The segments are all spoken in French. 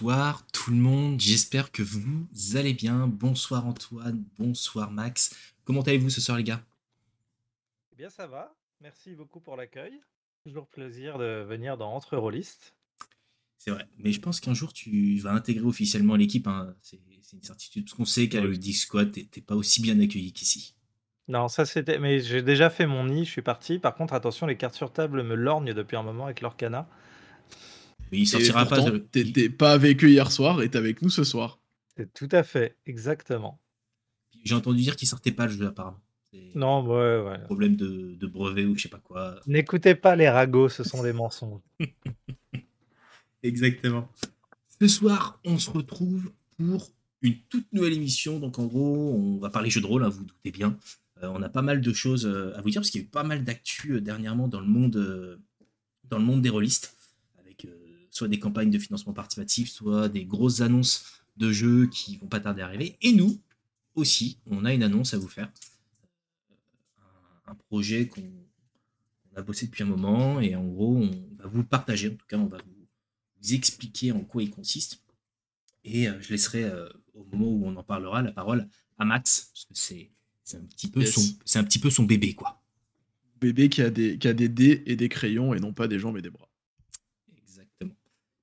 Bonsoir tout le monde, j'espère que vous allez bien. Bonsoir Antoine, bonsoir Max. Comment allez-vous ce soir les gars? Eh bien ça va, merci beaucoup pour l'accueil. Toujours plaisir de venir dans Entre Rollistes. C'est vrai, mais je pense qu'un jour tu vas intégrer officiellement l'équipe, hein. c'est une certitude, parce qu'on sait qu'à le Dig Squad, t'es pas aussi bien accueilli qu'ici. Non, ça c'était. Mais j'ai déjà fait mon nid, je suis parti. Par contre, attention, les cartes sur table me lorgnent depuis un moment avec l'Orcana. Mais il sortira pas de. T'étais pas avec eux hier soir et t'es avec nous ce soir. C'est tout à fait, exactement. J'ai entendu dire qu'il sortait pas le jeu apparemment. Non, ouais, ouais. Problème de, de, brevet ou je sais pas quoi. N'écoutez pas les ragots, ce sont des mensonges. Exactement. Ce soir, on se retrouve pour une toute nouvelle émission. Donc en gros, on va parler jeu de rôle, hein, vous, vous doutez bien. Euh, on a pas mal de choses euh, à vous dire parce qu'il y a eu pas mal d'actu euh, dernièrement dans le monde, dans le monde des rôlistes, soit des campagnes de financement participatif, soit des grosses annonces de jeux qui vont pas tarder à arriver. Et nous aussi, on a une annonce à vous faire. Un, projet qu'on a bossé depuis un moment et en gros, on va vous le partager. En tout cas, on va vous, expliquer en quoi il consiste. Et je laisserai au moment où on en parlera la parole à Max, parce que c'est c'est un petit peu son, c'est un petit peu son bébé quoi. Bébé qui a des qui a des dés et des crayons et non pas des jambes et des bras.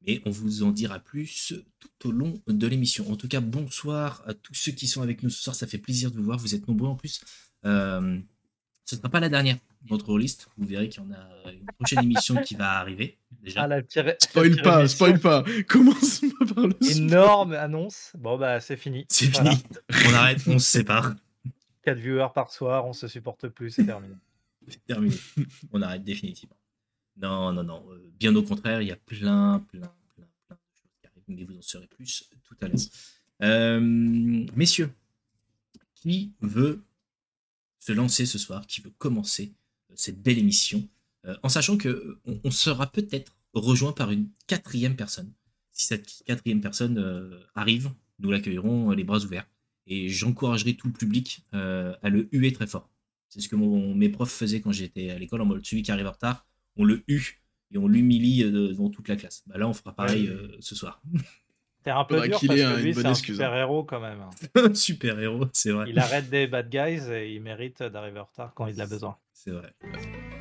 Mais on vous en dira plus tout au long de l'émission. En tout cas, bonsoir à tous ceux qui sont avec nous ce soir. Ça fait plaisir de vous voir. Vous êtes nombreux en plus. Euh, ce ne sera pas la dernière notre liste. Vous verrez qu'il y en a une prochaine émission qui va arriver. Déjà. Ah, la spoil pas, spoil pas. Commence par le Énorme annonce. Bon bah c'est fini. C'est fini. On arrête, on se sépare. 4 viewers par soir, on se supporte plus, c'est terminé. c'est terminé. on arrête définitivement. Non, non, non. Euh, bien au contraire, il y a plein, plein de choses qui arrivent, mais vous en saurez plus tout à l'heure. Euh, messieurs, qui veut se lancer ce soir, qui veut commencer euh, cette belle émission, en sachant que on, sera peut-être rejoint par une quatrième personne. Si cette quatrième personne arrive, nous l'accueillerons les bras ouverts et j'encouragerai tout le public euh, à le huer très fort. C'est ce que mes profs faisaient quand j'étais à l'école, en mode celui qui arrive en retard, on le hue et on l'humilie euh, devant toute la classe. Bah là, on fera pareil euh, ce soir. T'es un peu dur parce que lui, c'est un hein. super héros quand même. super héros, c'est vrai. Il arrête des bad guys et il mérite d'arriver en retard quand il a besoin. C'est vrai.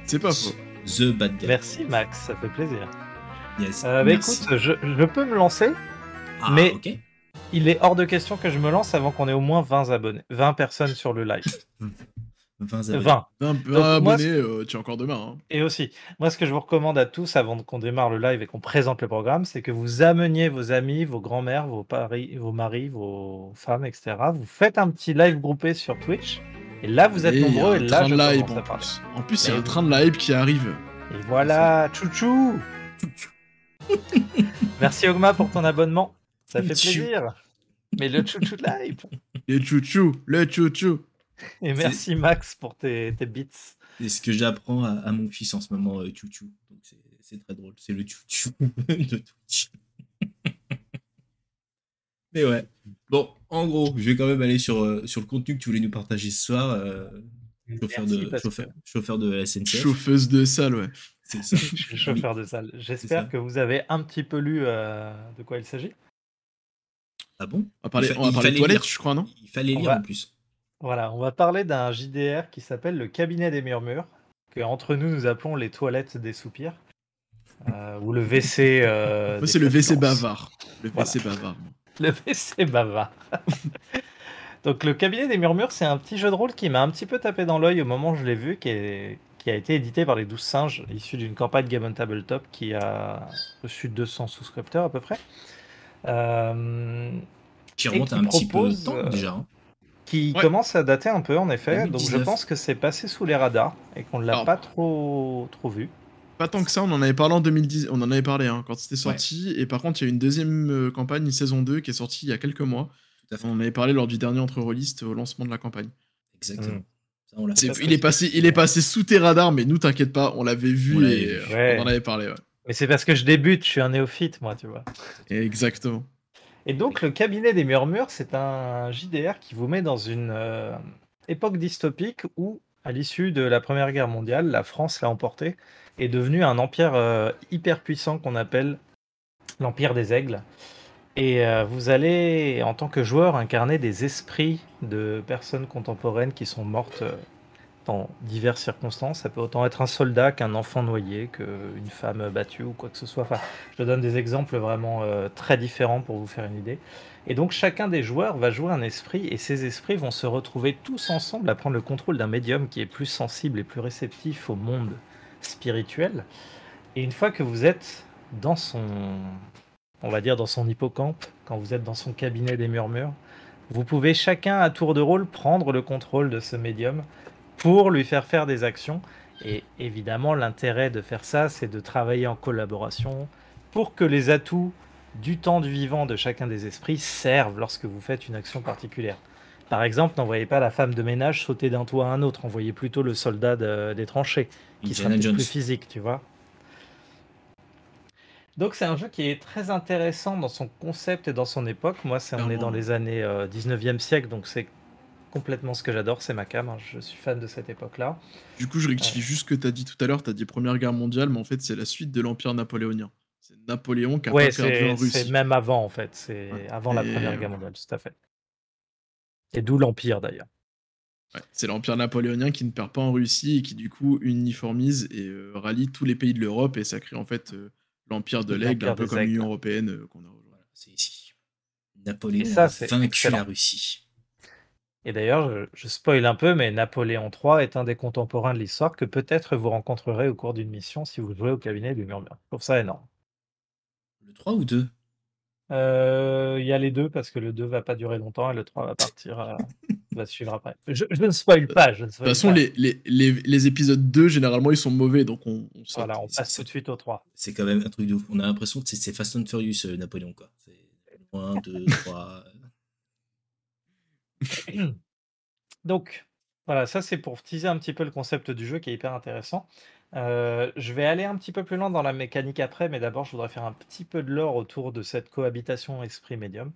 C'est pas faux. The bad guy. Merci Max, ça fait plaisir. Yes. bah, écoute, je, je, peux me lancer, ah, mais il est hors de question que je me lance avant qu'on ait au moins 20 abonnés, 20 personnes sur le live. 20 abonnés. 20, abonnés, euh, tu as encore demain. Hein. Et aussi, moi, ce que je vous recommande à tous avant qu'on démarre le live et qu'on présente le programme, c'est que vous ameniez vos amis, vos grands-mères, vos, vos maris, vos femmes, etc. Vous faites un petit live groupé sur Twitch. Et là, vous êtes nombreux. Et là, je live, en, plus. en plus, il y a un train de live qui arrive. Et voilà, chouchou Merci Ogma pour ton abonnement. Ça fait plaisir. Mais le chouchou de live. Le chouchou, le chouchou. Et merci Max pour tes, tes bits. C'est ce que j'apprends à, mon fils en ce moment, euh, chouchou. Donc c'est très drôle. C'est le chouchou de Twitch. Mais ouais. Bon, en gros, je vais quand même aller sur, euh, sur le contenu que tu voulais nous partager ce soir. Euh, chauffeur, de, chauffeur, chauffeur, de SNCF. Chauffeuse de salle, ouais. C'est ça. chauffeur de salle. J'espère que vous avez un petit peu lu de quoi il s'agit. Ah bon? On va parler, on va parler toilettes, je crois, non? Il fallait lire en plus. Voilà, on va parler d'un JDR qui s'appelle le cabinet des murmures, que entre nous nous appelons les toilettes des soupirs, euh, ou le WC. Euh, Moi, c'est le WC bavard. Le WC bavard. Le WC bavard. Donc, le cabinet des murmures, c'est un petit jeu de rôle qui m'a un petit peu tapé dans l'œil au moment où je l'ai vu, qui, est... qui a été édité par les 12 singes, issu d'une campagne Game on Tabletop qui a reçu 200 souscripteurs à peu près. Euh, qui remonte un petit peu de temps déjà. Hein. Qui commence à dater un peu en effet, donc je pense que c'est passé sous les radars et qu'on ne l'a pas trop, trop vu. Pas tant que ça, on en avait parlé en 2010, on en avait parlé hein, quand c'était sorti, et par contre il y a une deuxième euh, campagne, une saison 2 qui est sortie il y a quelques mois. On en avait parlé lors du dernier entre release au lancement de la campagne. Exactement. Mmh. il, est passé, il est passé sous tes radars, mais nous t'inquiète pas, on l'avait vu et on en avait parlé. Mais c'est parce que je débute, je suis un néophyte, moi, tu vois. Exactement. Et donc, le cabinet des murmures, c'est un JDR qui vous met dans une euh, époque dystopique où, à l'issue de la Première Guerre mondiale, la France l'a emporté, est devenue un empire euh, hyper puissant qu'on appelle l'Empire des Aigles. Et vous allez, en tant que joueur, incarner des esprits de personnes contemporaines qui sont mortes dans diverses circonstances. Ça peut autant être un soldat qu'un enfant noyé, qu'une femme battue ou quoi que ce soit. Enfin, je donne des exemples vraiment très différents pour vous faire une idée. Et donc chacun des joueurs va jouer un esprit et ces esprits vont se retrouver tous ensemble à prendre le contrôle d'un médium qui est plus sensible et plus réceptif au monde spirituel. Et une fois que vous êtes dans son, on va dire dans son hippocampe, quand vous êtes dans son cabinet des murmures, vous pouvez chacun à tour de rôle prendre le contrôle de ce médium pour lui faire faire des actions. Et évidemment, l'intérêt de faire ça, c'est de travailler en collaboration pour que les atouts du temps du vivant de chacun des esprits servent lorsque vous faites une action particulière. Par exemple, n'envoyez pas la femme de ménage sauter d'un toit à un autre, envoyez plutôt le soldat des tranchées, qui sera plus physique, tu vois. Donc c'est un jeu qui est très intéressant dans son concept et dans son époque. Moi, c'est on est dans les années 19e euh, siècle, donc c'est complètement ce que j'adore, c'est ma cam, hein. je suis fan de cette époque-là. Du coup, je rectifie juste ce que tu as dit tout à l'heure, tu as dit Première Guerre mondiale, mais en fait, c'est la suite de l'Empire napoléonien. C'est Napoléon qui a pas perdu en Russie. C'est même avant, en fait, c'est avant la Première Guerre mondiale, tout à fait. Et d'où l'Empire, d'ailleurs. c'est l'Empire napoléonien qui ne perd pas en Russie et qui, du coup, uniformise et euh, rallie tous les pays de l'Europe, et ça crée, en fait, euh, l'Empire de l'Aigle, un peu comme l'Union Européenne euh, qu'on a aujourd'hui. c'est ici. Napoléon a vaincu la Russie. Et d'ailleurs, je, spoil un peu, mais Napoléon III est un des contemporains de l'histoire que peut-être vous rencontrerez au cours d'une mission si vous jouez au cabinet du murmure. Je trouve ça énorme. Le 3 ou 2 euh, Il y a les deux parce que le 2 va pas durer longtemps et le 3 va partir, euh, va suivre après. Je, ne spoil pas. de toute façon, les, les, les, épisodes 2, généralement, ils sont mauvais, donc on, on Voilà, on passe tout de suite au 3. C'est quand même un truc de ouf. On a l'impression que c'est Fast and Furious, euh, Napoléon. quoi. C'est 1, 2, 3. Donc, voilà, ça c'est pour teaser un petit peu le concept du jeu qui est hyper intéressant. Euh, je vais aller un petit peu plus loin dans la mécanique après, mais d'abord je voudrais faire un petit peu de lore autour de cette cohabitation esprit-médium.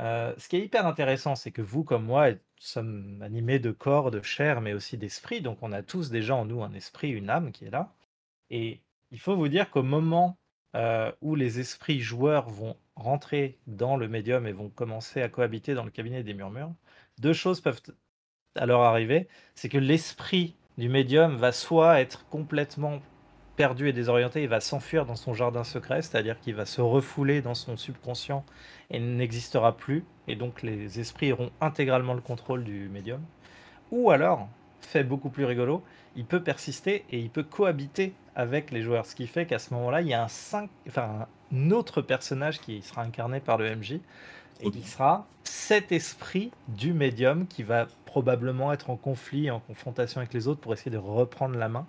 Euh, ce qui est hyper intéressant, c'est que vous comme moi sommes animés de corps, de chair, mais aussi d'esprit. Donc on a tous déjà en nous un esprit, une âme qui est là. Et il faut vous dire qu'au moment euh, où les esprits joueurs vont rentrer dans le médium et vont commencer à cohabiter dans le cabinet des murmures, deux choses peuvent alors arriver, c'est que l'esprit du médium va soit être complètement perdu et désorienté, il va s'enfuir dans son jardin secret, c'est-à-dire qu'il va se refouler dans son subconscient et n'existera plus, et donc les esprits auront intégralement le contrôle du médium. Ou alors, fait beaucoup plus rigolo, il peut persister et il peut cohabiter avec les joueurs, ce qui fait qu'à ce moment-là, il y a un, autre personnage qui sera incarné par le MJ, et qui sera cet esprit du médium qui va probablement être en conflit, en confrontation avec les autres pour essayer de reprendre la main.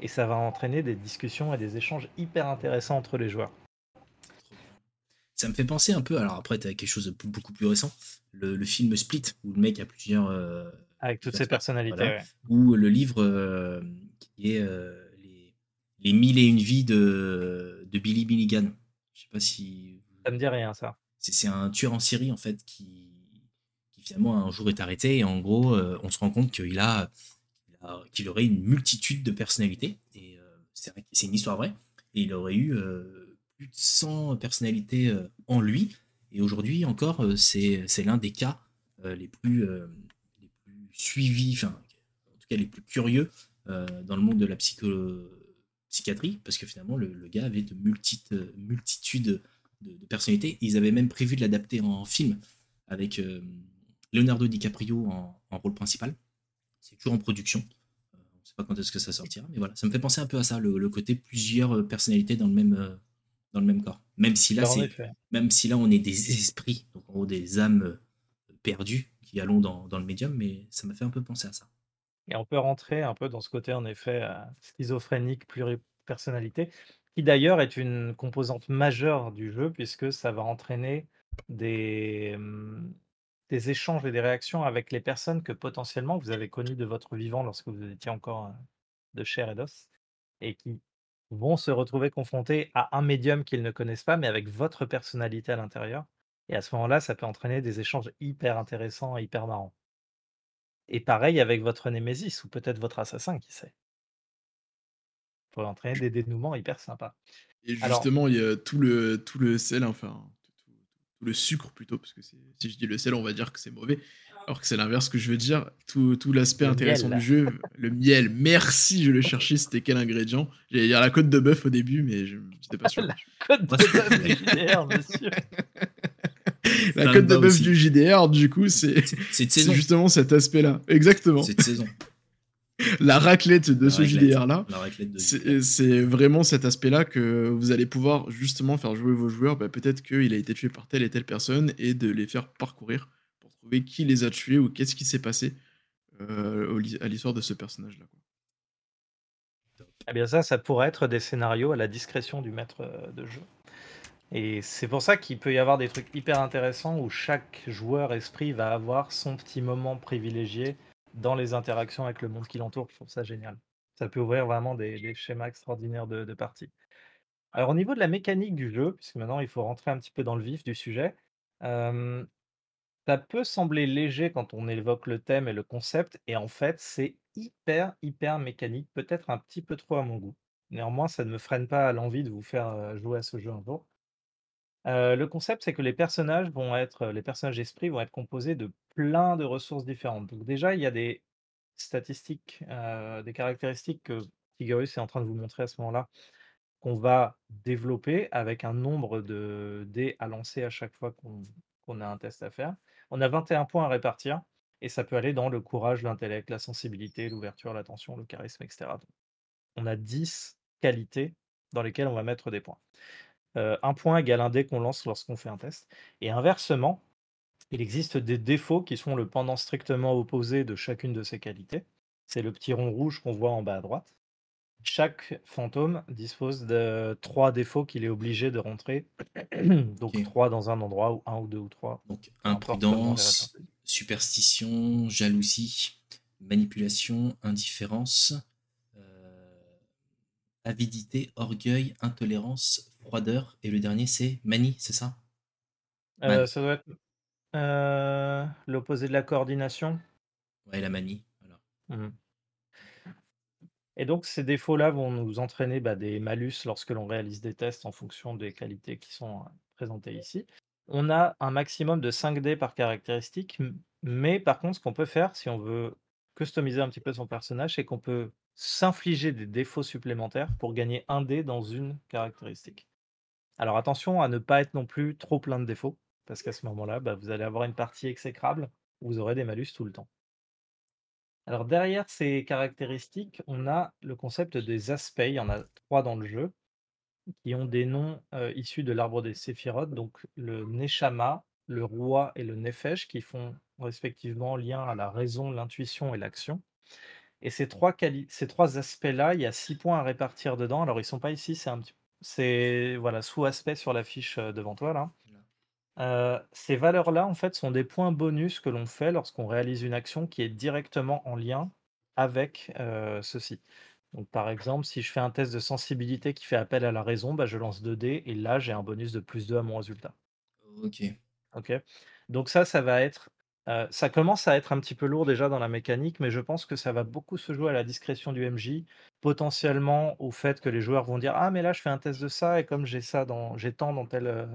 Et ça va entraîner des discussions et des échanges hyper intéressants entre les joueurs. Ça me fait penser un peu, alors après, tu as quelque chose de beaucoup plus récent, le, film Split, où le mec a plusieurs. Euh, avec toutes ses personnalités, Ou le livre euh, qui est euh, les, les mille et une vies de, de Billy Milligan. Je sais pas si. Ça me dit rien, ça. C'est un tueur en série, en fait, qui, finalement un jour est arrêté et en gros, euh, on se rend compte qu'il a, qu'il aurait une multitude de personnalités. Et euh, c'est une histoire vraie. Et il aurait eu euh, plus de 100 personnalités en lui. Et aujourd'hui encore, c'est l'un des cas les, plus, les plus suivis, enfin, en tout cas les plus curieux dans le monde de la psychiatrie, parce que finalement, le, gars avait de multitudes multitudes de, personnalités. Ils avaient même prévu de l'adapter en film avec euh, Leonardo DiCaprio en, rôle principal. C'est toujours en production. Euh, on ne sait pas quand est-ce que ça sortira, mais voilà, ça me fait penser un peu à ça, le, côté plusieurs euh, personnalités dans le même, dans le même corps. Même si là, c'est, même si là, on est des esprits, donc en gros des âmes perdues qui allons dans, dans le médium, mais ça m'a fait un peu penser à ça. Et on peut rentrer un peu dans ce côté, en effet, schizophrénique, pluripersonnalité qui d'ailleurs est une composante majeure du jeu puisque ça va entraîner des, échanges et des réactions avec les personnes que potentiellement vous avez connues de votre vivant lorsque vous étiez encore de chair et d'os et qui vont se retrouver confrontés à un médium qu'ils ne connaissent pas mais avec votre personnalité à l'intérieur. Et à ce moment-là, ça peut entraîner des échanges hyper intéressants et hyper marrants. Et pareil avec votre némésis ou peut-être votre assassin, qui sait entraîner des dénouements hyper sympas. Et justement, il y a tout le, tout le sel, enfin, tout, le sucre plutôt, parce que si je dis le sel, on va dire que c'est mauvais. Alors que c'est l'inverse que je veux dire. Tout, tout l'aspect intéressant du jeu, le miel, merci, je le cherchais, c'était quel ingrédient? J'allais dire la côte de bœuf au début, mais je n'étais pas sûr. la côte de bœuf du JDR, monsieur. la côte de bœuf du JDR, du coup, c'est justement cet aspect-là. Exactement. Cette saison la raclette de ce JDR-là, c'est vraiment cet aspect-là que vous allez pouvoir justement faire jouer vos joueurs. Bah, peut-être qu'il a été tué par telle et telle personne et de les faire parcourir pour trouver qui les a tués ou qu'est-ce qui s'est passé euh, à l'histoire de ce personnage-là. Eh bien ça, ça pourrait être des scénarios à la discrétion du maître euh, de jeu. Et c'est pour ça qu'il peut y avoir des trucs hyper intéressants où chaque joueur esprit va avoir son petit moment privilégié dans les interactions avec le monde qui l'entoure. Je trouve ça génial. Ça peut ouvrir vraiment des, schémas extraordinaires de, de parties. Alors au niveau de la mécanique du jeu, puisque maintenant il faut rentrer un petit peu dans le vif du sujet, ça peut sembler léger quand on évoque le thème et le concept, et en fait c'est hyper hyper mécanique, peut-être un petit peu trop à mon goût. Néanmoins, ça ne me freine pas à l'envie de vous faire jouer à ce jeu un jour. Le concept, c'est que les personnages vont être, les personnages esprits vont être composés de plein de ressources différentes. Donc déjà, il y a des statistiques, des caractéristiques que Tigurus est en train de vous montrer à ce moment-là, qu'on va développer avec un nombre de dés à lancer à chaque fois qu'on a un test à faire. On a 21 points à répartir et ça peut aller dans le courage, l'intellect, la sensibilité, l'ouverture, l'attention, le charisme, etc. on a 10 qualités dans lesquelles on va mettre des points. Un point égale un dé qu'on lance lorsqu'on fait un test. Et inversement, il existe des défauts qui sont le pendant strictement opposé de chacune de ces qualités. C'est le petit rond rouge qu'on voit en bas à droite. Chaque fantôme dispose de trois défauts qu'il est obligé de rentrer. Donc trois dans un endroit, ou un ou deux ou trois. Donc imprudence, superstition, jalousie, manipulation, indifférence, euh, avidité, orgueil, intolérance, froideur. Et le dernier, c'est manie, c'est ça? Euh, Ça doit être euh, l'opposé de la coordination? Ouais, la manie, voilà. Mmh. Et donc ces défauts-là vont nous entraîner, bah, des malus lorsque l'on réalise des tests en fonction des qualités qui sont, euh, présentées ici. On a un maximum de 5 dés par caractéristique, mais par contre, ce qu'on peut faire si on veut customiser un petit peu son personnage, c'est qu'on peut s'infliger des défauts supplémentaires pour gagner un dé dans une caractéristique. Alors attention à ne pas être non plus trop plein de défauts parce qu'à ce moment-là, bah, vous allez avoir une partie exécrable vous aurez des malus tout le temps. Alors derrière ces caractéristiques, on a le concept des aspects, il y en a trois dans le jeu, qui ont des noms issus de l'arbre des séphirotes, donc le Neshama, le roi et le Nefesh, qui font respectivement lien à la raison, l'intuition et l'action. Et ces trois, aspects-là, il y a six points à répartir dedans. Alors ils sont pas ici, c'est un petit c'est voilà sous-aspect sur la fiche devant toi là ces valeurs-là, en fait, sont des points bonus que l'on fait lorsqu'on réalise une action qui est directement en lien avec, ceci. Donc par exemple, si je fais un test de sensibilité qui fait appel à la raison, bah, je lance 2 dés et là, j'ai un bonus de plus 2 à mon résultat. OK. OK? Donc ça, ça va être, ça commence à être un petit peu lourd déjà dans la mécanique, mais je pense que ça va beaucoup se jouer à la discrétion du MJ, potentiellement au fait que les joueurs vont dire: «Ah mais là, je fais un test de ça et comme j'ai ça dans j'ai tant dans tel,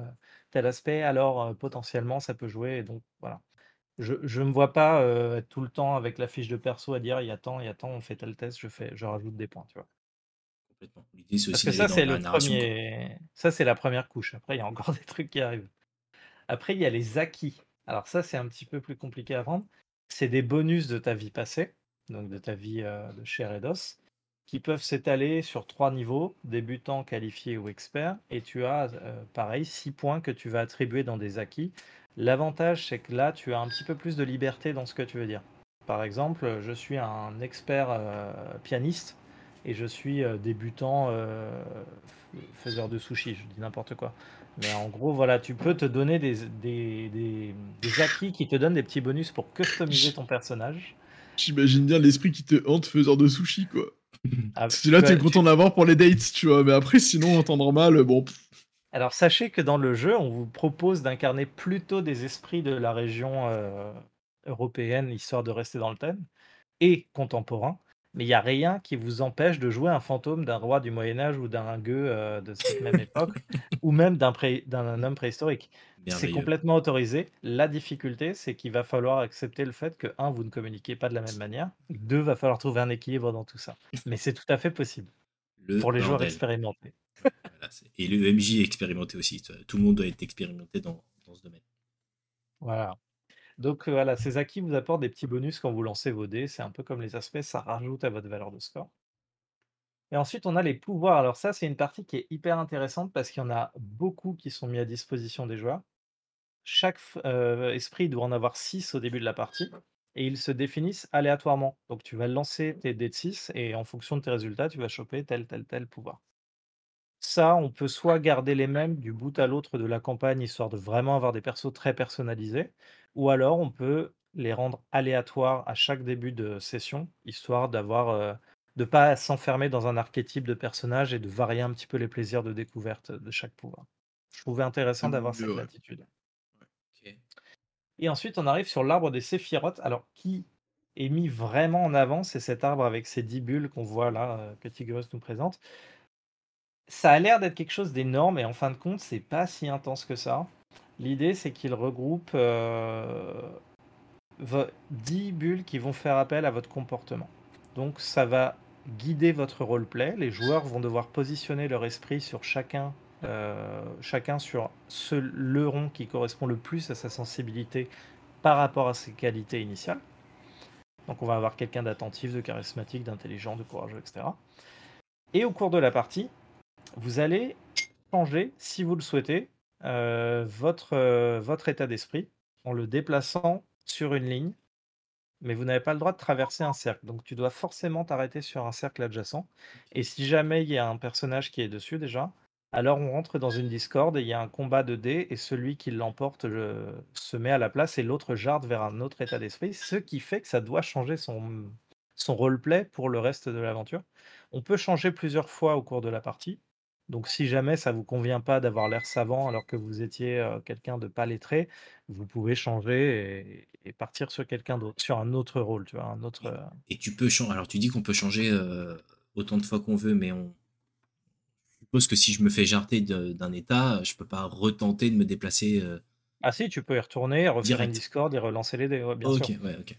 tel aspect, alors potentiellement ça peut jouer. Et donc voilà. Je ne me vois pas être tout le temps avec la fiche de perso à dire il y a tant, il y a tant, on fait tel test, je fais, je rajoute des points, tu vois. Complètement. L'idée c'est Parce que ça c'est le premier, ça c'est la première couche. Après il y a encore des trucs qui arrivent. Après il y a les acquis. Alors ça c'est un petit peu plus compliqué à vendre. C'est des bonus de ta vie passée, donc de ta vie de chair et d'os qui peuvent s'étaler sur trois niveaux, débutant, qualifié ou expert, et tu as euh, pareil six points que tu vas attribuer dans des acquis. L'avantage, c'est que là, tu as un petit peu plus de liberté dans ce que tu veux dire. Par exemple, je suis un expert euh, pianiste et je suis euh, débutant faiseur de sushi, je dis n'importe quoi. Mais en gros, voilà, tu peux te donner des, des, des acquis qui te donnent des petits bonus pour customiser ton personnage. J'imagine bien l'esprit qui te hante faiseur de sushi, quoi. Ah, là, t'es content d'avoir pour les dates, tu vois. Mais après, sinon, entendre mal, bon. Alors, sachez que dans le jeu, on vous propose d'incarner plutôt des esprits de la région euh, européenne, histoire de rester dans le thème, et contemporain. Mais il n'y a rien qui vous empêche de jouer un fantôme d'un roi du Moyen Âge ou d'un gueux euh, de cette même époque, ou même d'un homme préhistorique. C'est complètement autorisé. La difficulté, c'est qu'il va falloir accepter le fait que, un, vous ne communiquez pas de la même manière, deux, va falloir trouver un équilibre dans tout ça. Mais c'est tout à fait possible pour les joueurs expérimentés. et le MJ expérimenté aussi. Tout le monde doit être expérimenté dans, dans ce domaine. Voilà. Donc voilà, ces acquis vous apportent des petits bonus quand vous lancez vos dés. C'est un peu comme les aspects, ça rajoute à votre valeur de score. Et ensuite, on a les pouvoirs. Alors ça, c'est une partie qui est hyper intéressante parce qu'il y en a beaucoup qui sont mis à disposition des joueurs. Chaque esprit doit en avoir 6 au début de la partie et ils se définissent aléatoirement. Donc tu vas lancer tes dés de 6 et en fonction de tes résultats, tu vas choper tel, tel, tel pouvoir. Ça, on peut soit garder les mêmes du bout à l'autre de la campagne, histoire de vraiment avoir des persos très personnalisés, ou alors on peut les rendre aléatoires à chaque début de session, histoire d'avoir euh, de pas s'enfermer dans un archétype de personnage et de varier un petit peu les plaisirs de découverte de chaque pouvoir. Je trouvais intéressant d'avoir cette latitude. Et ensuite, on arrive sur l'arbre des séphirotes. Alors, qui est mis vraiment en avant, c'est cet arbre avec ses dix bulles qu'on voit là, euh, que Tigros nous présente. Ça a l'air d'être quelque chose d'énorme, et en fin de compte, c'est pas si intense que ça. L'idée, c'est qu'il regroupe euh, 10 bulles qui vont faire appel à votre comportement. Donc, ça va guider votre roleplay. Les joueurs vont devoir positionner leur esprit sur chacun, euh, chacun sur ce, le rond qui correspond le plus à sa sensibilité par rapport à ses qualités initiales. Donc, on va avoir quelqu'un d'attentif, de charismatique, d'intelligent, de courageux, etc. Et au cours de la partie, vous allez changer, si vous le souhaitez, euh, votre, euh, votre état d'esprit en le déplaçant sur une ligne, mais vous n'avez pas le droit de traverser un cercle. Donc tu dois forcément t'arrêter sur un cercle adjacent. Et si jamais il y a un personnage qui est dessus déjà, alors on rentre dans une discorde et il y a un combat de dés et celui qui l'emporte se met à la place et l'autre jarde vers un autre état d'esprit, ce qui fait que ça doit changer son, son roleplay pour le reste de l'aventure. On peut changer plusieurs fois au cours de la partie. Donc si jamais ça vous convient pas d'avoir l'air savant alors que vous étiez, quelqu'un de pas lettré, vous pouvez changer et partir sur quelqu'un d'autre, sur un autre rôle, tu vois? Un autre, Et tu peux changer. Alors tu dis qu'on peut changer, autant de fois qu'on veut, mais on je suppose que si je me fais jarter d'un état, je peux pas retenter de me déplacer, Ah si, tu peux y retourner, refaire une Discord et relancer les dés, bien OK, ouais, OK.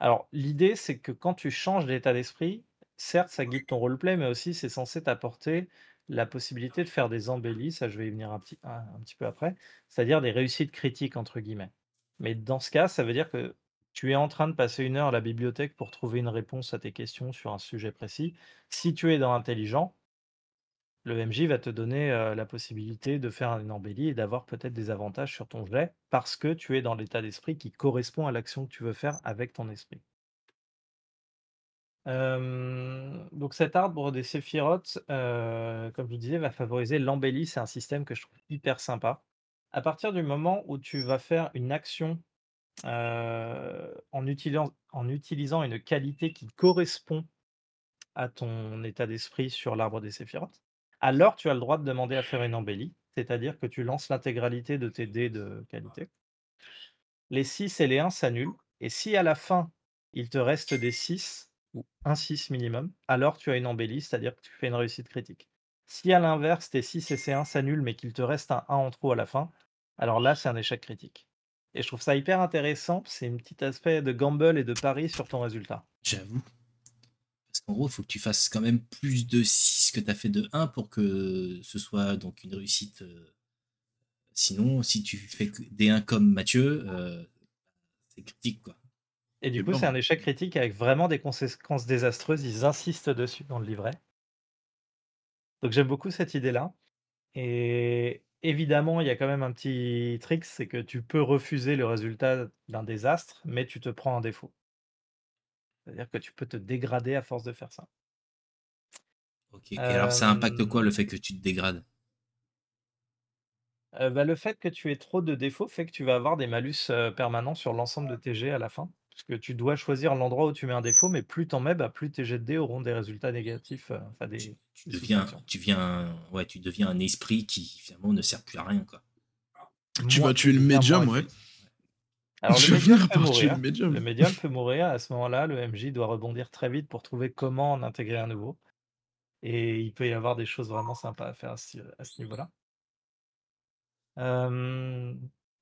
Alors l'idée, c'est que quand tu changes d'état d'esprit, certes, ça guide ton roleplay, mais aussi c'est censé t'apporter la possibilité de faire des embellis, ça je vais y venir un petit, peu après, c'est-à-dire des réussites critiques entre guillemets. Mais dans ce cas, ça veut dire que tu es en train de passer une heure à la bibliothèque pour trouver une réponse à tes questions sur un sujet précis. Si tu es dans intelligent, le MJ va te donner euh, la possibilité de faire une embellie et d'avoir peut-être des avantages sur ton jet parce que tu es dans l'état d'esprit qui correspond à l'action que tu veux faire avec ton esprit donc cet arbre des séphirotes, comme je vous disais, va favoriser l'embellie. C'est un système que je trouve hyper sympa. À partir du moment où tu vas faire une action, en utilisant en utilisant une qualité qui correspond à ton état d'esprit sur l'arbre des séphirotes, alors tu as le droit de demander à faire une embellie, c'est-à-dire que tu lances l'intégralité de tes dés de qualité. Les 6 et les 1 s'annulent et si à la fin, il te reste des 6 ou un 6 minimum, alors tu as une embellie, c'est-à-dire que tu fais une réussite critique. Si à l'inverse, tes 6 et C1 s'annulent, mais qu'il te reste un 1 en trop à la fin, alors là, c'est un échec critique. Et je trouve ça hyper intéressant, c'est un petit aspect de gamble et de pari sur ton résultat. J'avoue. Parce qu'en gros, il faut que tu fasses quand même plus de 6 que tu as fait de 1 pour que ce soit donc une réussite. Euh, sinon, si tu fais des 1 comme Mathieu, euh, c'est critique quoi. Et du coup, c'est un échec critique avec vraiment des conséquences désastreuses. Ils insistent dessus dans le livret. Donc j'aime beaucoup cette idée-là. Et évidemment, il y a quand même un petit trick, c'est que tu peux refuser le résultat d'un désastre, mais tu te prends un défaut. C'est-à-dire que tu peux te dégrader à force de faire ça. Ok. Et alors, ça impacte quoi le fait que tu te dégrades? Euh, bah, le fait que tu aies trop de défauts fait que tu vas avoir des malus permanents sur l'ensemble de tes jets à la fin. Parce que tu dois choisir l'endroit où tu mets un défaut, mais plus t'en mets, bah, plus tes jets de dés auront des résultats négatifs. Euh, enfin, des, tu, deviens, tu, viens, ouais, tu deviens un esprit qui finalement ne sert plus à rien. Quoi. Tu vas tuer le médium, ouais. Alors le médium peut mourir. Le médium peut mourir. À ce moment-là, le MJ doit rebondir très vite pour trouver comment en intégrer un nouveau. Et il peut y avoir des choses vraiment sympas à faire à ce, niveau-là.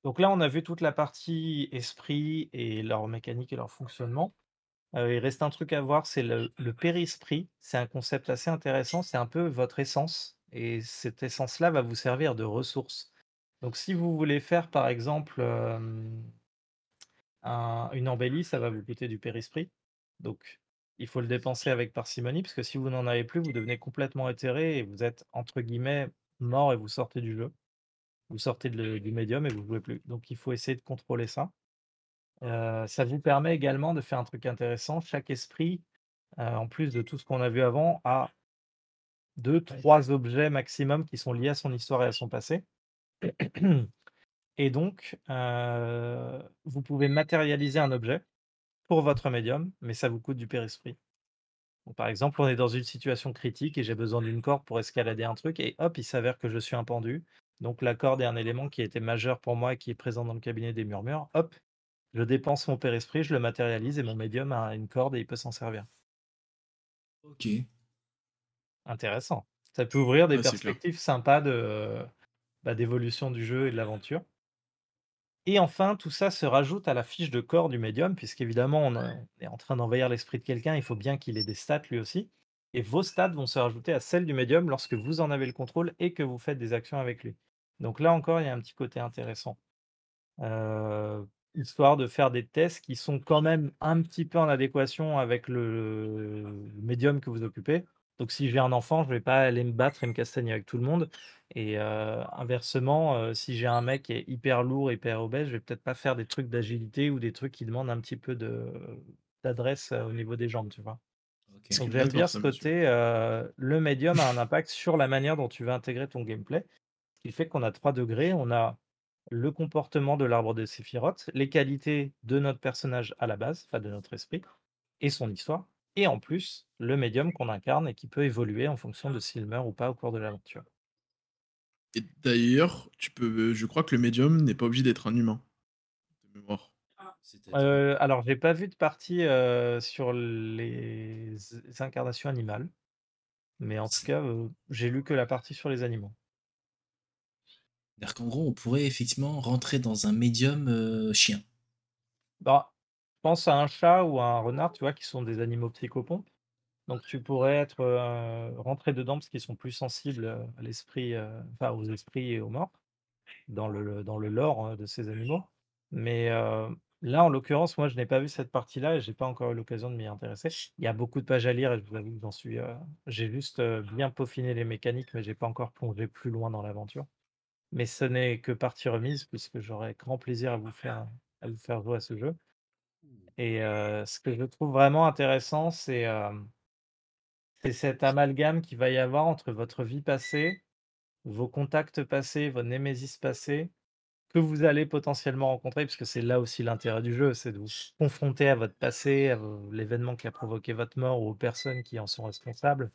Donc là, on a vu toute la partie esprit et leur mécanique et leur fonctionnement. Euh, il reste un truc à voir, c'est le, le périsprit. C'est un concept assez intéressant. C'est un peu votre essence. Et cette essence-là va vous servir de ressource. Donc si vous voulez faire, par exemple, une embellie, ça va vous coûter du périsprit. Donc il faut le dépenser avec parcimonie, parce que si vous n'en avez plus, vous devenez complètement éthéré et vous êtes, entre guillemets, mort et vous sortez du jeu. Vous sortez du médium et vous ne jouez plus. Donc il faut essayer de contrôler ça. Euh, ça vous permet également de faire un truc intéressant. Chaque esprit, euh, en plus de tout ce qu'on a vu avant, a deux, trois objets maximum qui sont liés à son histoire et à son passé. Et donc, euh, vous pouvez matérialiser un objet pour votre médium, mais ça vous coûte du périsprit. par exemple, on est dans une situation critique et j'ai besoin d'une corde pour escalader un truc, et hop, il s'avère que je suis un pendu. Donc la corde est un élément qui était majeur pour moi et qui est présent dans le cabinet des murmures. Hop, je dépense mon père-esprit, je le matérialise et mon médium a une corde et il peut s'en servir. Ok. Intéressant. Ça peut ouvrir des perspectives sympas de, bah, d'évolution du jeu et de l'aventure. Et enfin, tout ça se rajoute à la fiche de corps du médium, puisqu'évidemment, on, on est en train d'envahir l'esprit de quelqu'un, il faut bien qu'il ait des stats lui aussi. Et vos stats vont se rajouter à celles du médium lorsque vous en avez le contrôle et que vous faites des actions avec lui. Donc là encore, il y a un petit côté intéressant. Euh, histoire de faire des tests qui sont quand même un petit peu en adéquation avec le, médium que vous occupez. Donc si j'ai un enfant, je ne vais pas aller me battre et me castagner avec tout le monde. Et euh, inversement, euh, si j'ai un mec qui est hyper lourd, hyper obèse, je vais peut-être pas faire des trucs d'agilité ou des trucs qui demandent un petit peu d'adresse au niveau des jambes, tu vois. Donc j'aime bien ce côté, le médium a un impact sur la manière dont tu vas intégrer ton gameplay. Ce qui fait qu'on a trois degrés. On a le comportement de l'arbre de Sephiroth, les qualités de notre personnage à la base, enfin de notre esprit, et son histoire, et en plus le médium qu'on incarne et qui peut évoluer en fonction de s'il meurt ou pas au cours de l'aventure. Et d'ailleurs, tu peux, je crois que le médium n'est pas obligé d'être un humain. De mémoire. Euh, alors, j'ai pas vu de partie euh, sur les incarnations animales, mais en tout cas, euh, j'ai lu que la partie sur les animaux. C'est-à-dire qu'en gros, on pourrait effectivement rentrer dans un médium euh, chien. Bah, je pense à un chat ou à un renard, tu vois, qui sont des animaux psychopompes. Donc tu pourrais être euh, rentré dedans parce qu'ils sont plus sensibles euh, à l'esprit, enfin aux esprits et aux morts, dans le, dans le lore hein, de ces animaux. Mais là, en l'occurrence, moi, je n'ai pas vu cette partie-là et j'ai pas encore eu l'occasion de m'y intéresser. Il y a beaucoup de pages à lire et je vous avoue que j'en suis. j'ai juste bien peaufiné les mécaniques, mais j'ai pas encore plongé plus loin dans l'aventure. Mais ce n'est que partie remise puisque j'aurai grand plaisir à vous faire à jouer à ce jeu et ce que je trouve vraiment intéressant, c'est, c'est cet amalgame qu'il va y avoir entre votre vie passée, vos contacts passés, vos némésis passés, que vous allez potentiellement rencontrer, puisque c'est là aussi l'intérêt du jeu, c'est de vous confronter à votre passé, à l'événement qui a provoqué votre mort ou aux personnes qui en sont responsables,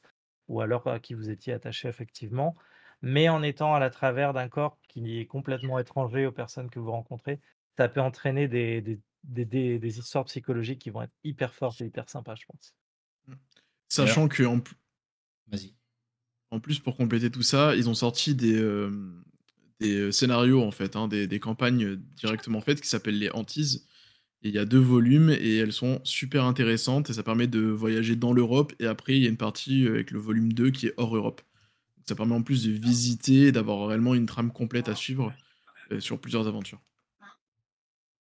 ou alors à qui vous étiez attaché effectivement mais en étant à la travers d'un corps qui est complètement étranger aux personnes que vous rencontrez, ça peut entraîner des, des, des, histoires psychologiques qui vont être hyper fortes et hyper sympas, je pense. Mmh. Sachant que en, Vas-y. en plus, pour compléter tout ça, ils ont sorti des, des scénarios, en fait, hein, des, campagnes directement faites qui s'appellent les Antilles. il y a deux volumes et elles sont super intéressantes et ça permet de voyager dans l'Europe. Et après, il y a une partie avec le volume 2 qui est hors Europe. Ça permet en plus de visiter, d'avoir réellement une trame complète à suivre euh, sur plusieurs aventures.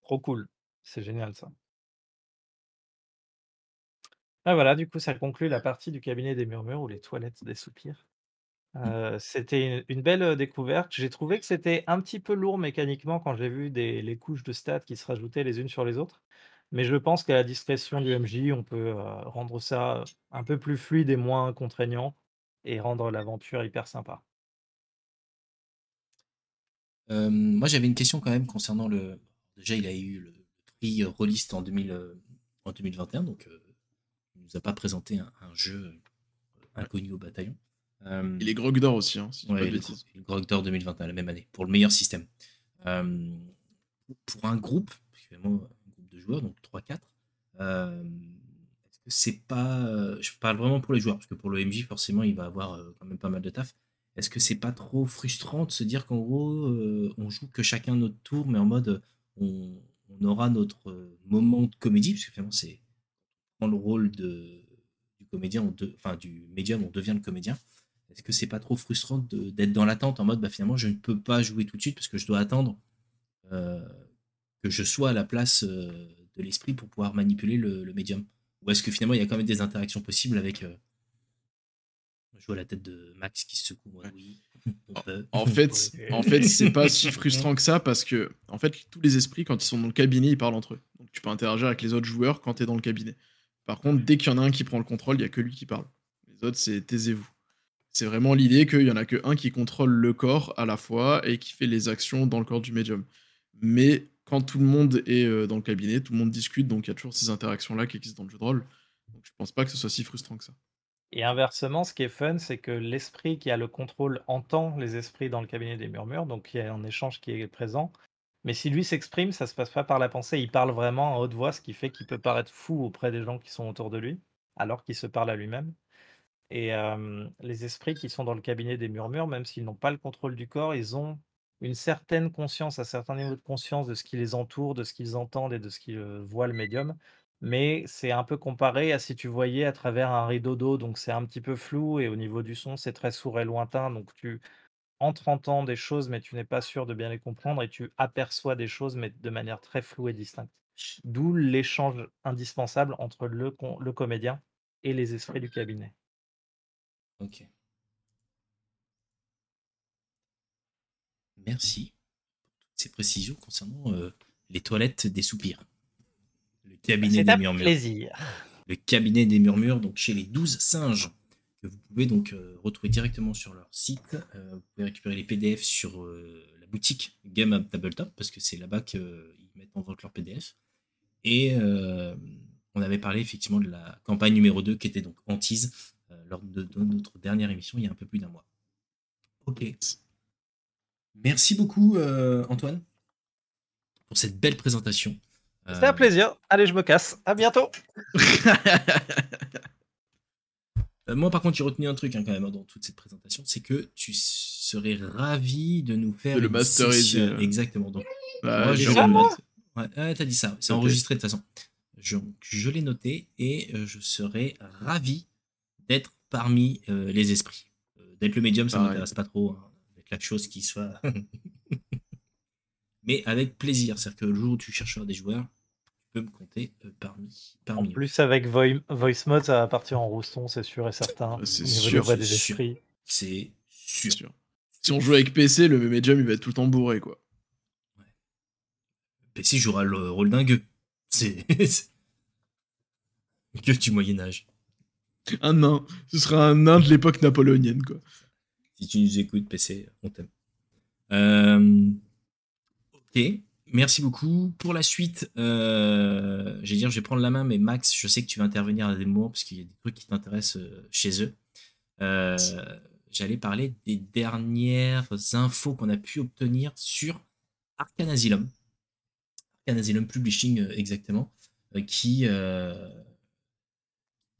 Trop cool. C'est génial ça. Ah voilà, du coup, ça conclut la partie du cabinet des murmures ou les toilettes des soupirs. Mmh. C'était une, belle découverte. J'ai trouvé que c'était un petit peu lourd mécaniquement quand j'ai vu les couches de stats qui se rajoutaient les unes sur les autres. Mais je pense qu'à la discrétion du MJ, on peut rendre ça un peu plus fluide et moins contraignant et rendre l'aventure hyper sympa. moi, j'avais une question quand même concernant le. Déjà, il a eu le prix Rollist en, 2000, en 2021, donc il il nous a pas présenté un, jeu inconnu au bataillon. Euh, et les Grog d'Or aussi, hein, si ouais, le Grog d'Or 2021, la même année, pour le meilleur système. pour un groupe, un groupe de joueurs, donc 3-4. Est-ce que c'est pas. Je parle vraiment pour les joueurs, parce que pour le MJ, forcément, il va avoir quand même pas mal de taf. Est-ce que c'est pas trop frustrant de se dire qu'en gros, on joue que chacun notre tour, mais en mode on, aura notre moment de comédie, parce que finalement, c'est dans le rôle de, du comédien, enfin du médium, on devient le comédien. Est-ce que c'est pas trop frustrant d'être dans l'attente en mode bah, finalement je ne peux pas jouer tout de suite parce que je dois attendre euh, que je sois à la place euh, de l'esprit pour pouvoir manipuler le, médium? Ou est-ce que finalement il y a quand même des interactions possibles avec. Euh, je vois la tête de Max qui se secoue. oui, En fait, en fait c'est pas si frustrant que ça parce que en fait, tous les esprits, quand ils sont dans le cabinet, ils parlent entre eux. Donc tu peux interagir avec les autres joueurs quand tu es dans le cabinet. Par contre, dès qu'il y en a un qui prend le contrôle, il y a que lui qui parle. Les autres, c'est taisez-vous. C'est vraiment l'idée qu'il y en a que un qui contrôle le corps à la fois et qui fait les actions dans le corps du médium. Mais quand tout le monde est euh, dans le cabinet, tout le monde discute, donc il y a toujours ces interactions-là qui existent dans le jeu de rôle. Donc je pense pas que ce soit si frustrant que ça. Et inversement, ce qui est fun, c'est que l'esprit qui a le contrôle entend les esprits dans le cabinet des murmures, donc il y a un échange qui est présent. Mais si lui s'exprime, ça se passe pas par la pensée, il parle vraiment en haute voix, ce qui fait qu'il peut paraître fou auprès des gens qui sont autour de lui, alors qu'il se parle à lui-même. Et les esprits qui sont dans le cabinet des murmures, même s'ils n'ont pas le contrôle du corps, ils ont une certaine conscience, un certain niveau de conscience de ce qui les entoure, de ce qu'ils entendent et de ce qu'ils voient le médium. Mais c'est un peu comparé à si tu voyais à travers un rideau d'eau, donc c'est un petit peu flou et au niveau du son, c'est très sourd et lointain, donc tu entres entends des choses, mais tu n'es pas sûr de bien les comprendre et tu aperçois des choses, mais de manière très floue et distincte. D'où l'échange indispensable entre le, le comédien et les esprits du cabinet. Ok. Merci pour toutes ces précisions concernant euh, les toilettes des soupirs. Le cabinet des murmures. plaisir. Le cabinet des murmures, donc chez les 12 singes, que vous pouvez donc euh, retrouver directement sur leur site. Euh, vous pouvez récupérer les PDF sur la boutique Game Up Tabletop, parce que c'est là-bas qu'ils mettent en vente leurs PDF. Et on avait parlé effectivement de la campagne numéro 2 qui était donc Antise, euh, lors de, notre dernière émission il y a un peu plus d'un mois. Ok. Merci beaucoup euh, Antoine pour cette belle présentation. C'était un euh, plaisir. Allez, je me casse. À bientôt. moi, par contre, j'ai retenu un truc hein, quand même dans toute cette présentation, c'est que tu serais ravi de nous faire le masteriser. Exactement. Donc, moi, ouais, t'as dit ça. C'est enregistré de toute façon. Je, je l'ai noté et je serais ravi d'être parmi euh, les esprits. Euh, d'être le médium, ça ne m'intéresse pas trop. Hein, d'être la chose qui soit. Mais avec plaisir. C'est-à-dire que le jour où tu chercheras des joueurs, tu peux me compter euh, parmi, parmi. En plus, avec Voice Mode, ça va partir en rouston, c'est sûr et certain. C'est sûr. des esprits. C'est sûr. Si on joue avec PC, le médium, il va être tout le temps bourré, quoi. PC jouera le rôle d'un gueux. C'est. que du Moyen-Âge. Un nain. Ce sera un nain de l'époque napoléonienne, quoi. Si tu nous écoutes, PC, on t'aime. Euh, ok, merci beaucoup. Pour la suite, euh, je vais dire, je vais prendre la main, mais Max, je sais que tu vas intervenir à des moments parce qu'il y a des trucs qui t'intéressent euh, chez eux. J'allais parler des dernières infos qu'on a pu obtenir sur Arcan Asylum. Arcan Asylum Publishing, exactement, qui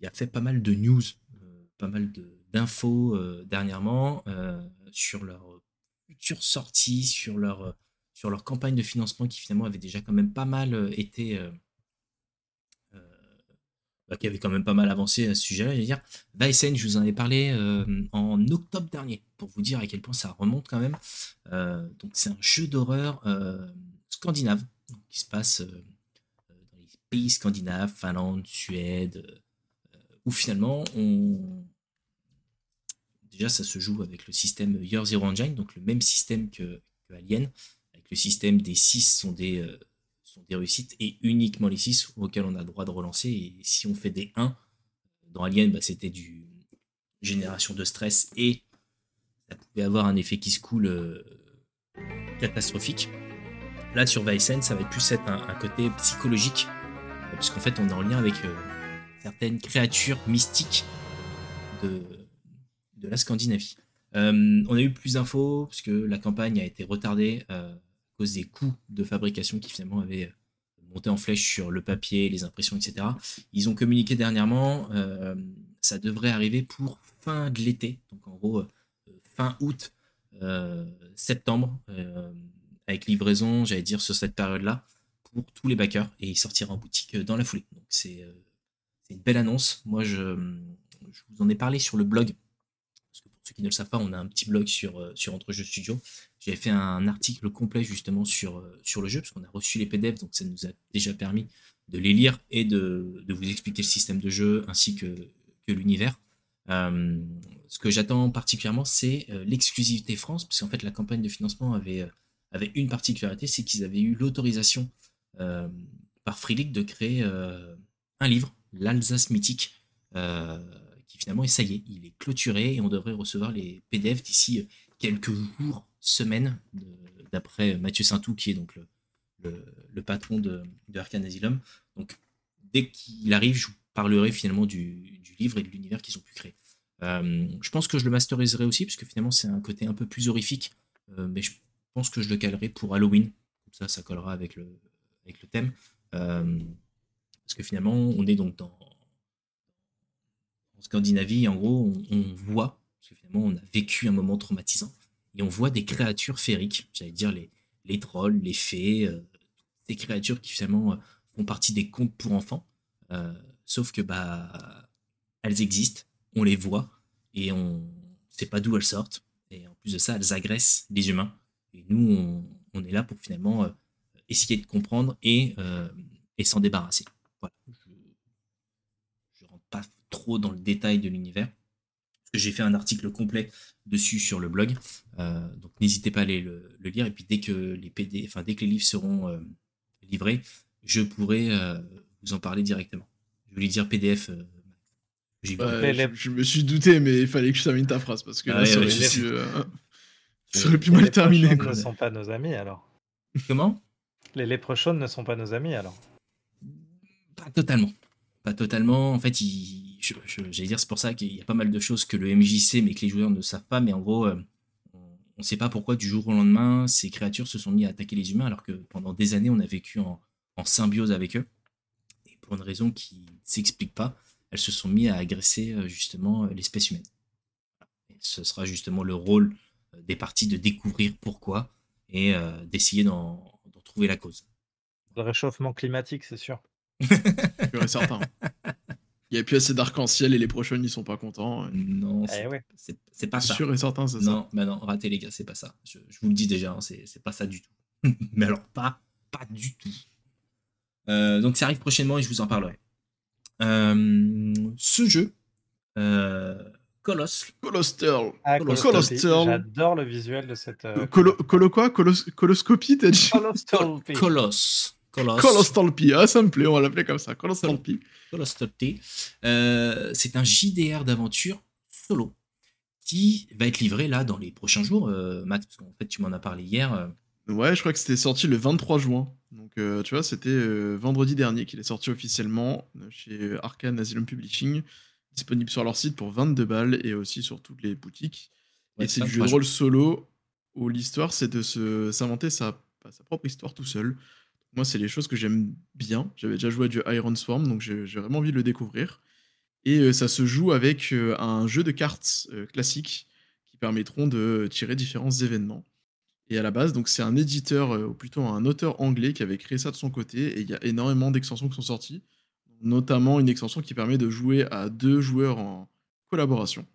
il a fait pas mal de news, euh, pas mal d'infos euh, dernièrement euh, sur leur future sortie, sur leur, sur leur campagne de financement qui finalement avait déjà quand même pas mal été. Bah, qui avait quand même pas mal avancé à ce sujet-là. Je veux dire, Weissen, je vous en ai parlé en octobre dernier, pour vous dire à quel point ça remonte quand même. donc c'est un jeu d'horreur scandinave, qui se passe dans les pays scandinaves, Finlande, Suède, où finalement, on... déjà ça se joue avec le système Year Zero Engine, donc le même système que, Alien, avec le système des 6 sont des, euh, sont des réussites et uniquement les 6 auxquels on a droit de relancer. Et si on fait des 1, dans Alien, bah, c'était du génération de stress et ça pouvait avoir un effet qui se coule euh, catastrophique. Là, sur Vincent, ça va plus être un, côté psychologique, puisqu'en fait, on est en lien avec euh, certaines créatures mystiques de, la Scandinavie. Euh, on a eu plus d'infos, puisque la campagne a été retardée euh, à cause des coûts de fabrication qui finalement avaient monter en flèche sur le papier, les impressions, etc. Ils ont communiqué dernièrement, ça devrait arriver pour fin de l'été, donc en gros fin août, septembre, avec livraison, j'allais dire sur cette période-là, pour tous les backers, et il sortira en boutique dans la foulée. Donc c'est une belle annonce. Moi, je, vous en ai parlé sur le blog pour ceux qui ne le savent pas, on a un petit blog sur, euh, sur Entrejeux Studio. J'avais fait un article complet justement sur, euh, sur le jeu, parce qu'on a reçu les PDF, donc ça nous a déjà permis de les lire et de, vous expliquer le système de jeu ainsi que, que l'univers. Euh, ce que j'attends particulièrement, c'est l'exclusivité France, parce qu'en fait, la campagne de financement avait, avait une particularité, c'est qu'ils avaient eu l'autorisation par Freelick de créer un livre, l'Alsace mythique, finalement, et ça y est, il est clôturé et on devrait recevoir les PDF d'ici euh, quelques jours, semaines, d'après Mathieu Saintou, qui est donc le, patron de, de Asylum. Donc, dès qu'il arrive, je vous parlerai finalement du, livre et de l'univers qu'ils ont pu créer. Euh, je pense que je le masteriserai aussi, puisque finalement, c'est un côté un peu plus horrifique, euh, mais je pense que je le calerai pour Halloween. Ça, ça collera avec le, avec le thème. Parce que finalement, on est donc dans Scandinavie, en gros, on, voit, parce que finalement, on a vécu un moment traumatisant, et on voit des créatures féeriques, j'allais dire les, les trolls, les fées, euh, des créatures qui finalement euh, font partie des contes pour enfants, euh, sauf que bah elles existent, on les voit, et on ne sait pas d'où elles sortent, et en plus de ça, elles agressent les humains, et nous, on, est là pour finalement essayer de comprendre et, et s'en débarrasser. Voilà. Je, je rentre pas trop dans le détail de l'univers. J'ai fait un article complet dessus sur le blog, euh, donc n'hésitez pas à aller le, lire. Et puis dès que les PD, enfin dès que les livres seront euh, livrés, je pourrai euh, vous en parler directement. Je voulais dire PDF. je, me suis douté, mais il fallait que je termine ta phrase parce que là, ça, aurait pu, mal terminer. Les ne sont pas nos amis alors. Comment? Les léprechaune ne sont pas nos amis alors. Pas totalement. Pas totalement. En fait, j'allais dire, c'est pour ça qu'il y a pas mal de choses que le MJC, mais que les joueurs ne savent pas. Mais en gros, euh, on ne sait pas pourquoi du jour au lendemain, ces créatures se sont mis à attaquer les humains, alors que pendant des années, on a vécu en, symbiose avec eux. Et pour une raison qui ne s'explique pas, elles se sont mis à agresser euh, justement euh, l'espèce humaine. Ce sera justement le rôle des parties de découvrir pourquoi et d'essayer d'en trouver la cause. Le réchauffement climatique, c'est sûr. Je certain. Il n'y a plus assez d'arc-en-ciel et les prochains ils sont pas contents. Non, eh c'est pas ça. sûr et certain, c'est ça. Non, mais non, ratez les gars, c'est pas ça. Je, vous le dis déjà, hein, c'est pas ça du tout. mais alors, pas, pas du tout. Euh, donc ça arrive prochainement et je vous en parlerai. Euh, ce jeu, euh, Coloss. Colostel. Ah, J'adore le visuel de cette. Euh, Colo, quoi? Coloscopie, t'as dit? Coloss. Colostalpi, ah ça me plaît, on va l'appeler comme ça, Colostalpi. Colostalpi. Euh, c'est un JDR d'aventure solo qui va être livré là dans les prochains jours, euh, Matt, parce qu'en fait tu m'en as parlé hier. Euh. Ouais, je crois que c'était sorti le 23 juin. Donc tu vois, c'était vendredi dernier qu'il est sorti officiellement chez Arkane Asylum Publishing, disponible sur leur site pour 22 balles et aussi sur toutes les boutiques. et c'est du jeu de rôle solo où l'histoire c'est de s'inventer sa, sa propre histoire tout seul. Moi, c'est les choses que j'aime bien. J'avais déjà joué à du Iron Swarm, donc j'ai vraiment envie de le découvrir. Et euh, ça se joue avec euh, un jeu de cartes euh, classique qui permettront de tirer différents événements. Et à la base, c'est un éditeur, ou plutôt un auteur anglais qui avait créé ça de son côté, et il y a énormément d'extensions qui sont sorties, notamment une extension qui permet de jouer à deux joueurs en collaboration,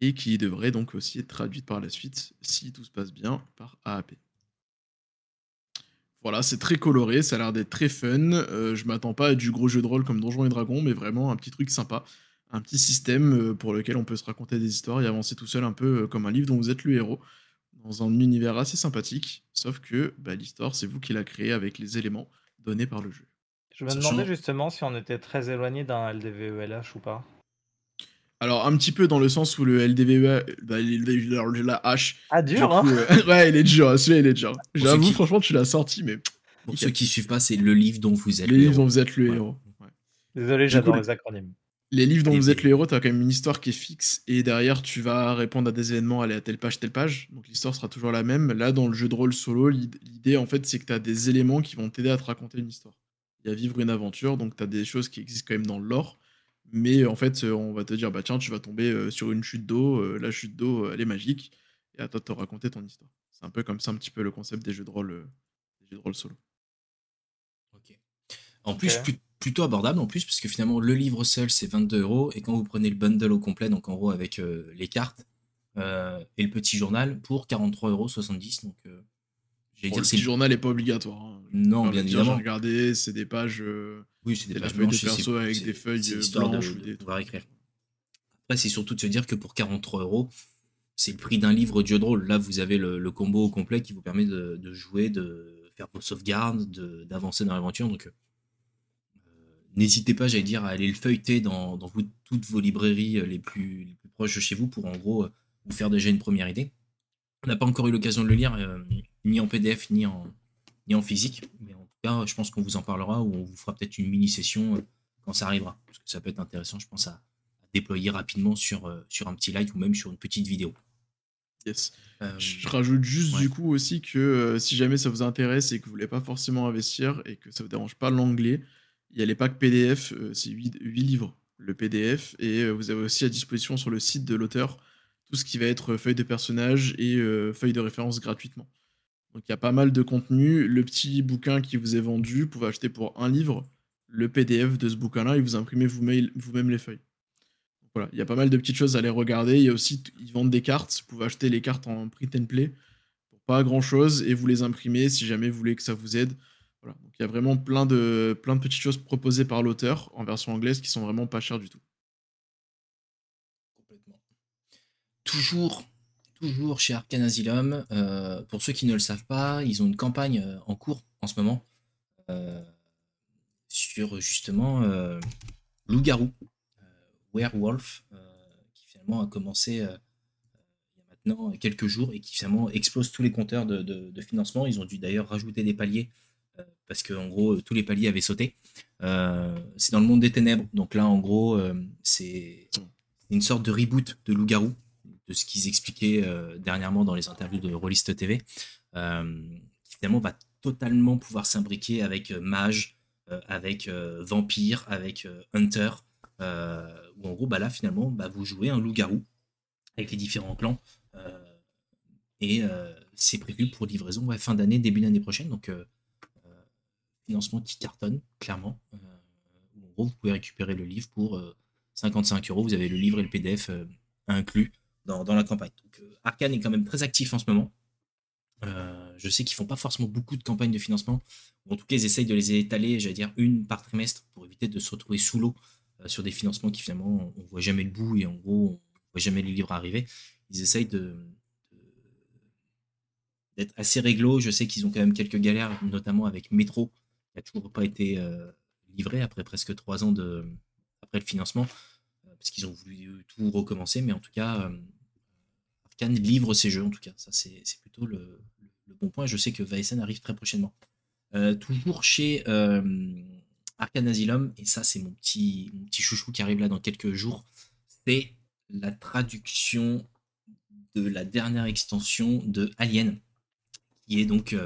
et qui devrait donc aussi être traduite par la suite, si tout se passe bien, par AAP. Voilà, c'est très coloré, ça a l'air d'être très fun. Euh, je m'attends pas à du gros jeu de rôle comme Donjons et Dragons, mais vraiment un petit truc sympa. Un petit système euh, pour lequel on peut se raconter des histoires et avancer tout seul un peu euh, comme un livre dont vous êtes le héros. Dans un univers assez sympathique, sauf que bah, l'histoire, c'est vous qui l'a créé avec les éléments donnés par le jeu. Je me demandais justement si on était très éloigné d'un LDVELH ou pas. Alors, un petit peu dans le sens où le LDVE, bah, la hache. Ah, dur, hein euh, Ouais, il est dur, hein, celui-là, il est dur. J'avoue, franchement, tu l'as sorti, mais. Pour ceux qui suivent pas, c'est le livre dont vous êtes le, livre dont vous êtes le héros. Désolé, j'adore les acronymes. Les livres dont vous êtes le héros, tu as quand même une histoire qui est fixe et derrière tu vas répondre à des événements, aller à telle page, telle page. Donc l'histoire sera toujours la même. Là, dans le jeu de rôle solo, l'idée en fait c'est que tu as des éléments qui vont t'aider à te raconter une histoire. Il y a vivre une aventure, donc tu as des choses qui existent quand même dans le lore. Mais en fait, on va te dire, bah tiens, tu vas tomber euh, sur une chute d'eau, euh, la chute d'eau, elle est magique, et à toi de te raconter ton histoire. C'est un peu comme ça, un petit peu le concept des jeux de rôle, euh, des jeux de rôle solo. Ok. En plus, plus plutôt abordable en plus, parce que finalement, le livre seul, c'est 22 euros. Et quand vous prenez le bundle au complet, donc en gros avec euh, les cartes euh, et le petit journal, pour 43,70 euros. Donc, euh, j'ai dire, le petit journal n'est pas obligatoire. Hein. Non, bien évidemment. Regardez, c'est des pages. Oui, c'est des pages perso avec des feuilles blanches. De, pouvoir écrire. Après, c'est surtout de se dire que pour 43 euros, c'est le prix d'un livre de jeu de rôle. Là, vous avez le, combo au complet qui vous permet de, de jouer, de faire vos sauvegardes, d'avancer dans l'aventure. Donc, N'hésitez pas, j'allais dire, à aller le feuilleter dans, toutes vos librairies euh, les plus, proches de chez vous pour en gros euh, vous faire déjà une première idée. On n'a pas encore eu l'occasion de le lire, euh, ni en PDF, ni en, ni en physique. Mais cas, je pense qu'on vous en parlera ou on vous fera peut-être une mini-session quand ça arrivera. Parce que ça peut être intéressant, je pense, à, déployer rapidement sur, sur un petit live ou même sur une petite vidéo. Yes. je rajoute juste du coup aussi que si jamais ça vous intéresse et que vous voulez pas forcément investir et que ça vous dérange pas l'anglais, il y a les packs PDF, euh, c'est 8, livres le PDF, et euh, vous avez aussi à disposition sur le site de l'auteur tout ce qui va être feuille de personnage et euh, feuille de référence gratuitement. Donc il y a pas mal de contenu. Le petit bouquin qui vous est vendu, vous pouvez acheter pour un livre le PDF de ce bouquin-là et vous imprimez vous-même les feuilles. voilà, il y a pas mal de petites choses à aller regarder. Il y a aussi, ils vendent des cartes. Vous pouvez acheter les cartes en print and play pour pas grand-chose et vous les imprimer si jamais vous voulez que ça vous aide il y a vraiment plein de, plein de petites choses proposées par l'auteur en version anglaise qui sont vraiment pas chères du tout. Complètement. Toujours, toujours chez Arcan Asylum. Euh, pour ceux qui ne le savent pas, ils ont une campagne euh, en cours en ce moment euh, sur justement Loup-garou, Werewolf, qui finalement a commencé il y a maintenant quelques jours et qui finalement explose tous les compteurs de financement. Ils ont dû d'ailleurs rajouter des paliers parce que en gros tous les paliers avaient sauté. Euh, c'est dans le monde des ténèbres, donc là en gros euh, c'est une sorte de reboot de Loup-garou, de ce qu'ils expliquaient euh, dernièrement dans les interviews de Rollist TV, qui finalement va totalement pouvoir s'imbriquer avec mage, avec vampire, avec hunter, où en gros bah là finalement bah, vous jouez un loup-garou avec les différents clans. et c'est prévu pour livraison fin d'année, début d'année prochaine. Donc financement qui cartonne, clairement. Euh, en gros, vous pouvez récupérer le livre pour 55 euh, euros. Vous avez le livre et le PDF euh, inclus dans, la campagne. Donc, Arkane est quand même très actif en ce moment. je sais qu'ils font pas forcément beaucoup de campagnes de financement. en tout cas, ils essayent de les étaler, j'allais dire, une par trimestre pour éviter de se retrouver sous l'eau sur des financements qui finalement on voit jamais le bout et en gros on voit jamais les livres arriver. Ils essayent de, d'être assez réglo. Je sais qu'ils ont quand même quelques galères, notamment avec Métro, n'a toujours pas été euh, livré après presque trois ans de, après le financement, euh, parce qu'ils ont voulu tout recommencer, mais en tout cas, euh, Arkane livre ses jeux, en tout cas. Ça, c'est plutôt le, bon point. Je sais que Vaesen arrive très prochainement. toujours chez Arkane Asylum, et ça, c'est mon petit, mon petit chouchou qui arrive là dans quelques jours, c'est la traduction de la dernière extension de Alien, qui est donc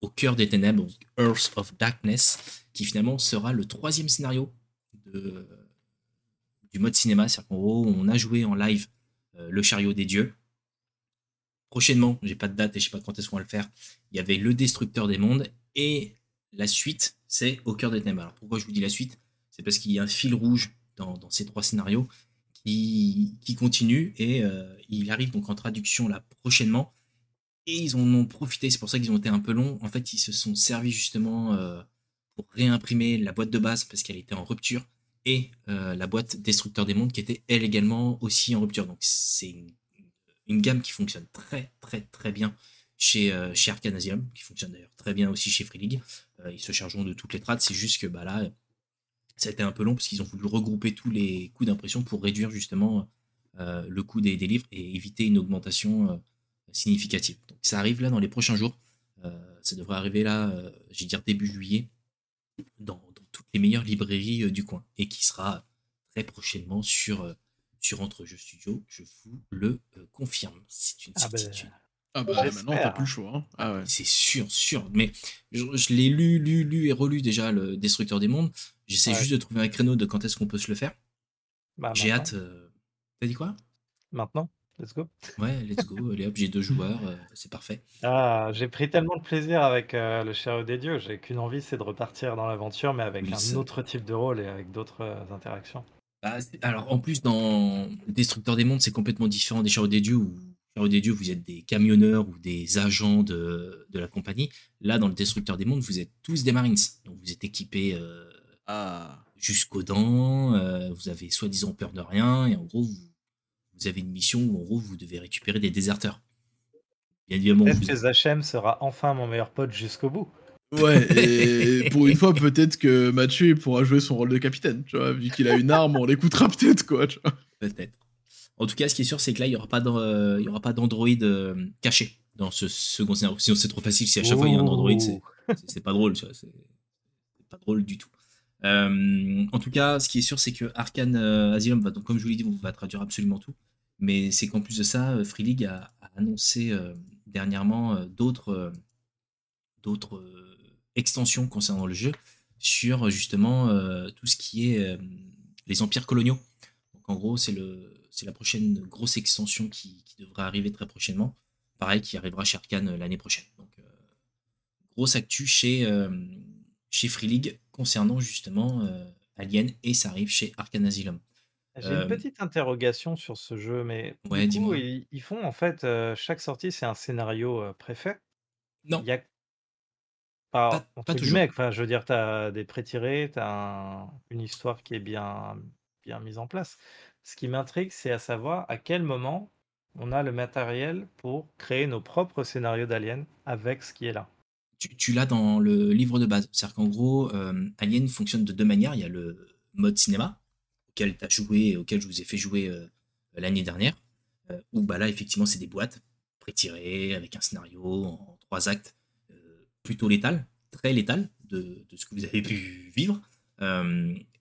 au cœur des ténèbres, Earth of Darkness, qui finalement sera le troisième scénario du mode cinéma. C'est-à-dire qu'en gros, on a joué en live euh, Le chariot des dieux. Prochainement, j'ai pas de date et je sais pas quand est-ce qu'on va le faire, il y avait Le destructeur des mondes et la suite, c'est Au cœur des ténèbres. Alors pourquoi je vous dis la suite? C'est parce qu'il y a un fil rouge dans, ces trois scénarios qui, qui continue et euh, il arrive donc en traduction là prochainement et ils en ont profité, c'est pour ça qu'ils ont été un peu longs. En fait, ils se sont servis justement euh, pour réimprimer la boîte de base parce qu'elle était en rupture et euh, la boîte Destructeur des Mondes qui était elle également aussi en rupture. Donc c'est une, gamme qui fonctionne très très très bien chez, euh, chez Arcanasium, qui fonctionne d'ailleurs très bien aussi chez Free League. ils se chargeront de toutes les trades, c'est juste que bah, là, ça a été un peu long parce qu'ils ont voulu regrouper tous les coûts d'impression pour réduire justement le coût des, livres et éviter une augmentation significative. Donc ça arrive là dans les prochains jours. Euh, ça devrait arriver là, euh, dire début juillet, dans, toutes les meilleures librairies euh, du coin, et qui sera très prochainement sur, sur Entre Jeux Studio. Je vous le confirme. C'est une ah ben, certitude. Ah bah maintenant t'as plus le choix. Hein. Ah ouais. C'est sûr, sûr. Mais je, l'ai lu, lu, lu et relu déjà, le Destructeur des Mondes. J'essaie juste de trouver un créneau de quand est-ce qu'on peut se le faire. Bah, J'ai hâte. T'as dit quoi? Maintenant Let's go. Ouais, let's go. Allez hop, j'ai deux joueurs, euh, c'est parfait. Ah, j'ai pris tellement de plaisir avec euh, le Chariot des Dieux. J'ai qu'une envie, c'est de repartir dans l'aventure, mais avec un autre type de rôle et avec d'autres euh, interactions. Bah, alors, en plus, dans Destructeur des Mondes, c'est complètement différent des Chariots des Dieux, où Chariot des Dieux, vous êtes des camionneurs ou des agents de, de la compagnie. Là, dans le Destructeur des Mondes, vous êtes tous des Marines. Donc, vous êtes équipés ah. jusqu'aux dents, vous avez soi-disant peur de rien, et en gros, vous vous avez une mission où en gros vous devez récupérer des déserteurs. Bien évidemment. Peut-être que Zachem sera enfin mon meilleur pote jusqu'au bout. Ouais, et pour une fois, peut-être que Mathieu pourra jouer son rôle de capitaine, tu vois, vu qu'il a une arme, on l'écoutera peut-être, quoi, Peut-être. En tout cas, ce qui est sûr, c'est que là, il n'y aura pas d'android euh, caché dans ce second scénario. Sinon, c'est trop facile. Si à chaque fois il y a un android, c'est pas drôle, C'est pas drôle du tout. Euh, en tout cas, ce qui est sûr, c'est que Arkane euh, Asylum va donc, comme je vous l'ai dit, on va traduire absolument tout. Mais c'est qu'en plus de ça, euh, Free League a, annoncé dernièrement d'autres d'autres extensions concernant le jeu sur justement tout ce qui est les empires coloniaux. Donc en gros, c'est le c'est la prochaine grosse extension qui, qui, devrait arriver très prochainement. Pareil, qui arrivera chez Arkane l'année prochaine. Donc grosse actu chez chez Free League concernant justement euh, Alien et ça arrive chez Arcan Asylum. J'ai une euh, petite interrogation sur ce jeu, mais ouais, du coup, ils, font en fait euh, chaque sortie, c'est un scénario préfet. Non. Il y a pas, pas, toujours. Enfin, je veux dire, tu as des pré-tirés, tu as une histoire qui est bien, bien mise en place. Ce qui m'intrigue, c'est à savoir à quel moment on a le matériel pour créer nos propres scénarios d'Alien avec ce qui est là tu, l'as dans le livre de base. C'est-à-dire qu'en gros, euh, Alien fonctionne de deux manières. Il y a le mode cinéma, auquel tu as joué, auquel je vous ai fait jouer euh, l'année dernière, euh, où bah, là, effectivement, c'est des boîtes pré-tirées, avec un scénario en trois actes, plutôt létal, très létal, de, ce que vous avez pu vivre.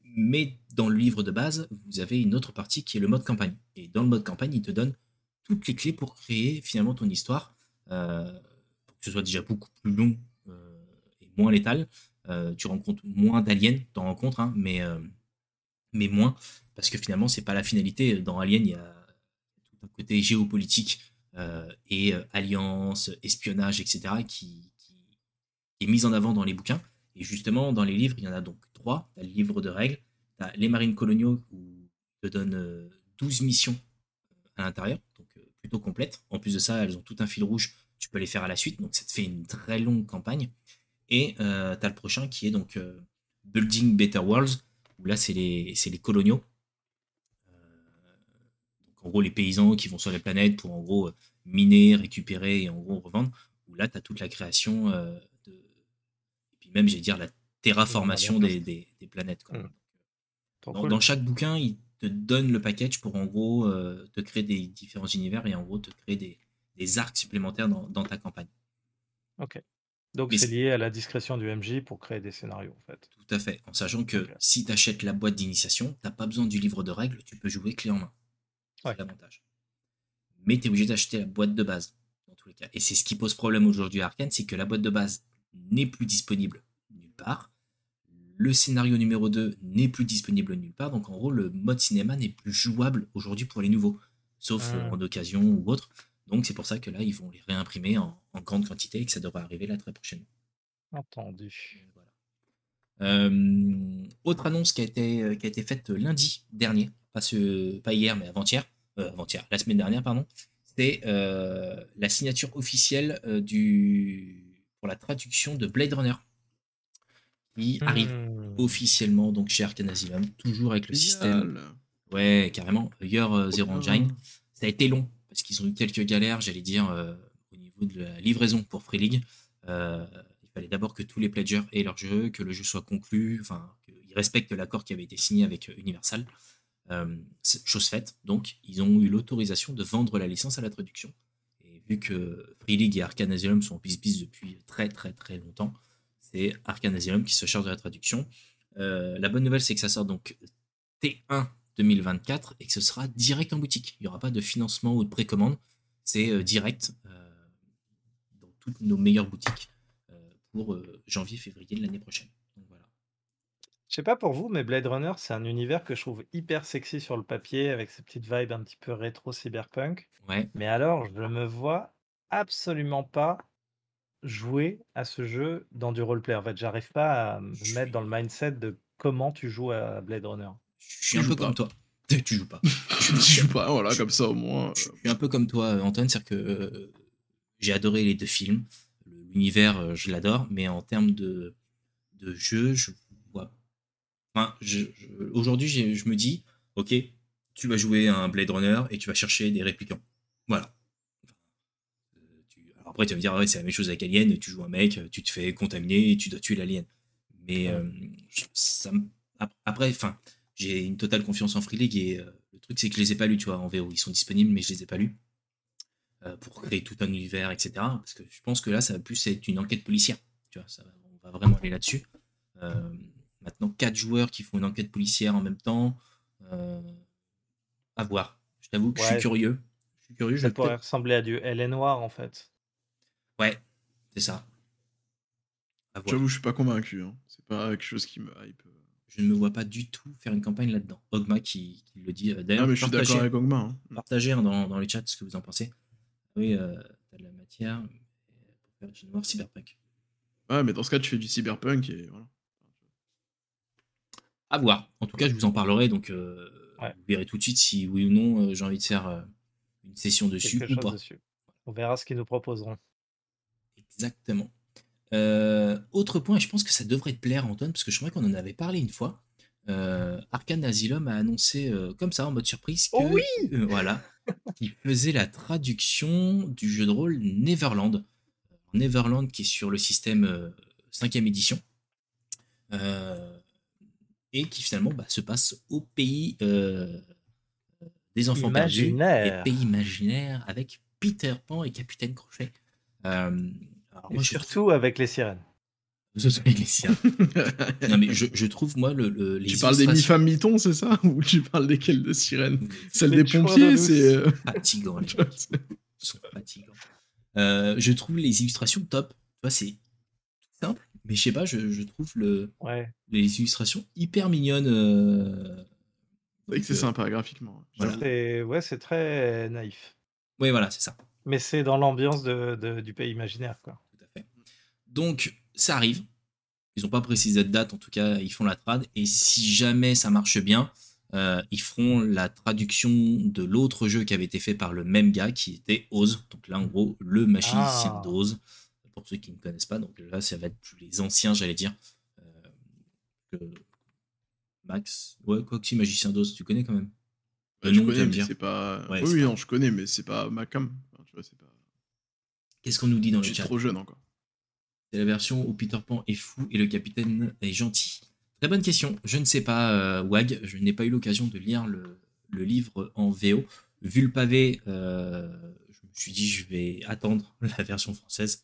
mais dans le livre de base, vous avez une autre partie qui est le mode campagne. Et dans le mode campagne, il te donne toutes les clés pour créer finalement ton histoire que ce soit déjà beaucoup plus long euh, et moins létal. Euh, tu rencontres moins d'aliens, en rencontres, hein, mais, euh, mais moins, parce que finalement, c'est pas la finalité. Dans Alien, il y a tout un côté géopolitique et alliance, espionnage, etc., qui, est mis en avant dans les bouquins. Et justement, dans les livres, il y en a donc trois. Tu as le livre de règles, tu as les marines coloniaux, où te donne 12 missions à l'intérieur, donc plutôt complètes. En plus de ça, elles ont tout un fil rouge tu peux les faire à la suite, donc ça te fait une très longue campagne. Et euh, tu as le prochain qui est donc euh, Building Better Worlds, où là c'est les, les coloniaux. Euh, en gros les paysans qui vont sur les planètes pour en gros miner, récupérer et en gros revendre. Où là tu as toute la création puis même, j'ai dire, la terraformation des, des, planètes. Mmh. Dans, chaque bouquin, il te donne le package pour en gros te créer des différents univers et en gros te créer des, des arcs supplémentaires dans, ta campagne. Ok. Donc c'est lié à la discrétion du MJ pour créer des scénarios en fait. Tout à fait, en sachant que si tu achètes la boîte d'initiation, tu n'as pas besoin du livre de règles, tu peux jouer clé en main. C'est l'avantage. Mais tu es obligé d'acheter la boîte de base, dans tous les cas. Et c'est ce qui pose problème aujourd'hui à Arkane, c'est que la boîte de base n'est plus disponible nulle part. Le scénario numéro 2 n'est plus disponible nulle part. Donc en gros, le mode cinéma n'est plus jouable aujourd'hui pour les nouveaux. Sauf ah. en occasion ou autre. Donc c'est pour ça que là, ils vont les réimprimer en, grande quantité et que ça devrait arriver là très prochainement. Entendu. Euh, autre annonce qui a, été, euh, qui a été faite lundi dernier, pas, ce, pas hier, mais avant-hier, euh, avant-hier, la semaine dernière, pardon, c'est la signature officielle du, pour la traduction de Blade Runner, qui arrive hmm. officiellement donc chez Arkane Asylum, toujours avec le système. Ouais, carrément, Year Zero Engine. Ça a été long parce qu'ils ont eu quelques galères, j'allais dire, euh, au niveau de la livraison pour Free League. Euh, il fallait d'abord que tous les pledgers aient leur jeu, que le jeu soit conclu, enfin, qu'ils respectent l'accord qui avait été signé avec Universal. Euh, chose faite, donc ils ont eu l'autorisation de vendre la licence à la traduction. Vu que Free League et Arcane Asylum sont en bis depuis très très très longtemps, c'est Arcane qui se charge de la traduction. la bonne nouvelle, c'est que ça sort donc T1 2024 et que ce sera direct en boutique. Il n'y aura pas de financement ou de précommande. C'est direct dans toutes nos meilleures boutiques pour janvier-février de l'année prochaine. Je sais pas pour vous, mais Blade Runner, c'est un univers que je trouve hyper sexy sur le papier, avec ses petites vibes un petit peu rétro cyberpunk. Ouais. Mais alors, je me vois absolument pas jouer à ce jeu dans du roleplay. En fait, j'arrive pas à me mettre dans le mindset de comment tu joues à Blade Runner. Je suis un peu comme toi. Tu joues pas. Je joue pas, voilà, comme ça au moins. Je suis un peu comme toi, Antoine, c'est-à-dire que euh, j'ai adoré les deux films. L'univers, euh, je l'adore, mais en termes de, de jeu, je aujourd'hui, je me dis, ok, tu vas jouer un Blade Runner et tu vas chercher des réplicants. Voilà. Euh, après, tu vas me dire, ouais, c'est la même chose avec Alien, tu joues un mec, tu te fais contaminer et tu dois tuer l'alien. Mais euh, ça, après, enfin, j'ai une totale confiance en Free League et euh, le truc, c'est que je les ai pas lus, tu vois, en VO. Ils sont disponibles, mais je les ai pas lus pour créer tout un univers, etc. Parce que je pense que là, ça va plus être une enquête policière. Tu vois, ça, on va vraiment aller là-dessus. Maintenant, quatre joueurs qui font une enquête policière en même temps. Euh, à voir. Je t'avoue que je suis curieux. Je suis curieux. Ça pourrait ressembler à du L Noir en fait. Ouais, c'est ça. J'avoue, je suis pas convaincu. Hein. C'est pas quelque chose qui me hype. Je ne me vois pas du tout faire une campagne là-dedans. Ogma qui, le dit. Euh, d'ailleurs, ah, mais je suis d'accord avec Ogma. Hein. Partagez hein, dans, dans, les chats ce que vous en pensez. Oui, euh, t'as de la matière pour faire du noir cyberpunk. Ouais, mais dans ce cas, tu fais du cyberpunk et voilà. À voir. En tout cas, je vous en parlerai, donc euh, vous verrez tout de suite si oui ou non euh, j'ai envie de faire euh, une session dessus ou pas. On verra ce qu'ils nous proposeront. Exactement. autre point, je pense que ça devrait te plaire, Antoine, parce que je crois qu'on en avait parlé une fois. Arkane Asylum a annoncé comme ça en mode surprise oh oui voilà, qu'il faisait la traduction du jeu de rôle Neverland. Neverland qui est sur le système 5ème édition. Euh, et qui finalement bah, se passe au pays euh, des enfants perdus, les pays imaginaires, avec Peter Pan et Capitaine Crochet. Euh, et surtout avec les sirènes. Avec les sirènes. non mais je, je, trouve moi le, le Tu parles des mi-femmes mi-tons, c'est ça? Ou tu parles desquelles de sirènes? Celle des pompiers, c'est euh, fatigant. Les sont fatigants. Euh, je trouve les illustrations top. Tu vois, c'est mais je sais pas, je, trouve le, les illustrations hyper mignonnes. Euh, c'est c'est euh, sympa graphiquement. Ouais, c'est très naïf. Oui, voilà, c'est ça. Mais c'est dans l'ambiance de, du pays imaginaire, quoi. Tout à fait. Donc, ça arrive. Ils n'ont pas précisé de date, en tout cas, ils font la trad. Et si jamais ça marche bien, euh, ils feront la traduction de l'autre jeu qui avait été fait par le même gars, qui était Oz. Donc là, en gros, le magicien ah. d'Oz pour ceux qui ne connaissent pas. Donc là, ça va être plus les anciens, j'allais dire. Euh, Max, ouais, quoi que si, Magicien d'Oz, tu connais quand même. Bah, je connais, mais c'est pas. oui, non, je connais, mais c'est pas Macam. Qu'est-ce qu'on nous dit dans le chat trop jeune encore. C'est la version où Peter Pan est fou et le capitaine est gentil. Très bonne question. Je ne sais pas, euh, Wag. Je n'ai pas eu l'occasion de lire le, livre en VO. Vu le pavé, euh, je me suis dit je vais attendre la version française.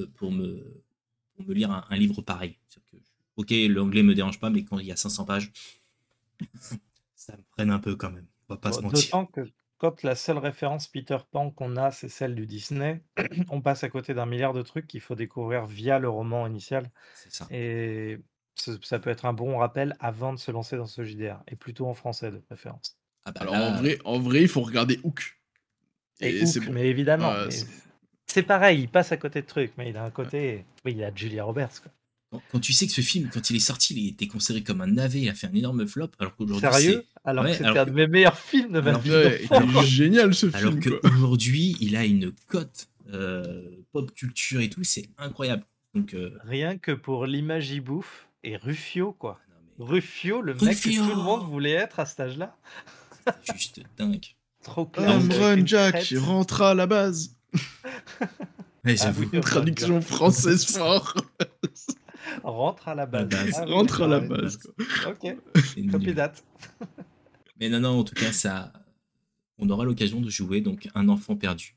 Euh, pour me, me lire un, livre pareil. Que, ok, l'anglais me dérange pas, mais quand il y a 500 pages, ça me freine un peu quand même. On va pas se mentir. D'autant que quand la seule référence Peter Pan qu'on a, c'est celle du Disney, on passe à côté d'un milliard de trucs qu'il faut découvrir via le roman initial. Ça. Et ça peut être un bon rappel avant de se lancer dans ce JDR, et plutôt en français de préférence. Ah bah Alors en, vrai, en vrai, il faut regarder Hook. Et, Hook, mais évidemment. C'est pareil, il passe à côté de trucs, mais il a un côté. Oui, il a Julia Roberts. Quoi. Quand, tu sais que ce film, quand il est sorti, il était considéré comme un navet, il a fait un énorme flop, alors qu'aujourd'hui. Sérieux Alors que c'était un de mes meilleurs films de ma vie. Ouais, génial ce film. Alors qu'aujourd'hui, il a une cote euh, pop culture et tout, c'est incroyable. Donc, euh, Rien que pour l'image bouffe et Rufio, quoi. Ah Rufio, le mec que tout le monde voulait être à cet âge-là. juste dingue. Trop clair. Home Jack, il rentre à la base. Mais j'avoue. Une traduction française fort. Rentre à la base. Ah Rentre à la base. Ok. Copy date. Mais non, non, en tout cas, ça, on aura l'occasion de jouer donc un enfant perdu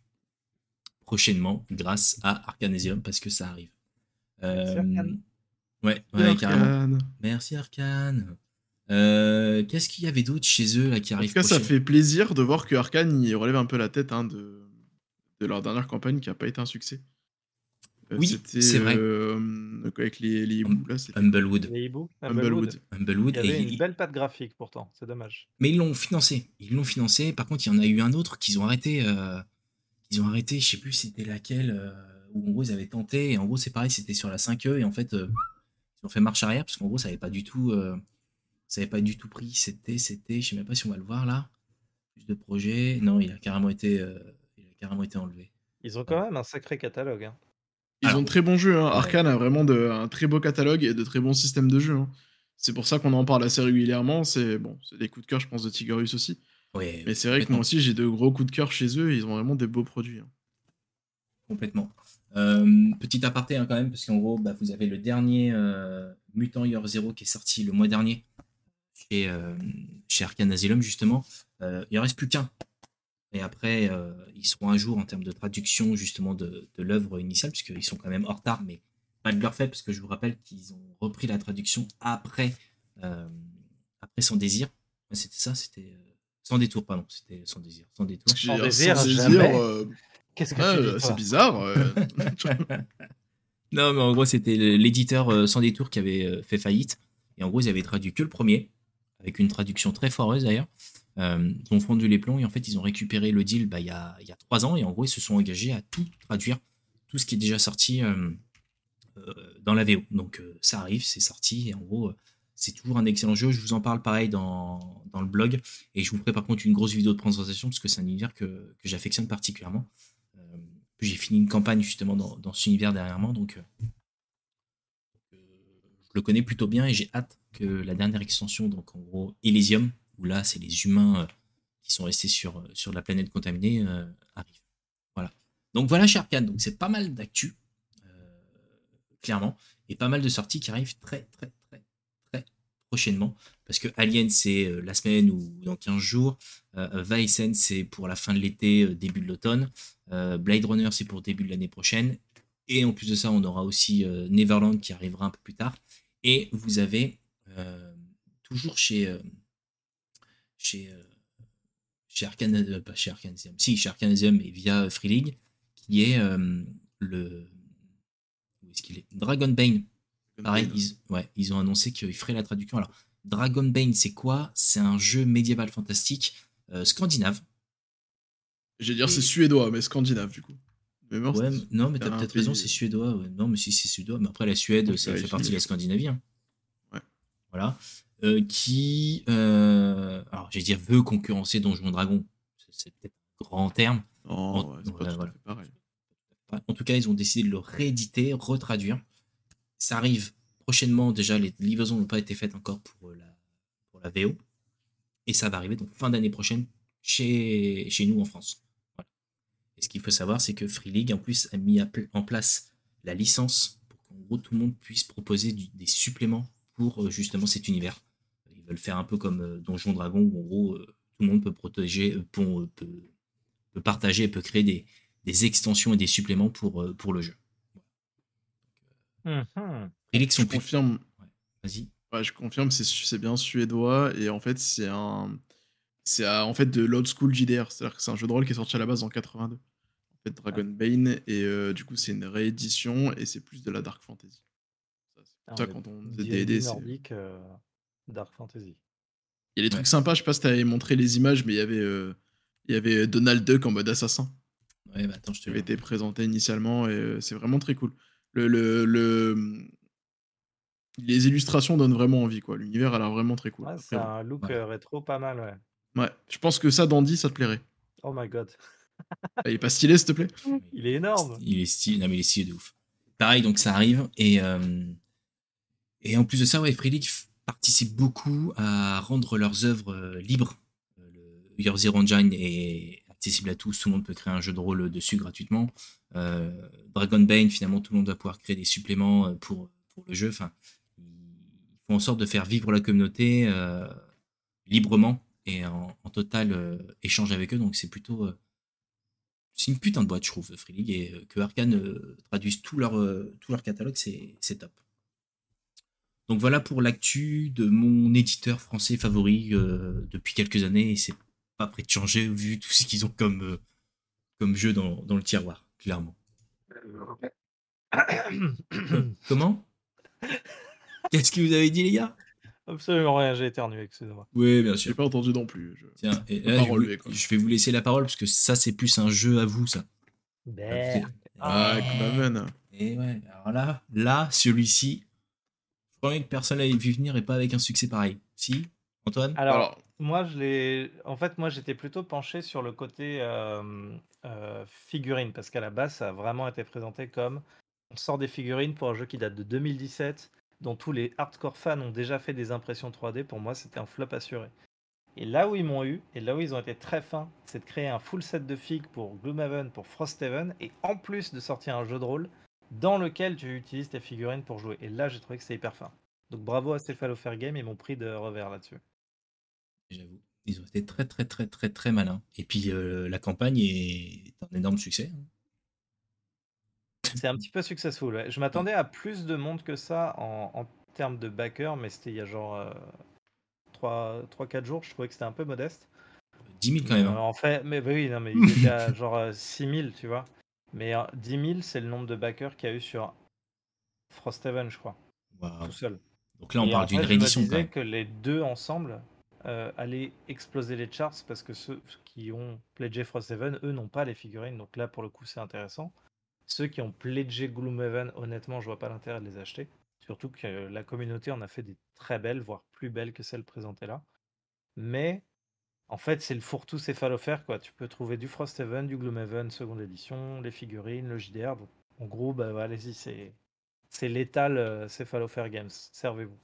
prochainement grâce à Arcanesium parce que ça arrive. Euh... Ouais, ouais carrément. Merci Arcane. Qu'est-ce qu'il y avait d'autre chez eux là qui arrive En tout cas, ça fait plaisir de voir que Arkane il relève un peu la tête hein, de, de leur dernière campagne qui n'a pas été un succès. oui, c'est vrai. avec les, les hiboux, là, Humblewood. Les hiboux Humblewood. Humblewood. Il y avait une belle patte graphique pourtant, c'est dommage. Mais ils l'ont financé. Ils l'ont financé. Par contre, il y en a eu un autre qu'ils ont arrêté. ils ont arrêté, je sais plus c'était laquelle où en gros ils avaient tenté, et en gros c'est pareil, c'était sur la 5E, et en fait euh, ils ont fait marche arrière, parce qu'en gros ça n'avait pas du tout euh, ça avait pas du tout pris, c'était, c'était, je sais même pas si on va le voir là, plus de projets, non il a carrément été, euh, carrément été enlevé. Ils ont quand même un sacré catalogue. Hein. Ils ont de très bons jeux, hein. Arkane a vraiment de, un très beau catalogue et de très bons systèmes de jeu. Hein. C'est pour ça qu'on en parle assez régulièrement. C'est bon, c'est des coups de cœur, je pense, de Tigurius aussi. Mais c'est vrai que moi aussi, j'ai de gros coups de cœur chez eux. Ils ont vraiment des beaux produits. Complètement. Euh, petit aparté hein, quand même, parce qu'en gros, bah, vous avez le dernier euh, Mutant Year Zero qui est sorti le mois dernier chez, euh, chez Arcane Asylum, justement. il en reste plus qu'un. Et après, ils seront un jour en termes de traduction justement de, de l'œuvre initiale, puisqu'ils sont quand même en retard, mais pas de leur fait, parce que je vous rappelle qu'ils ont repris la traduction après, après Son Désir. C'était ça, c'était Sans Détour, pardon, c'était Sans Désir. Sans Détour. Sans Désir, jamais. Qu'est-ce que C'est bizarre. non, mais en gros, c'était l'éditeur euh, Sans Détour qui avait euh, fait faillite. Et en gros, ils avaient traduit que le premier, avec une traduction très foreuse d'ailleurs. Euh, ils ont fondu les plombs et en fait, ils ont récupéré le deal bah, il, y a, il y a trois ans. Et en gros, ils se sont engagés à tout traduire, tout ce qui est déjà sorti dans la VO. Donc, ça arrive, c'est sorti. Et en gros, c'est toujours un excellent jeu. Je vous en parle pareil dans, dans, le blog. Et je vous ferai par contre une grosse vidéo de présentation parce que c'est un univers que, que j'affectionne particulièrement j'ai fini une campagne justement dans, dans cet univers dernièrement, donc euh, euh, je le connais plutôt bien et j'ai hâte que la dernière extension, donc en gros Elysium, où là c'est les humains euh, qui sont restés sur, sur la planète contaminée, arrive. Voilà. Donc voilà chez Arkane, donc c'est pas mal d'actu, clairement, et pas mal de sorties qui arrivent très très très très prochainement, parce que Alien c'est la semaine ou dans 15 jours, euh, c'est pour la fin de l'été, début de l'automne, euh, Blade Runner, c'est pour début de l'année prochaine. Et en plus de ça, on aura aussi euh, Neverland qui arrivera un peu plus tard. Et vous avez euh, toujours chez chez chez Arcanasium, pas chez Arcanasium, si chez Arcanasium et via Free League, qui est le où est-ce qu'il est? Dragon Bane. Pareil, ils, ouais, ils ont annoncé qu'ils feraient la traduction. Alors, Dragon Bane, c'est quoi? C'est un jeu médiéval fantastique scandinave J'allais dire c'est suédois, mais scandinave du coup. Mais ouais, non, mais t'as peut-être raison, c'est suédois. Non, mais si c'est suédois, mais après la Suède, ça fait partie de la Scandinavie. Hein. Ouais. Voilà. Euh, qui, euh, alors j'allais dire, veut concurrencer Donjon Dragon. C'est peut-être un grand terme. en... pas pareil. En tout cas, ils ont décidé de le rééditer, retraduire. Ça arrive prochainement. Déjà, les livraisons n'ont pas été faites encore pour la, pour la VO. Et ça va arriver donc fin d'année prochaine chez, chez nous en France. Et ce qu'il faut savoir, c'est que Free League, en plus, a mis en place la licence pour qu'en gros tout le monde puisse proposer des suppléments pour euh, justement cet univers. Ils veulent faire un peu comme euh, Donjon Dragon, où en gros euh, tout le monde peut protéger, peut, peut, partager et peut créer des, des, extensions et des suppléments pour, pour le jeu. League sont je confirme. Vas-y. Ouais, je confirme, c'est bien suédois et en fait c'est un c'est en fait de l'old school JDR, c'est-à-dire que c'est un jeu de rôle qui est sorti à la base en 82. En fait, Dragon Bane, et euh, du coup, c'est une réédition et c'est plus de la Dark Fantasy. Ça quand on faisait des nordique, euh, Dark Fantasy. Il y a des trucs sympas, je sais pas si t'avais montré les images, mais il y avait, euh, il y avait Donald Duck en mode assassin. Ouais, bah attends, je te avait été présenté initialement et c'est vraiment très cool. Le, le, le, Les illustrations donnent vraiment envie, quoi. L'univers a l'air vraiment très cool. Ouais, c'est un look rétro pas mal, ouais. Ouais, je pense que ça, Dandy, ça te plairait. Oh my god. il est pas stylé, s'il te plaît? Il est énorme. Il est stylé, non mais il est stylé de ouf. Pareil, donc ça arrive et euh, et en plus de ça, ouais, Free League participe beaucoup à rendre leurs œuvres euh, libres. Euh, le Your Zero Engine est accessible à tous, tout le monde peut créer un jeu de rôle dessus gratuitement. Dragon Bane, finalement, tout le monde va pouvoir créer des suppléments pour, le jeu. Enfin, ils font en sorte de faire vivre la communauté librement et en, total euh, échange avec eux. Donc c'est plutôt. Euh, c'est une putain de boîte, je trouve, Free League. Et euh, que Arkane traduise tout leur, tout leur catalogue, c'est top. Donc voilà pour l'actu de mon éditeur français favori depuis quelques années et c'est pas prêt de changer vu tout ce qu'ils ont comme, comme jeu dans, dans le tiroir, clairement. Comment? Qu'est-ce que vous avez dit, les gars? Absolument rien, j'ai éternué, excusez-moi. Oui, bien sûr. J'ai pas entendu non plus. Je... Tiens, et je, vais vous laisser la parole parce que ça, c'est plus un jeu à vous, ça. Ben. Ah, ah Et ouais, alors là, là, celui-ci, crois que personne l'avait vu venir et pas avec un succès pareil. Si, Antoine Alors, moi, je l'ai. En fait, moi, j'étais plutôt penché sur le côté euh, euh, figurine parce qu'à la base, ça a vraiment été présenté comme on sort des figurines pour un jeu qui date de 2017 dont tous les hardcore fans ont déjà fait des impressions 3D, pour moi c'était un flop assuré. Et là où ils m'ont eu, et là où ils ont été très fins, c'est de créer un full set de figues pour Gloomhaven, pour Frosthaven, et en plus de sortir un jeu de rôle dans lequel tu utilises tes figurines pour jouer. Et là j'ai trouvé que c'était hyper fin. Donc bravo à Fair Game, ils m'ont pris de revers là-dessus. J'avoue, ils ont été très très très très très malins. Et puis euh, la campagne est un énorme succès. Hein. C'est un petit peu successful. Je m'attendais à plus de monde que ça en, termes de backer, mais c'était il y a genre 3-4 euh, jours. Je trouvais que c'était un peu modeste. 10 000 quand même. Hein. en fait, mais bah oui, non, mais il était à genre 6 euh, 000, tu vois. Mais 10 euh, 000, c'est le nombre de backers qu'il y a eu sur Frosthaven, je crois. Tout seul. Donc là, on parle d'une réédition. Je me disais que les deux ensemble allaient exploser les charts parce que ceux qui ont pledgé Frosthaven, eux, n'ont pas les figurines. Donc là, pour le coup, c'est intéressant. Ceux qui ont pledgé Gloomhaven, honnêtement, je vois pas l'intérêt de les acheter. Surtout que la communauté en a fait des très belles, voire plus belles que celles présentées là. Mais en fait, c'est le fourre-tout céphalofère. Quoi. Tu peux trouver du Frosthaven, du Gloomhaven, seconde édition, les figurines, le JDR. en gros, bah, allez-y, c'est, c'est l'étal euh, céphalofère games. Servez-vous.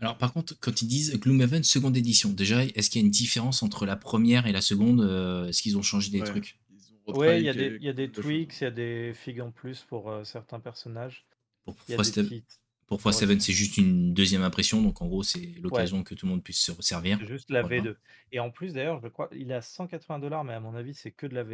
Alors, par contre, quand ils disent Gloomhaven seconde édition, déjà, est-ce qu'il y a une différence entre la première et la seconde euh, Est-ce qu'ils ont changé des trucs? Ouais, il y a des, y a des tweaks, il y a des figues en plus pour euh, certains personnages. Pour Frost, c'est juste une deuxième impression, donc en gros, c'est l'occasion que tout le monde puisse se servir. juste la V2. Et en plus, d'ailleurs, je crois, il est à 180 dollars, mais à mon avis, c'est que de la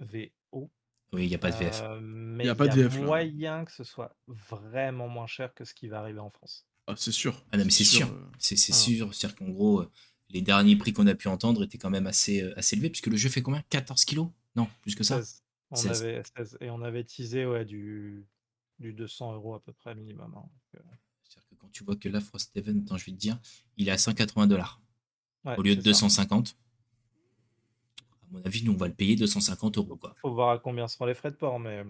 VO. Oui, il n'y a pas de VF. Euh, mais il y a pas de VF, moyen que ce soit vraiment moins cher que ce qui va arriver en France. Ah, c'est sûr. Ah non, mais c'est sûr. Euh, c'est ah. sûr. C'est-à-dire qu'en gros, les derniers prix qu'on a pu entendre étaient quand même assez, assez élevés, puisque le jeu fait combien? 14 kilos? Non, plus que ça? On avait, et on avait teasé ouais, du, du 200 euros à peu près minimum. Hein, euh. C'est-à-dire que quand tu vois que là, Frosthaven, je vais te dire, il est à 180 dollars au lieu de 250. À mon avis, nous, on va le payer 250 euros. Quoi. Faut voir à combien seront les frais de port, mais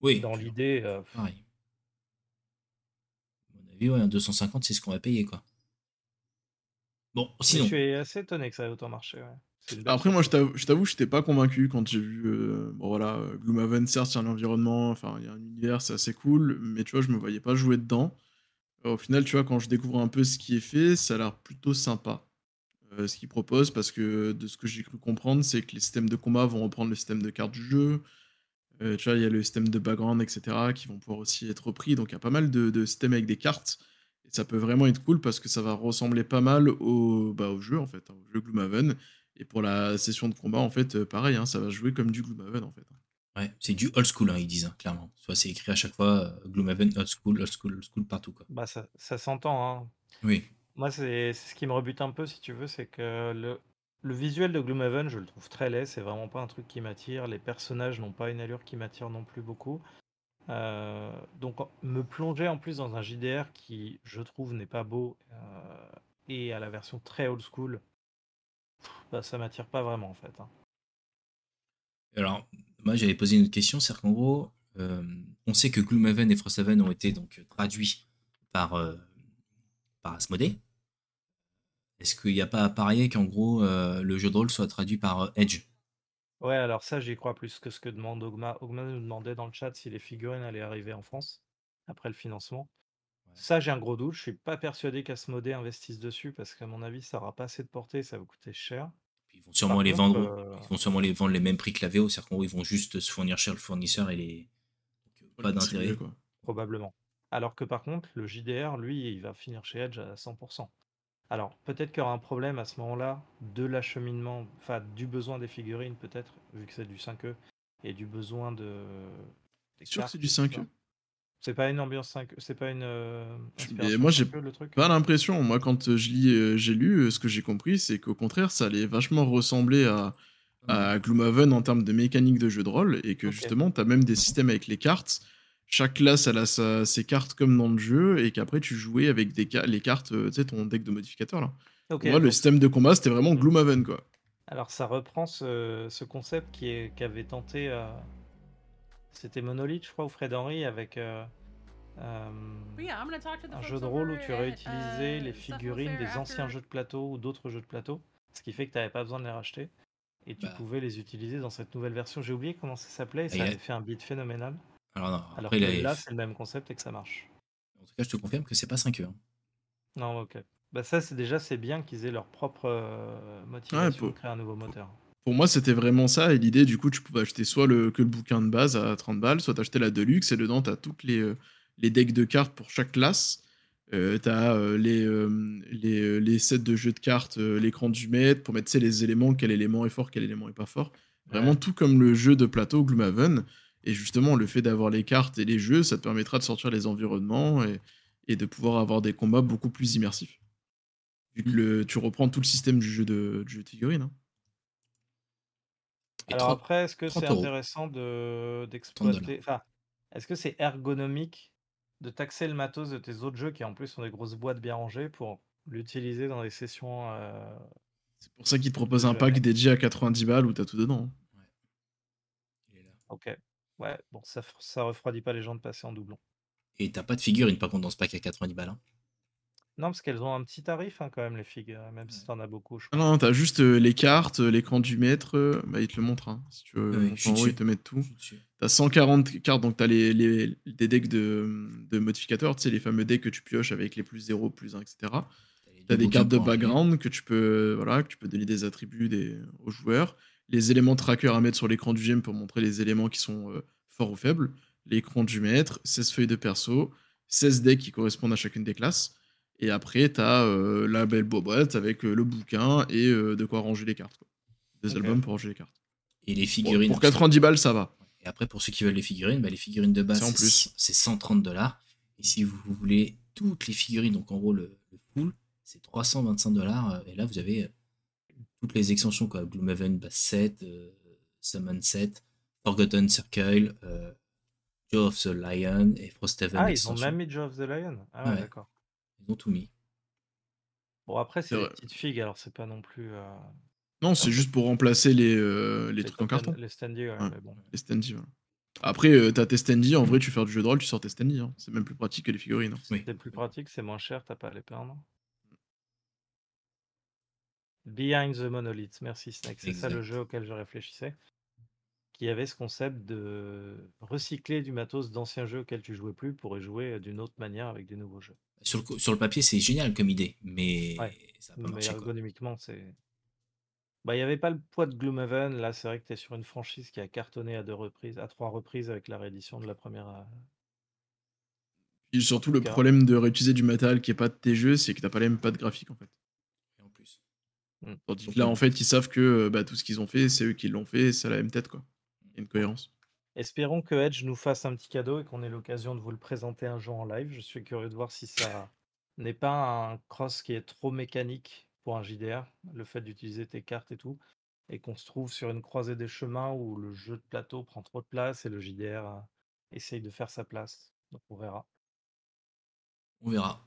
oui, dans l'idée. Euh, pareil. À mon avis, ouais, 250, c'est ce qu'on va payer. quoi. Bon, sinon. Je suis assez étonné que ça ait autant marché. Ouais. Après, moi, je t'avoue, je n'étais pas convaincu quand j'ai vu. Euh, bon, voilà, Gloomhaven, certes, il y a un environnement, enfin, il y a un univers, c'est assez cool, mais tu vois, je me voyais pas jouer dedans. au final, tu vois, quand je découvre un peu ce qui est fait, ça a l'air plutôt sympa. Euh, ce qu'ils proposent, parce que de ce que j'ai cru comprendre, c'est que les systèmes de combat vont reprendre le système de cartes du jeu. Euh, tu vois, il y a le système de background, etc., qui vont pouvoir aussi être repris. Donc, il y a pas mal de, systèmes avec des cartes. Et ça peut vraiment être cool parce que ça va ressembler pas mal au, bah, au jeu, en fait, hein, au jeu Gloomhaven. Et pour la session de combat, en fait, euh, pareil, hein, ça va jouer comme du Gloomhaven, en fait. Ouais, c'est du old school, hein, ils disent, hein, clairement. Soit c'est écrit à chaque fois euh, Gloomhaven, old school, old school, old school, partout. Quoi. Bah, ça, ça s'entend. Hein. Oui. Moi, c'est ce qui me rebute un peu, si tu veux, c'est que le, le visuel de Gloomhaven, je le trouve très laid. C'est vraiment pas un truc qui m'attire. Les personnages n'ont pas une allure qui m'attire non plus beaucoup. Euh, donc, me plonger en plus dans un JDR qui, je trouve, n'est pas beau et à la version très old school, bah, ça m'attire pas vraiment en fait. Hein. Alors, moi j'avais posé une autre question, c'est qu'en gros, euh, on sait que Gloomhaven et Frosthaven ont été donc traduits par, euh, par Asmodee. Est-ce qu'il n'y a pas à parier qu'en gros euh, le jeu de rôle soit traduit par Edge? Ouais, alors ça j'y crois plus que ce que demande Ogma. Ogma nous demandait dans le chat si les figurines allaient arriver en France après le financement. Ça, j'ai un gros doute. Je suis pas persuadé qu'Asmodée investisse dessus parce qu'à mon avis, ça aura pas assez de portée, ça va coûter cher. Ils vont sûrement les vendre. Euh, ils vont sûrement les vendre les mêmes prix que la VO, c'est-à-dire qu'ils vont juste se fournir cher le fournisseur et les euh, pas d'intérêt. Probablement. Alors que par contre, le JDR, lui, il va finir chez Edge à 100%. Alors, peut-être qu'il y aura un problème à ce moment-là de l'acheminement, enfin, du besoin des figurines, peut-être, vu que c'est du 5e, et du besoin de. sûr que c'est du 5e C'est pas une ambiance 5 c'est pas une, euh, moi, j'ai pas l'impression. Moi, quand, euh, je lis, euh, j'ai lu, ce que j'ai compris, c'est qu'au contraire, ça allait vachement ressembler à à Gloomhaven en termes de mécanique de jeu de rôle et que justement, tu as même des systèmes avec les cartes. Chaque classe, elle a sa ses cartes comme dans le jeu et qu'après tu jouais avec des les cartes, tu sais, ton deck de modificateurs là. moi, le système de combat, c'était vraiment mmh. Gloomhaven, quoi. Alors ça reprend ce ce concept qui est qu'avait tenté, c'était Monolith, je crois, ou Fred Henry avec euh, euh, un jeu de rôle où tu réutilisais uh, les figurines des anciens jeux de plateau ou d'autres jeux de plateau, ce qui fait que tu n'avais pas besoin de les racheter. Et tu bah. pouvais les utiliser dans cette nouvelle version. J'ai oublié comment ça s'appelait et ça avait fait un beat phénoménal. Alors, non, Alors que là, c'est le même concept et que ça marche. En tout cas, je te confirme que c'est pas 5 heures. Non, ok. Bah ça, c'est déjà c'est bien qu'ils aient leur propre euh, motivation pour créer un nouveau moteur. Pour moi, c'était vraiment ça. Et l'idée, du coup, tu pouvais acheter soit le, que le bouquin de base à 30 balles, soit t'acheter la Deluxe. Et dedans, tu as toutes les, euh, les decks de cartes pour chaque classe. Euh, tu as euh, les, les, les, sets de jeux de cartes, l'écran du maître, pour mettre les éléments, quel élément est fort, quel élément est pas fort. Vraiment tout comme le jeu de plateau Gloomhaven. Et justement, le fait d'avoir les cartes et les jeux, ça te permettra de sortir les environnements et, et de pouvoir avoir des combats beaucoup plus immersifs. Vu que le, tu reprends tout le système du jeu de, du jeu de figurines. Hein. Alors après, est-ce que c'est intéressant de d'exploiter enfin, est-ce que c'est ergonomique de taxer le matos de tes autres jeux qui en plus sont des grosses boîtes bien rangées pour l'utiliser dans des sessions, euh, C'est pour ça qu'ils te proposent un pack dédié à 90 balles où t'as tout dedans, hein. Ouais. OK. Ouais, bon ça ça refroidit pas les gens de passer en doublon. Et t'as pas de figurine par contre dans ce pack à 90 balles, hein? Non, parce qu'elles ont un petit tarif hein, quand même, les figues, euh, même si t'en as beaucoup. Je Non, t'as juste euh, les cartes, euh, l'écran du maître, bah, il te le montre, hein, si tu veux. en haut, ils te mettent tout. T'as 140 cartes, donc t'as les, les, des decks de, de modificateurs, tu sais, les fameux decks que tu pioches avec les plus 0, plus 1, etc. T'as des cartes de background que tu peux, voilà, que tu peux donner des attributs des, aux joueurs. Les éléments tracker à mettre sur l'écran du GM pour montrer les éléments qui sont forts ou faibles. L'écran du maître, 16 feuilles de perso, 16 decks qui correspondent à chacune des classes. Et après, tu as euh, la belle boîte avec euh, le bouquin et euh, de quoi ranger les cartes. Des albums pour ranger les cartes. Et les figurines. pour 90 balles, ça va. Et après, pour ceux qui veulent les figurines, bah, les figurines de base, c'est 130 dollars. Et si vous voulez toutes les figurines, donc en gros le, full, c'est 325 dollars. Et là, vous avez toutes les extensions, quoi. Gloomhaven Bass 7, Summon 7, Forgotten Circle, Joe of the Lion et Frosthaven. Ah, ils ont même mis Joe of the Lion. Ah ouais. d'accord. Ils ont tout mis. Bon, après, c'est des petites figues, alors c'est pas non plus. Euh, non, c'est juste pour remplacer les, euh, les, trucs en carton. Les standy, ouais, mais bon. Les standy, voilà. Après, euh, t'as tes standy, en vrai, tu fais du jeu de rôle, tu sors tes standy. Hein. C'est même plus pratique que les figurines. Hein. C'est plus pratique, c'est moins cher, t'as pas à les perdre. Behind the Monolith, merci Snake. C'est ça le jeu auquel je réfléchissais qui avait ce concept de recycler du matos d'anciens jeux auxquels tu jouais plus pour y jouer d'une autre manière avec des nouveaux jeux. Sur le, sur le papier, c'est génial comme idée, mais ça n'a pas mais ergonomiquement, c'est. Bah, il n'y avait pas le poids de Gloomhaven. Là, c'est vrai que tu es sur une franchise qui a cartonné à deux reprises, à trois reprises avec la réédition de la première. Euh, Et surtout, le problème de réutiliser du matériel qui n'est pas de tes jeux, c'est que tu n'as pas les mêmes pas de graphique en fait. Et en plus. Mmh. Tandis que là, en fait, ils savent que bah, tout ce qu'ils ont fait, c'est eux qui l'ont fait, c'est la même tête quoi une cohérence. Espérons que Edge nous fasse un petit cadeau et qu'on ait l'occasion de vous le présenter un jour en live. Je suis curieux de voir si ça n'est pas un cross qui est trop mécanique pour un JDR, le fait d'utiliser tes cartes et tout, et qu'on se trouve sur une croisée des chemins où le jeu de plateau prend trop de place et le JDR euh, essaye de faire sa place. Donc on verra. On verra.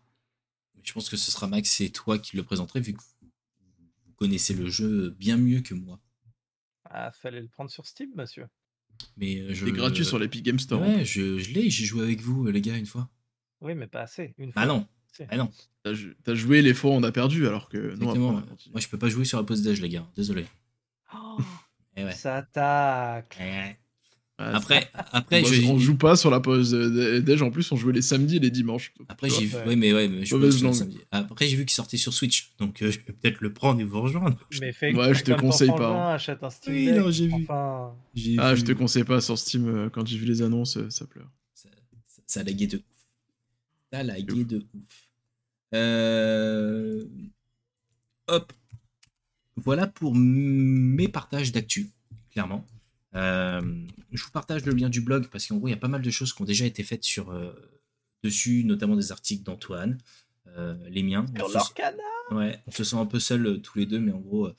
Je pense que ce sera Max et toi qui le présenterez vu que vous connaissez le jeu bien mieux que moi. Ah, fallait le prendre sur Steam, monsieur. Mais euh, je... C'est gratuit sur l'Epic Game Store. Ouais, je, je l'ai, j'ai joué avec vous, les gars, une fois. Oui, mais pas assez. Une bah fois. Ah non. Ah non. T'as joué les fois où on a perdu, alors que non. Moi, je peux pas jouer sur la pause d'âge, les gars. Désolé. Oh, eh ouais. Ça attaque. Eh après, après je... on joue pas sur la pause déj. En plus, on jouait les samedis et les dimanches. Après, j'ai vu, ouais. mais ouais, mais je Après, j'ai vu qu'il sortait sur Switch, donc euh, je vais peut-être le prendre et vous rejoindre. Mais fais ouais, je te conseille pas. Achète un Steam oui, non, j'ai vu. ah, je te conseille pas sur Steam. Euh, quand j'ai vu les annonces, euh, ça pleure. Ça, ça, a lagué de ouf. Ça lagué de ouf. Euh... Hop. Voilà pour mes partages d'actu, clairement. Je vous partage le lien du blog parce qu'en gros, il y a pas mal de choses qui ont déjà été faites sur, dessus, notamment des articles d'Antoine, les miens. Sur leur Ouais, on se sent un peu seul tous les deux, mais en gros,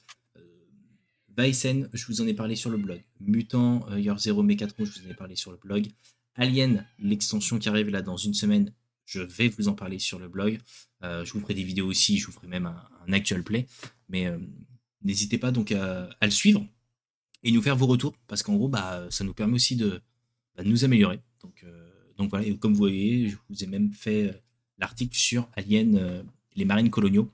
Bison, je vous en ai parlé sur le blog. Mutant, Year Zero Mechatron, je vous en ai parlé sur le blog. Alien, l'extension qui arrive là dans une semaine, je vais vous en parler sur le blog. Euh, je vous ferai des vidéos aussi, je vous ferai même un, actual play. Mais euh, n'hésitez pas donc à, le suivre et nous faire vos retours parce qu'en gros, bah, ça nous permet aussi de, bah, nous améliorer. Donc, euh, donc voilà, et comme vous voyez, je vous ai même fait l'article sur Alien, les marines coloniaux,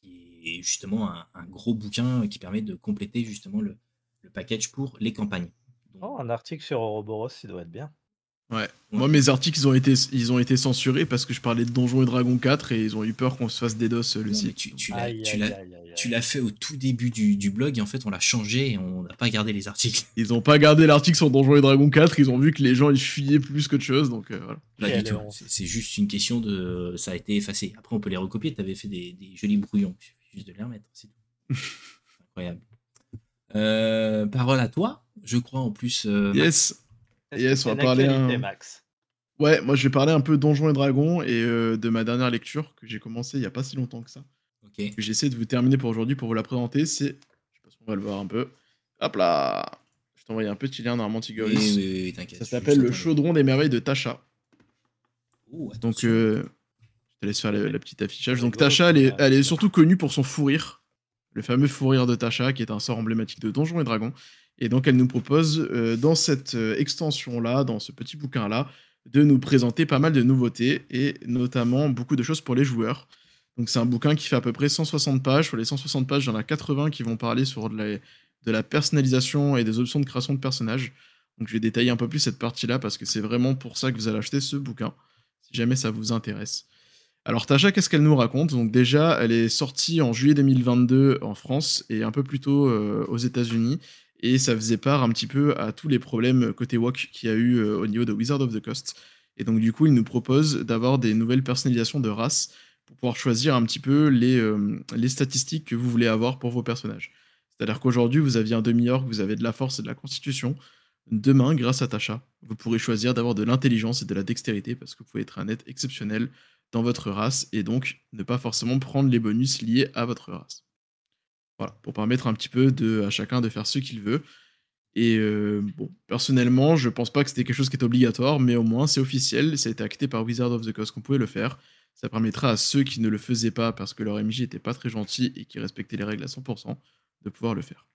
qui est justement un, gros bouquin qui permet de compléter justement le, le package pour les campagnes. Oh, un article sur Ouroboros, il doit être bien. Ouais. Moi, mes articles, ils ont, été, ils ont été censurés parce que je parlais de Donjons et Dragons 4 et ils ont eu peur qu'on se fasse DDoS le site. Tu, tu l'as fait au tout début du, du, blog et en fait, on l'a changé et on n'a pas gardé les articles. Ils ont pas gardé l'article sur Donjons et Dragons 4, ils ont vu que les gens ils fuyaient plus qu'autre chose, donc euh, voilà. Pas du tout. C'est juste une question de. Ça a été effacé. Après, on peut les recopier. Tu avais fait des, des, jolis brouillons. Il suffit juste de les remettre. C'est tout. Incroyable. Euh, parole à toi, je crois en plus. Euh, yes. Yes, on va parler. Un... Max? Ouais, moi je vais parler un peu Donjons et Dragons et euh, de ma dernière lecture que j'ai commencé il y a pas si longtemps que ça. Ok. J'essaie de vous terminer pour aujourd'hui pour vous la présenter. C'est, je sais pas si on va le voir un peu. Hop là. Je t'envoie un petit lien normalement, Tigoris. Oui, oui, oui, t'inquiète. Ça s'appelle Le Chaudron des merveilles de Tasha. Donc, je te laisse faire la, petite affichage. Donc, Tasha, elle est, elle est surtout connue pour son fou rire le fameux fou rire de Tasha, qui est un sort emblématique de Donjons et Dragons. Et donc, elle nous propose, euh, dans cette euh, extension-là, dans ce petit bouquin-là, de nous présenter pas mal de nouveautés, et notamment beaucoup de choses pour les joueurs. Donc, c'est un bouquin qui fait à peu près 160 pages. Sur les 160 pages, il y en a 80 qui vont parler sur de la, personnalisation et des options de création de personnages. Donc, je vais détailler un peu plus cette partie-là, parce que c'est vraiment pour ça que vous allez acheter ce bouquin, si jamais ça vous intéresse. Alors Tasha, qu'est-ce qu'elle nous raconte? Donc déjà, elle est sortie en juillet 2022 en France et un peu plus tôt euh, aux États-Unis. Et ça faisait part un petit peu à tous les problèmes côté WoK qu'il y a eu euh, au niveau de Wizard of the Coast. Et donc du coup, il nous propose d'avoir des nouvelles personnalisations de race pour pouvoir choisir un petit peu les, euh, les statistiques que vous voulez avoir pour vos personnages. C'est-à-dire qu'aujourd'hui, vous aviez un demi-orc, vous avez de la force et de la constitution. Demain, grâce à Tasha, vous pourrez choisir d'avoir de l'intelligence et de la dextérité parce que vous pouvez être un être exceptionnel dans votre race et donc ne pas forcément prendre les bonus liés à votre race. Voilà, pour permettre un petit peu de, à chacun de faire ce qu'il veut. Et euh, bon, personnellement, je pense pas que c'était quelque chose qui est obligatoire, mais au moins c'est officiel, ça a été acté par Wizard of the Coast qu'on pouvait le faire. Ça permettra à ceux qui ne le faisaient pas parce que leur MJ était pas très gentil et qui respectaient les règles à 100% de pouvoir le faire.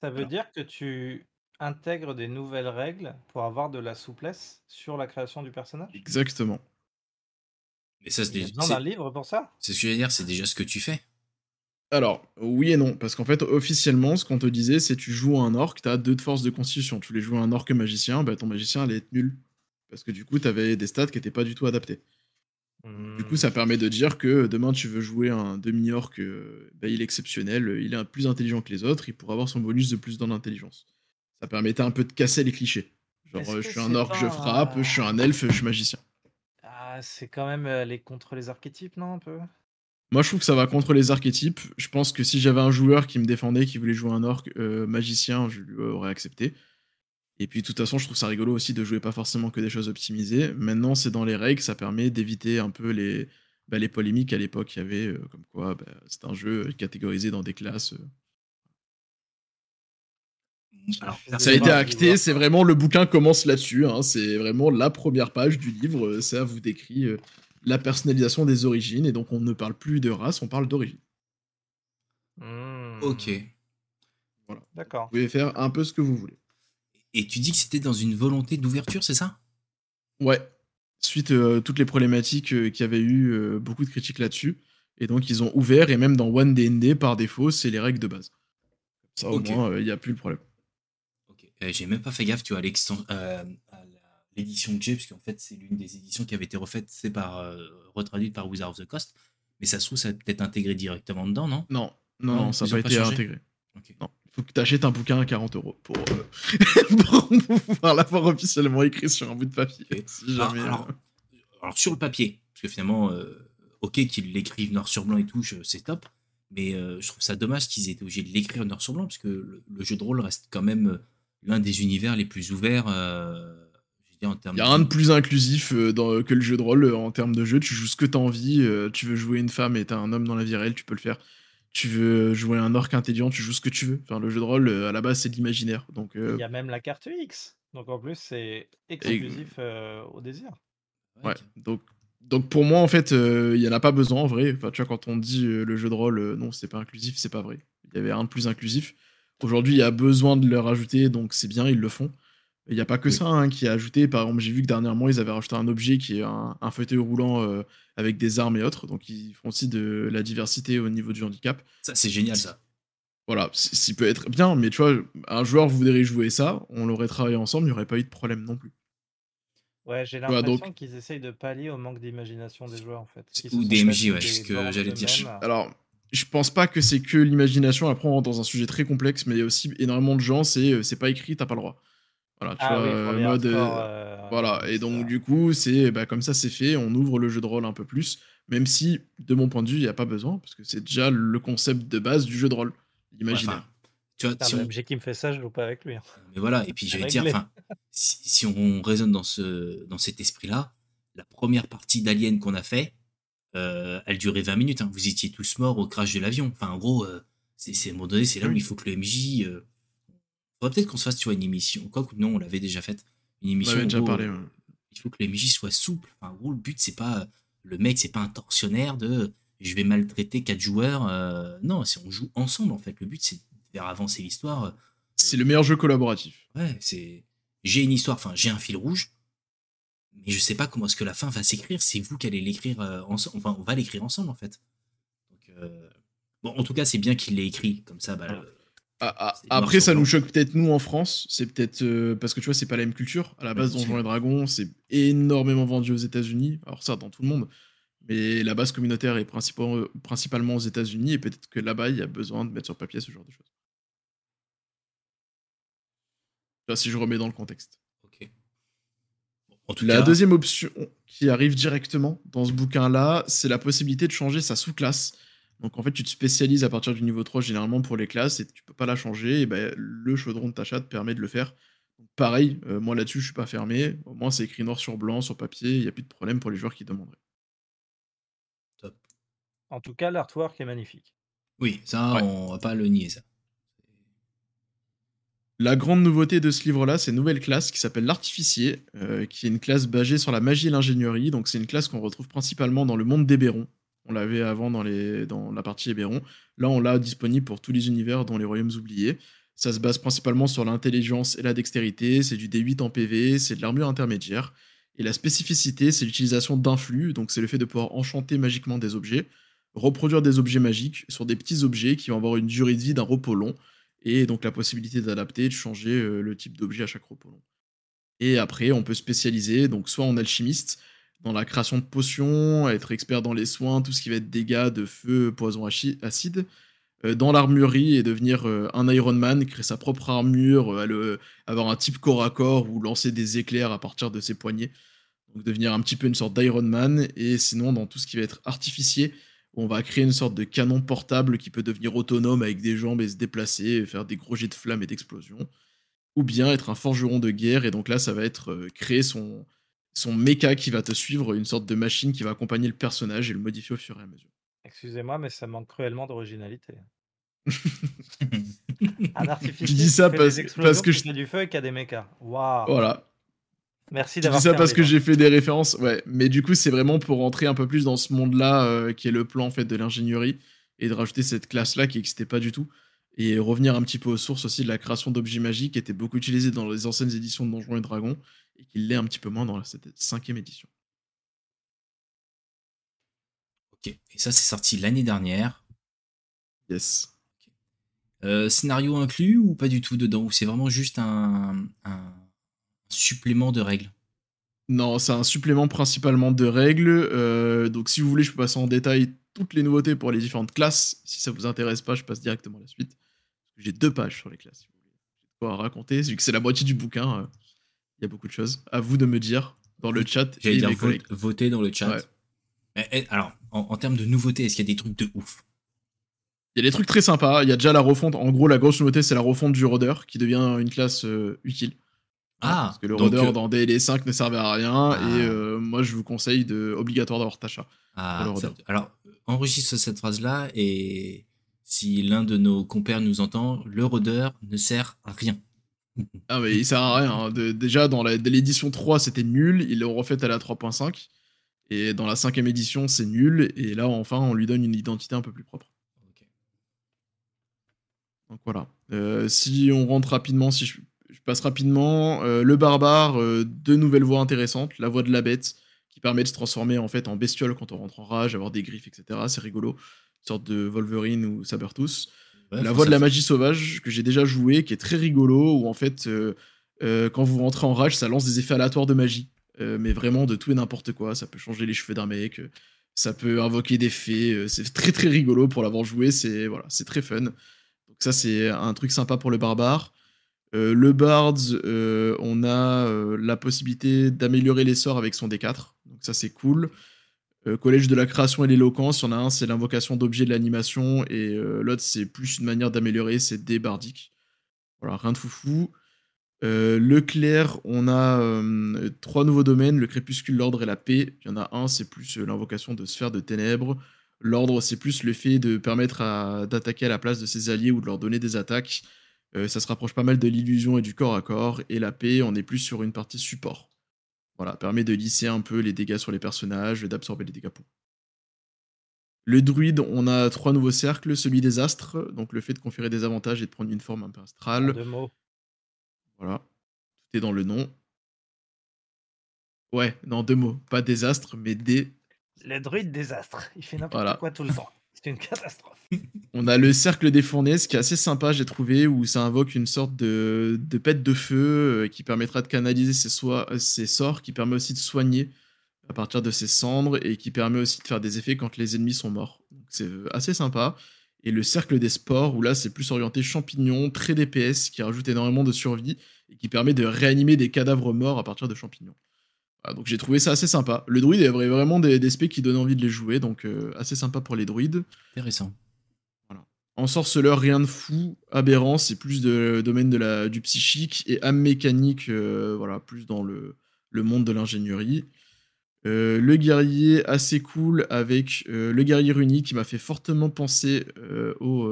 Ça veut dire que tu intègres des nouvelles règles pour avoir de la souplesse sur la création du personnage? Exactement. Mais ça, c'est besoin d'un livre pour ça? C'est ce que je veux dire, c'est déjà ce que tu fais. Alors, oui et non, parce qu'en fait, officiellement, ce qu'on te disait, c'est tu joues un orc, t'as deux de force de constitution. Tu voulais jouer un orc magicien, bah ton magicien allait être nul. Parce que du coup, t'avais des stats qui étaient pas du tout adaptés. Du coup, ça hmm. permet de dire que demain, tu veux jouer un demi-orc, euh, bah, il est exceptionnel, il est plus intelligent que les autres, il pourra avoir son bonus de plus dans l'intelligence. Ça permettait un peu de casser les clichés. Genre, je suis un orc, je frappe, je suis un elfe, je suis magicien c'est quand même aller contre les archétypes, non, un peu? Moi, je trouve que ça va contre les archétypes. Je pense que si j'avais un joueur qui me défendait, qui voulait jouer un orc magicien, je lui aurais accepté. Et puis, de toute façon, je trouve ça rigolo aussi de jouer pas forcément que des choses optimisées. Maintenant, c'est dans les règles, ça permet d'éviter un peu les, bah, les polémiques à l'époque. Il y avait comme quoi bah, c'est un jeu catégorisé dans des classes ça a été acté, c'est vraiment le bouquin commence là-dessus. Hein, c'est vraiment la première page du livre. Ça vous décrit euh, la personnalisation des origines et donc on ne parle plus de race, on parle d'origine. Mmh. Ok. Voilà. D'accord. Vous pouvez faire un peu ce que vous voulez. Et tu dis que c'était dans une volonté d'ouverture, c'est ça? Ouais. Suite à euh, toutes les problématiques euh, qu'il y avait eu, beaucoup de critiques là-dessus. Et donc ils ont ouvert, et même dans One DND, par défaut, c'est les règles de base. Ça, au moins, il n'y a plus le problème. Euh, j'ai même pas fait gaffe, tu vois, euh, à l'édition que j'ai, parce qu'en fait, c'est l'une des éditions qui avait été refaite, c'est par, euh, retraduite par Wizard of the Coast. Mais ça se trouve, ça a peut-être intégré directement dedans, non? Non, non, ça n'a pas été intégré. Non, il faut que tu achètes un bouquin à 40 euros pour, pouvoir l'avoir officiellement écrit sur un bout de papier. alors, sur le papier, parce que finalement, ok qu'ils l'écrivent noir sur blanc et tout, c'est top. Mais je trouve ça dommage qu'ils aient été obligés de l'écrire noir sur blanc, parce que le, jeu de rôle reste quand même l'un des univers les plus ouverts. Il y a rien de plus inclusif dans, que le jeu de rôle en termes de jeu. Tu joues ce que tu as envie. tu veux jouer une femme et tu un homme dans la vie réelle, tu peux le faire. Tu veux jouer un orc intelligent, tu joues ce que tu veux. Enfin, le jeu de rôle, à la base, c'est de l'imaginaire. Donc, Il y a même la carte X. Donc en plus, c'est exclusif au désir. Ouais, donc donc pour moi, en fait, il y en a pas besoin en vrai. Enfin, tu vois, quand on dit le jeu de rôle, non, c'est pas inclusif, c'est pas vrai. Il y avait rien de plus inclusif. Aujourd'hui, il y a besoin de le rajouter, donc c'est bien, ils le font. Il n'y a pas que ça hein, qui a ajouté. Par exemple, j'ai vu que dernièrement, ils avaient rajouté un objet qui est un, fauteuil roulant avec des armes et autres. Donc, ils font aussi de la diversité au niveau du handicap. Ça, c'est génial, ça. Voilà, ça peut être bien, mais tu vois, un joueur voudrait jouer ça, on l'aurait travaillé ensemble, il n'y aurait pas eu de problème non plus. Ouais, j'ai l'impression qu'ils essayent de pallier au manque d'imagination des joueurs, en fait. Ou des MJ, ouais, c'est ce que j'allais dire. Alors, je pense pas que c'est que l'imagination. Après, on rentre dans un sujet très complexe, mais il y a aussi énormément de gens, c'est euh, c'est pas écrit, t'as pas le droit. Voilà, tu ah vois, euh, mode. Euh, voilà, et donc du coup, c'est bah, comme ça, c'est fait. On ouvre le jeu de rôle un peu plus, même si, de mon point de vue, il n'y a pas besoin, parce que c'est déjà le concept de base du jeu de rôle, l'imaginaire. tu vois, si on... qui me fait ça, je joue pas avec lui. Hein. Mais voilà, et puis j'allais dire, enfin, si, si, on raisonne dans, ce, dans cet esprit-là, la première partie d'Alien qu'on a fait, euh, elle durait 20 minutes. Hein. Vous étiez tous morts au crash de l'avion. Enfin, en gros, euh, c'est à un moment donné, c'est là où il faut que le MJ. Euh... Faudrait peut-être qu'on se fasse tu vois, une émission. Quoi que non, on l'avait déjà faite. Une émission. On déjà parlé. Il faut que le MJ soit souple. Enfin, en gros, le but, c'est pas. Le mec, c'est pas un tortionnaire de je vais maltraiter quatre joueurs. Euh, non, c'est on joue ensemble en fait. Le but, c'est de faire avancer l'histoire. C'est le meilleur jeu collaboratif. Ouais, c'est. J'ai une histoire, enfin, j'ai un fil rouge mais je sais pas comment est-ce que la fin va s'écrire. C'est vous qui allez l'écrire euh, ensemble. Enfin, on va l'écrire ensemble en fait. Euh, bon, en tout cas, c'est bien qu'il l'ait écrit comme ça. Bah, ah, ah, après, ça nous choque peut-être nous en France. C'est peut-être euh, parce que tu vois, c'est pas la même culture. À la base, Donjons et Dragons, c'est énormément vendu aux États-Unis. Alors ça, dans tout le monde. Mais la base communautaire est principalement aux États-Unis et peut-être que là-bas, il y a besoin de mettre sur papier ce genre de choses. si je remets dans le contexte la deuxième option qui arrive directement dans ce bouquin-là, c'est la possibilité de changer sa sous-classe. Donc en fait, tu te spécialises à partir du niveau 3 généralement pour les classes et tu peux pas la changer. Et ben, le chaudron de ta chatte permet de le faire. pareil, euh, moi là-dessus, je suis pas fermé. Au moins, c'est écrit noir sur blanc, sur papier. Il n'y a plus de problème pour les joueurs qui demanderaient. Top. En tout cas, l'artwork est magnifique. Oui, ça, on va pas le nier, ça. La grande nouveauté de ce livre-là, c'est une nouvelle classe qui s'appelle l'artificier, euh, qui est une classe basée sur la magie et l'ingénierie. Donc c'est une classe qu'on retrouve principalement dans le monde d'Héberon. On l'avait avant dans, la partie Héberon. Là, on l'a disponible pour tous les univers dans les royaumes oubliés. Ça se base principalement sur l'intelligence et la dextérité. C'est du D8 en PV, c'est de l'armure intermédiaire. Et la spécificité, c'est l'utilisation d'influx. Donc c'est le fait de pouvoir enchanter magiquement des objets, reproduire des objets magiques sur des petits objets qui vont avoir une durée de vie d'un repos long et donc la possibilité d'adapter, de changer euh, le type d'objet à chaque repos Et après, on peut spécialiser, donc soit en alchimiste, dans la création de potions, être expert dans les soins, tout ce qui va être dégâts de feu, poison, acide, euh, dans l'armurerie et devenir euh, un Iron Man, créer sa propre armure, avoir un type corps à corps ou lancer des éclairs à partir de ses poignets. Donc devenir un petit peu une sorte d'Iron Man, et sinon dans tout ce qui va être artificier, on va créer une sorte de canon portable qui peut devenir autonome avec des jambes et se déplacer, faire des gros jets de flammes et d'explosions. Ou bien être un forgeron de guerre, et donc là, ça va être euh, créer son, son méca qui va te suivre, une sorte de machine qui va accompagner le personnage et le modifier au fur et à mesure. Excusez-moi, mais ça manque cruellement d'originalité. un artificier tu dis ça parce, que je... du feu et qui a des mechas. Waouh. Voilà. Merci d'avoir. Je dis ça parce que j'ai fait des références, ouais. Mais du coup, c'est vraiment pour rentrer un peu plus dans ce monde-là, euh, qui est le plan en fait de l'ingénierie, et de rajouter cette classe-là qui n'existait pas du tout, et revenir un petit peu aux sources aussi de la création d'objets magiques, qui était beaucoup utilisée dans les anciennes éditions de Donjons et Dragons, et qui l'est un petit peu moins dans cette cinquième édition. Ok, et ça c'est sorti l'année dernière. Yes. Euh, scénario inclus ou pas du tout dedans Ou c'est vraiment juste un supplément de règles? Non, c'est un supplément principalement de règles. Euh, donc si vous voulez, je peux passer en détail toutes les nouveautés pour les différentes classes. Si ça vous intéresse pas, je passe directement à la suite. J'ai deux pages sur les classes. Si vous voulez. J'ai quoi raconter, vu que c'est la moitié du bouquin. Euh, il y a beaucoup de choses. À vous de me dire dans le chat. J'allais dire voter dans le chat. Eh, alors, en, termes de nouveautés, est-ce qu'il y a des trucs de ouf? Il y a des trucs très sympas. Il y a déjà la refonte. En gros, la grosse nouveauté, c'est la refonte du rôdeur qui devient une classe utile. Ah, parce que le rôdeur dans DL5 ne servait à rien ah. et moi je vous conseille de obligatoire d'avoir Tacha. Ah, alors enregistre cette phrase là et si l'un de nos compères nous entend, le rôdeur ne sert à rien. Ah mais il sert à rien. Hein. déjà dans l'édition 3 c'était nul, ils l'ont refait à la 3.5 et dans la cinquième édition c'est nul et là enfin on lui donne une identité un peu plus propre. Donc voilà. Euh, si on rentre rapidement, si je, passe rapidement, euh, le barbare, euh, deux nouvelles voix intéressantes, la voix de la bête qui permet de se transformer en fait en bestiole quand on rentre en rage, avoir des griffes, etc. C'est rigolo sorte de Wolverine ou Sabertooth. La voix de la magie sauvage que j'ai déjà joué, qui est très rigolo, où en fait, euh, euh, quand vous rentrez en rage, ça lance des effets aléatoires de magie. Euh, mais vraiment de tout et n'importe quoi. Ça peut changer les cheveux d'un mec, ça peut invoquer des fées. c'est très très rigolo pour l'avoir joué. C'est voilà, c'est très fun. Donc ça, c'est un truc sympa pour le barbare. le Bards, on a la possibilité d'améliorer les sorts avec son D4. Donc ça, c'est cool. Euh, collège de la création et l'éloquence, il y en a un, c'est l'invocation d'objets de l'animation, et euh, l'autre, c'est plus une manière d'améliorer ses dés bardiques. Voilà, rien de foufou. Euh, le clair, on a trois nouveaux domaines, le crépuscule, l'ordre et la paix. Il y en a un, c'est plus l'invocation de sphère de ténèbres. L'ordre, c'est plus le fait de permettre d'attaquer à la place de ses alliés ou de leur donner des attaques. ça se rapproche pas mal de l'illusion et du corps à corps. Et la paix, on est plus sur une partie support. Voilà, permet de lisser un peu les dégâts sur les personnages, d'absorber les dégâts pour. Le druide, on a trois nouveaux cercles, celui des astres, donc le fait de conférer des avantages et de prendre une forme un peu astrale. Deux mots. Voilà, tout est dans le nom. Ouais, non, deux mots, pas des astres, mais des. Le druide des astres, il fait n'importe quoi tout le temps. C'est une catastrophe. On a le cercle des fournaises qui est assez sympa, j'ai trouvé, où ça invoque une sorte de, pète de feu euh, qui permettra de canaliser ses, euh, ses, sorts, qui permet aussi de soigner à partir de ses cendres et qui permet aussi de faire des effets quand les ennemis sont morts. C'est euh, assez sympa. Et le cercle des sports, où là c'est plus orienté champignons, très DPS, qui rajoute énormément de survie et qui permet de réanimer des cadavres morts à partir de champignons. Donc j'ai trouvé ça assez sympa. Le druide avait vraiment des, des specs qui donnaient envie de les jouer, donc assez sympa pour les druides. Intéressant. En sorceleur, rien de fou. Aberrant, c'est plus de domaine de la, du psychique. Et âme mécanique, euh, voilà, plus dans le, le monde de l'ingénierie. Euh, le guerrier, assez cool, avec euh, le guerrier runique qui m'a fait fortement penser au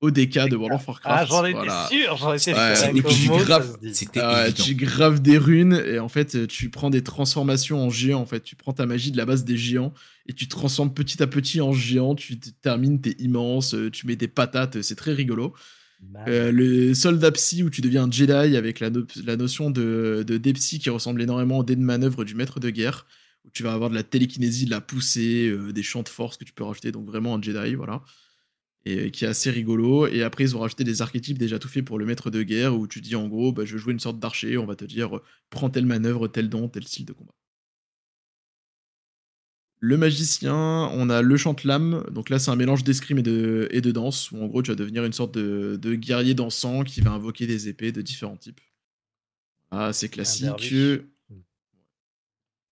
au DK de World of Warcraft. Ah, j'en étais sûr, j'en étais sûr. tu graves des runes et en fait, tu prends des transformations en géant. En fait, tu prends ta magie de la base des géants et tu te transformes petit à petit en géant. Tu termines, t'es immense, tu mets des patates, c'est très rigolo. Euh, le soldat psy où tu deviens un Jedi avec la, la notion de, de Depsy qui ressemble énormément au dé de manœuvre du maître de guerre où tu vas avoir de la télékinésie, de la poussée, euh, des champs de force que tu peux rajouter, donc vraiment un Jedi, voilà et qui est assez rigolo. Et après, ils ont rajouté des archétypes déjà tout faits pour le maître de guerre, où tu dis en gros, bah, je veux jouer une sorte d'archer, on va te dire, euh, prends telle manœuvre, tel don, tel style de combat. Le magicien, on a le chante-lame, donc là c'est un mélange d'escrime et de, et de danse, où en gros tu vas devenir une sorte de, de guerrier dansant qui va invoquer des épées de différents types. Ah, c'est classique.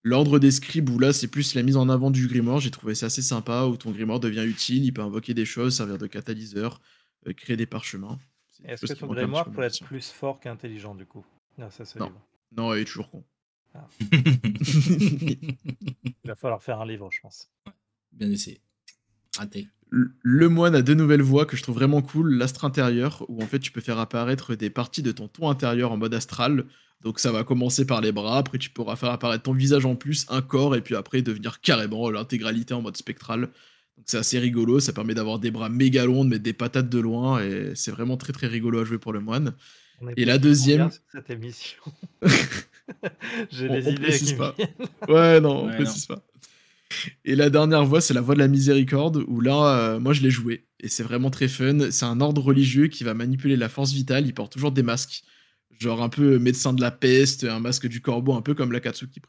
L'ordre des scribes, où là c'est plus la mise en avant du grimoire, j'ai trouvé ça assez sympa, où ton grimoire devient utile, il peut invoquer des choses, servir de catalyseur, euh, créer des parchemins. Est-ce que ton grimoire peut être plus fort qu'intelligent du coup? Ah, ça, non. non, il est toujours con. Ah. il va falloir faire un livre, je pense. Bien essayé. Raté. Le moine a deux nouvelles voix que je trouve vraiment cool. L'astre intérieur, où en fait tu peux faire apparaître des parties de ton ton intérieur en mode astral, donc ça va commencer par les bras, après tu pourras faire apparaître ton visage en plus, un corps, et puis après devenir carrément l'intégralité en mode spectral. Donc c'est assez rigolo, ça permet d'avoir des bras méga longs, de mettre des patates de loin, et c'est vraiment très très rigolo à jouer pour le moine. Et la deuxième... Cette émission. J'ai des idées qui pas. Ouais, non, on précise pas. Et la dernière voix, c'est la voix de la miséricorde, où là, euh, moi je l'ai joué, et c'est vraiment très fun. C'est un ordre religieux qui va manipuler la force vitale, il porte toujours des masques genre un peu médecin de la peste, un masque du corbeau, un peu comme la Katsuki.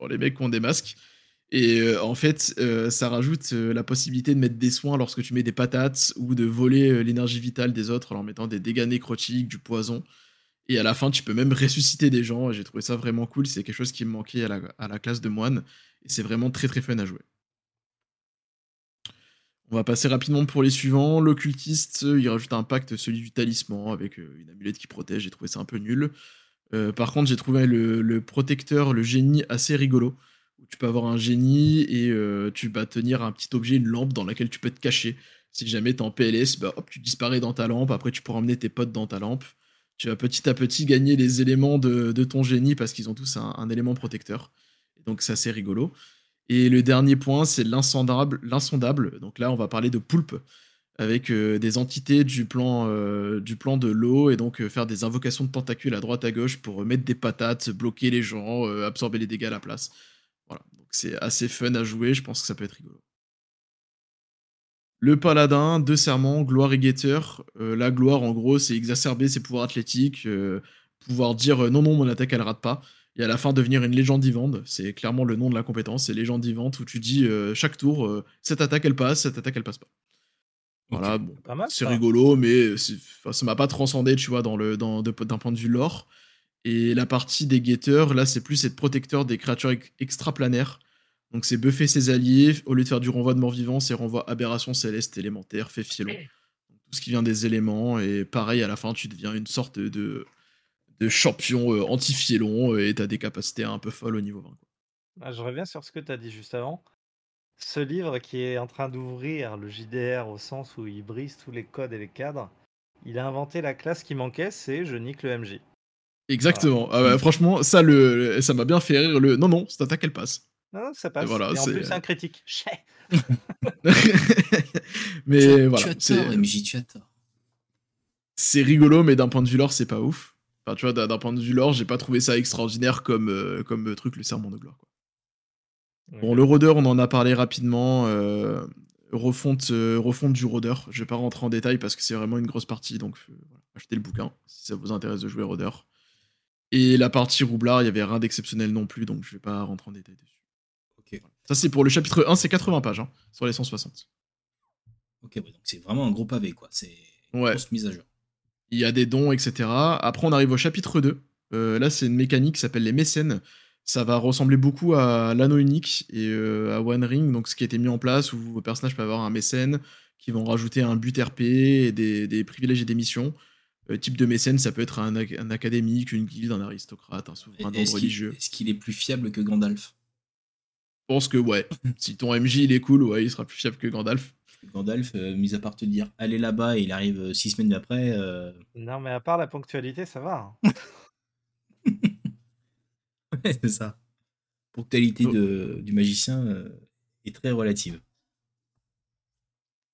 Genre les mecs qui ont des masques. Et euh, en fait, euh, ça rajoute la possibilité de mettre des soins lorsque tu mets des patates ou de voler l'énergie vitale des autres en leur mettant des dégâts nécrotiques, du poison. Et à la fin, tu peux même ressusciter des gens. J'ai trouvé ça vraiment cool. C'est quelque chose qui me manquait à la, classe de moine. Et c'est vraiment très très fun à jouer. On va passer rapidement pour les suivants. L'occultiste, il rajoute un pacte, celui du talisman, avec une amulette qui protège. J'ai trouvé ça un peu nul. par contre, j'ai trouvé le, protecteur, le génie, assez rigolo. tu peux avoir un génie et tu vas tenir un petit objet, une lampe dans laquelle tu peux te cacher. Si jamais t'es en PLS, bah, hop, tu disparais dans ta lampe. Après, tu pourras emmener tes potes dans ta lampe. Tu vas petit à petit gagner les éléments de, ton génie parce qu'ils ont tous un, élément protecteur. Donc, c'est assez rigolo. Et le dernier point, c'est l'insondable. L'insondable. Donc là, on va parler de poulpe avec euh, des entités du plan, euh, du plan de l'eau et donc euh, faire des invocations de tentacules à droite à gauche pour mettre des patates, bloquer les gens, absorber les dégâts à la place. Voilà, donc c'est assez fun à jouer, je pense que ça peut être rigolo. Le paladin, deux serments, gloire et guetteur. la gloire, en gros, c'est exacerber ses pouvoirs athlétiques, pouvoir dire non, non, mon attaque, elle rate pas et à la fin devenir une légende vivante. C'est clairement le nom de la compétence, c'est légende vivante où tu dis euh, chaque tour, euh, cette attaque elle passe, cette attaque elle passe pas. Voilà, bon, c'est rigolo, mais ça m'a pas transcendé, tu vois, dans le, dans, d'un point de vue lore. Et la partie des guetteurs, là, c'est plus être protecteur des créatures extraplanaires. Donc c'est buffer ses alliés, au lieu de faire du renvoi de mort vivant, c'est renvoi aberration céleste, élémentaire, fait fielon. Tout ce qui vient des éléments, et pareil, à la fin, tu deviens une sorte de, de champion euh, anti-fielon et t'as des capacités un peu folles au niveau 20. Ah, je reviens sur ce que tu as dit juste avant. Ce livre qui est en train d'ouvrir le JDR au sens où il brise tous les codes et les cadres, il a inventé la classe qui manquait, c'est je nique le MJ. Exactement. Ah bah, franchement, ça, le, ça m'a bien fait rire. Le non, non, cette attaque, elle passe. Non, ça passe. Et, en plus, c'est un critique. mais voilà. Tu as tort, MJ, tu as tort. C'est rigolo, mais d'un point de vue lore, c'est pas ouf. Enfin, tu vois, d'un point de vue lore, j'ai pas trouvé ça extraordinaire comme, euh, comme euh, truc, le serment de gloire. Quoi. Bon, le rôdeur, on en a parlé rapidement. Euh, refonte, refonte du rôdeur. Je vais pas rentrer en détail parce que c'est vraiment une grosse partie, donc achetez le bouquin si ça vous intéresse de jouer rôdeur. Et la partie roublard, il y avait rien d'exceptionnel non plus, donc je vais pas rentrer en détail dessus. Ça, c'est pour le chapitre 1, c'est 80 pages hein, sur les 160. Ok, donc c'est vraiment un gros pavé, quoi. C'est une grosse mise à jour il y a des dons, etc. Après, on arrive au chapitre 2. Euh, là, c'est une mécanique qui s'appelle les mécènes. Ça va ressembler beaucoup à l'anneau unique et euh, à One Ring, donc ce qui a été mis en place où vos personnages peuvent avoir un mécène qui vont rajouter un but RP et des, privilèges et des missions. Euh, type de mécène, ça peut être un, académique, une guilde, un aristocrate, un souverain d'ordre religieux. Est-ce qu'il est plus fiable que Gandalf? Pense que ouais. si ton MJ il est cool, ouais, il sera plus fiable que Gandalf. Gandalf, euh, mis à part te dire allez là-bas et il arrive euh, six semaines après. Euh. Non, mais à part la ponctualité, ça va. Hein. ouais, c'est ça. Ponctualité de, du magicien est très relative.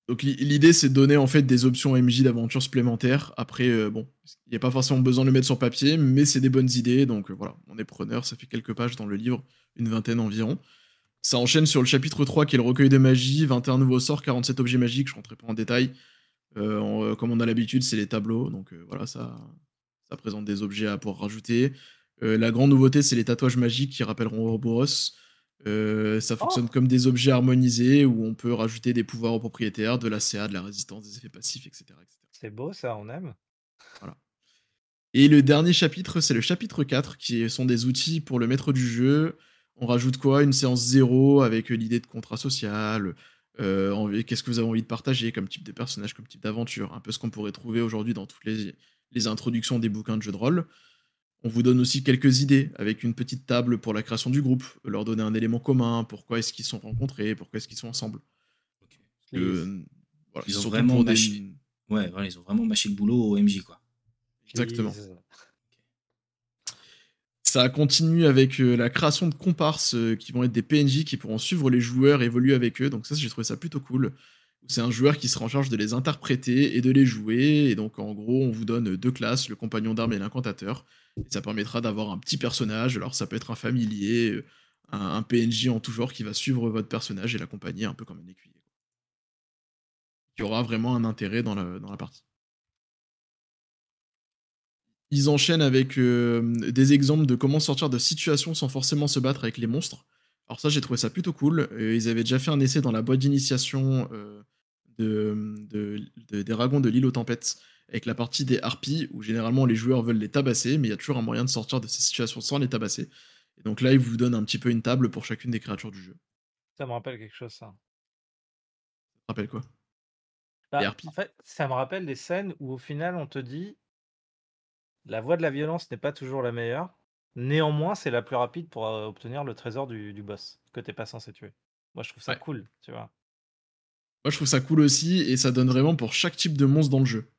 Donc l'idée c'est de donner en fait des options MJ d'aventure supplémentaires. Après, bon, il n'y a pas forcément besoin de le mettre sur papier, mais c'est des bonnes idées. Donc voilà, on est preneur. Ça fait quelques pages dans le livre, une vingtaine environ. Ça enchaîne sur le chapitre 3 qui est le recueil de magie, 21 nouveaux sorts, 47 objets magiques, je rentrerai pas en détail. Euh, euh, comme on a l'habitude, c'est les tableaux, donc euh, voilà, ça, ça présente des objets à pouvoir rajouter. la grande nouveauté, c'est les tatouages magiques qui rappelleront Ouroboros. ça fonctionne oh. comme des objets harmonisés où on peut rajouter des pouvoirs aux propriétaires, de la CA, de la résistance, des effets passifs, etc. C'est beau ça, on aime. Voilà. Et le dernier chapitre, c'est le chapitre 4, qui sont des outils pour le maître du jeu. On rajoute quoi? Une séance zéro avec euh, l'idée de contrat social. Euh, qu'est-ce que vous avez envie de partager comme type de personnage, comme type d'aventure? Un peu ce qu'on pourrait trouver aujourd'hui dans toutes les, introductions des bouquins de jeux de rôle. On vous donne aussi quelques idées avec une petite table pour la création du groupe, leur donner un élément commun, pourquoi est-ce qu'ils sont rencontrés, pourquoi est-ce qu'ils sont ensemble. ils, ont vraiment mâché... Ouais, ils ont vraiment mâché le boulot au MJ, quoi. Exactement. Ça continue avec euh, la création de comparses euh, qui vont être des PNJ qui pourront suivre les joueurs, évoluer avec eux. Donc ça, j'ai trouvé ça plutôt cool. C'est un joueur qui sera en charge de les interpréter et de les jouer. Et donc en gros, on vous donne deux classes, le compagnon d'armes et l'incantateur. Et ça permettra d'avoir un petit personnage. Alors ça peut être un familier, euh, un, PNJ en tout genre qui va suivre votre personnage et l'accompagner un peu comme un écuyer. Qui aura vraiment un intérêt dans la partie. Ils enchaînent avec euh, des exemples de comment sortir de situations sans forcément se battre avec les monstres. Alors ça, j'ai trouvé ça plutôt cool. Euh, ils avaient déjà fait un essai dans la boîte d'initiation euh, de, des dragons de l'île aux tempêtes, avec la partie des harpies, où généralement les joueurs veulent les tabasser, mais il y a toujours un moyen de sortir de ces situations sans les tabasser. Et donc là, ils vous donnent un petit peu une table pour chacune des créatures du jeu. Ça me rappelle quelque chose, ça. rappelle quoi? Bah, En fait, ça me rappelle des scènes où au final on te dit la voie de la violence n'est pas toujours la meilleure. Néanmoins, c'est la plus rapide pour obtenir le trésor du, boss que t'es pas censé tuer. Moi, je trouve ça cool, tu vois. Moi, je trouve ça cool aussi, et ça donne vraiment pour chaque type de monstre dans le jeu.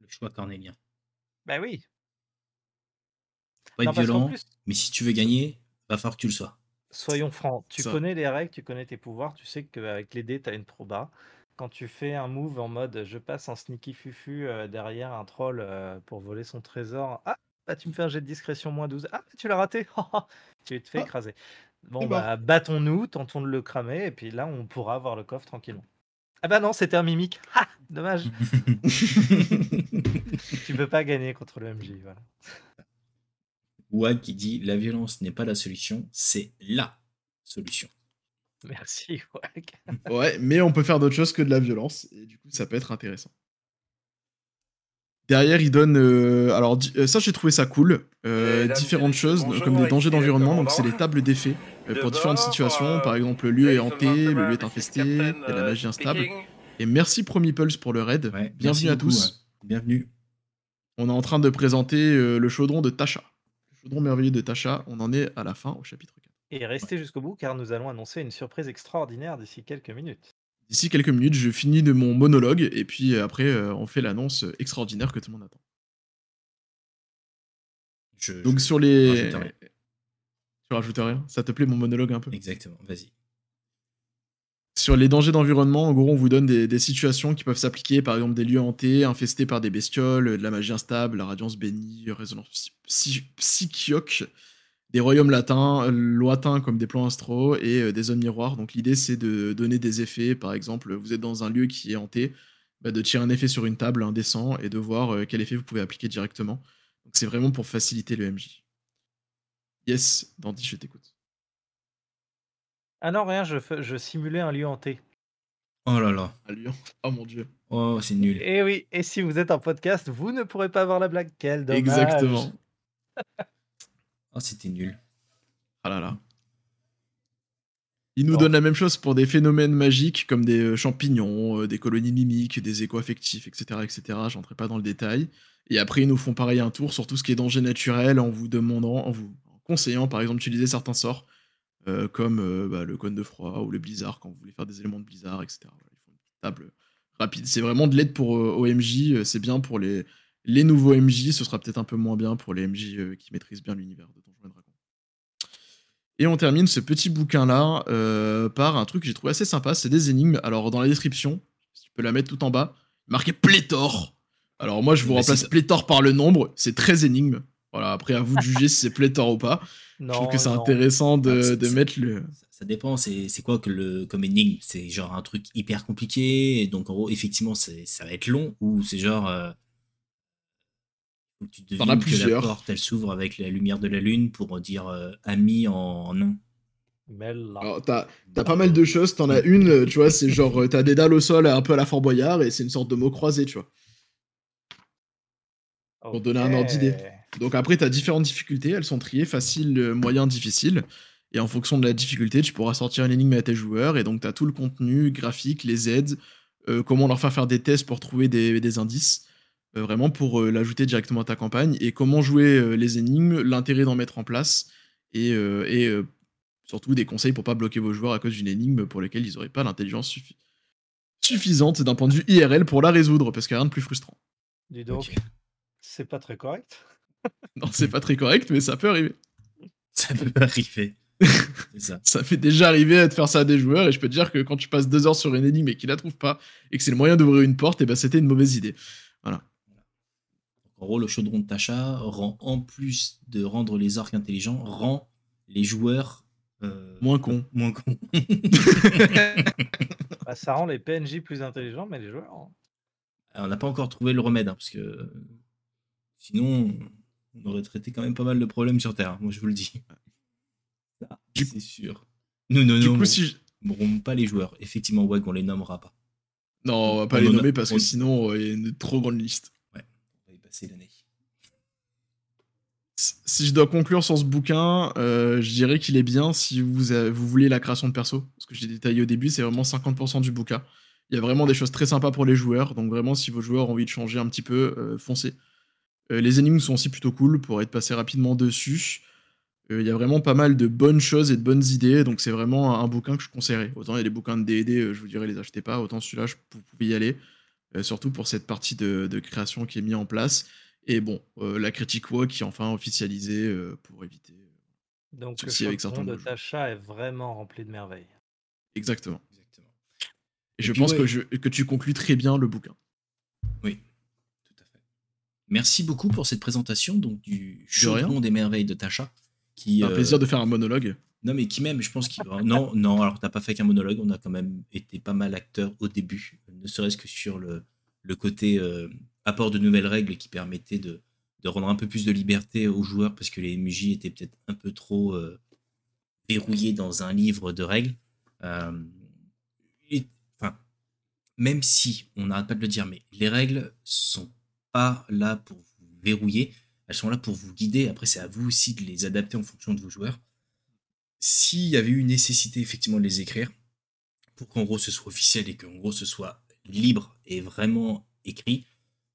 Le choix cornélien. Bah oui. Pas être violent, mais si tu veux gagner, va falloir que tu le sois. Soyons francs, tu connais les règles, tu connais tes pouvoirs, tu sais qu'avec les dés, tu as une proba. Quand tu fais un move en mode je passe en sneaky fufu euh, derrière un troll euh, pour voler son trésor, ah, bah, tu me fais un jet de discrétion moins 12, ah, tu l'as raté, tu te fais ah. écraser. Bon, bah, battons-nous, tentons de le cramer, et puis là, on pourra avoir le coffre tranquillement. Ah bah non, c'était un mimique. Ah, dommage. tu peux pas gagner contre le MJ, voilà. Wad qui dit la violence n'est pas la solution, c'est la solution. Merci, Wag. ouais, mais on peut faire d'autres choses que de la violence, et du coup, ça peut être intéressant. Derrière, il donne. Euh, alors, euh, ça, j'ai trouvé ça cool. Euh, différentes choses, comme des dangers d'environnement. Donc, c'est les tables d'effets pour différentes situations. Par exemple, le lieu est hanté, le lieu est infesté, il y a de la magie instable. Et merci Promipulse pour le raid. Bienvenue à tous. Bienvenue. On est en train de présenter le chaudron de Tasha. Le chaudron merveilleux de Tasha. On en est à la fin, au chapitre 4. Et restez jusqu'au bout car nous allons annoncer une surprise extraordinaire d'ici quelques minutes. D'ici quelques minutes, je finis de mon monologue et puis euh, après, euh, on fait l'annonce extraordinaire que tout le monde attend. Donc sur les. Tu rajoutes rien? Ça te plaît mon monologue un peu? Exactement, vas-y. Sur les dangers d'environnement, en gros, on vous donne des, situations qui peuvent s'appliquer, par exemple des lieux hantés, infestés par des bestioles, de la magie instable, la radiance bénie, résonance psychioque, des royaumes latins, lointains comme des plans astraux et euh, des zones miroirs. Donc l'idée c'est de donner des effets. Par exemple, vous êtes dans un lieu qui est hanté, bah, de tirer un effet sur une table indécent et de voir euh, quel effet vous pouvez appliquer directement. Donc c'est vraiment pour faciliter le MJ. Yes, Dandy, je t'écoute. Ah non, rien, je, je simulais un lieu hanté. Oh là là. Un lieu. Oh mon dieu. Oh, c'est nul. Et eh oui, et si vous êtes en podcast, vous ne pourrez pas voir la blague. Quel dommage. Exactement. Oh, c'était nul. Ah là là. Il nous donne la même chose pour des phénomènes magiques comme des euh, champignons, euh, des colonies mimiques, des échos affectifs, etc. etc. J'entrerai pas dans le détail. Et après, ils nous font pareil un tour sur tout ce qui est danger naturel en vous demandant, en vous conseillant, par exemple, d'utiliser certains sorts, euh, comme bah, le cône de froid ou le blizzard quand vous voulez faire des éléments de blizzard, etc. ils font une table rapide. C'est vraiment de l'aide pour OMJ. C'est bien pour les, les nouveaux MJ, ce sera peut-être un peu moins bien pour les MJ euh, qui maîtrisent bien l'univers de Donjons et Dragons. Et on termine ce petit bouquin-là euh, par un truc que j'ai trouvé assez sympa, c'est des énigmes. Alors dans la description, si tu peux la mettre tout en bas, marqué pléthore. Alors moi je vous remplace pléthore par le nombre, c'est très énigme. Voilà, après à vous de juger si c'est pléthore ou pas. je trouve que c'est intéressant de, ah, mettre le. Ça dépend, c'est quoi que le, comme énigme? C'est genre un truc hyper compliqué, et donc en gros, effectivement, ça va être long, ou c'est genre. Euh, tu devines que la porte, elle s'ouvre avec la lumière de la lune pour dire euh, ami en, un. T'as as pas mal de choses, t'en as une, tu vois, c'est genre, euh, t'as des dalles au sol un peu à la Fort Boyard et c'est une sorte de mot croisé, tu vois. Pour donner un ordre d'idée. Donc après, t'as différentes difficultés, elles sont triées, facile, moyen, difficile. Et en fonction de la difficulté, tu pourras sortir une énigme à tes joueurs. Et donc, t'as tout le contenu graphique, les aides, euh, comment leur faire faire des tests pour trouver des, des indices. Euh, vraiment pour euh, l'ajouter directement à ta campagne, et comment jouer euh, les énigmes, l'intérêt d'en mettre en place, et, surtout des conseils pour pas bloquer vos joueurs à cause d'une énigme pour laquelle ils n'auraient pas l'intelligence suffisante d'un point de vue IRL pour la résoudre, parce qu'il n'y a rien de plus frustrant. Dis donc, c'est pas très correct. non, c'est pas très correct, mais ça peut arriver. Ça peut arriver. ça. ça. fait déjà arriver à te faire ça à des joueurs, et je peux te dire que quand tu passes deux heures sur une énigme et qu'ils la trouvent pas, et que c'est le moyen d'ouvrir une porte, et ben c'était une mauvaise idée. Voilà. En gros, le chaudron de Tacha rend, en plus de rendre les orques intelligents, rend les joueurs euh, moins cons. Moins cons. Bah, ça rend les PNJ plus intelligents, mais les joueurs. Hein. on n'a pas encore trouvé le remède, hein, parce que sinon, on aurait traité quand même pas mal de problèmes sur Terre. Moi, je vous le dis. C'est sûr. Nous ne nommerons pas les joueurs. Effectivement, ouais, on les nommera pas. Non, on va pas les nommer parce que sinon, il y a une trop grande liste. Si je dois conclure sur ce bouquin, euh, je dirais qu'il est bien si vous, vous voulez la création de perso. Ce que j'ai détaillé au début, c'est vraiment 50% du bouquin. Il y a vraiment des choses très sympas pour les joueurs. Donc vraiment, si vos joueurs ont envie de changer un petit peu, euh, foncez. Euh, les énigmes sont aussi plutôt cool pour être passé rapidement dessus. Il y a vraiment pas mal de bonnes choses et de bonnes idées. Donc c'est vraiment un bouquin que je conseillerais. Autant il y a des bouquins de D&D, je vous dirais les achetez pas. Autant celui-là, vous pouvez y aller. Surtout pour cette partie de, de création qui est mise en place. Et bon, euh, la critique WoW qui est enfin officialisée euh, pour éviter euh, Donc le avec certains de Tasha est vraiment rempli de merveilles. Exactement. Exactement. Et, je pense que, je, que tu conclus très bien le bouquin. Oui, tout à fait. Merci beaucoup pour cette présentation donc du chaudron des merveilles de Tasha. Qui, un plaisir de faire un monologue. Non, mais qui même, je pense qu'il Non, non, alors t'as pas fait qu'un monologue, on a quand même été pas mal acteurs au début, ne serait-ce que sur le, le côté apport de nouvelles règles qui permettaient de, rendre un peu plus de liberté aux joueurs parce que les MJ étaient peut-être un peu trop euh, verrouillés dans un livre de règles. Euh, enfin, même si, on n'arrête pas de le dire, mais les règles sont pas là pour vous verrouiller, elles sont là pour vous guider. Après, c'est à vous aussi de les adapter en fonction de vos joueurs. S'il y avait eu nécessité effectivement de les écrire, pour qu'en gros ce soit officiel et qu'en gros ce soit libre et vraiment écrit,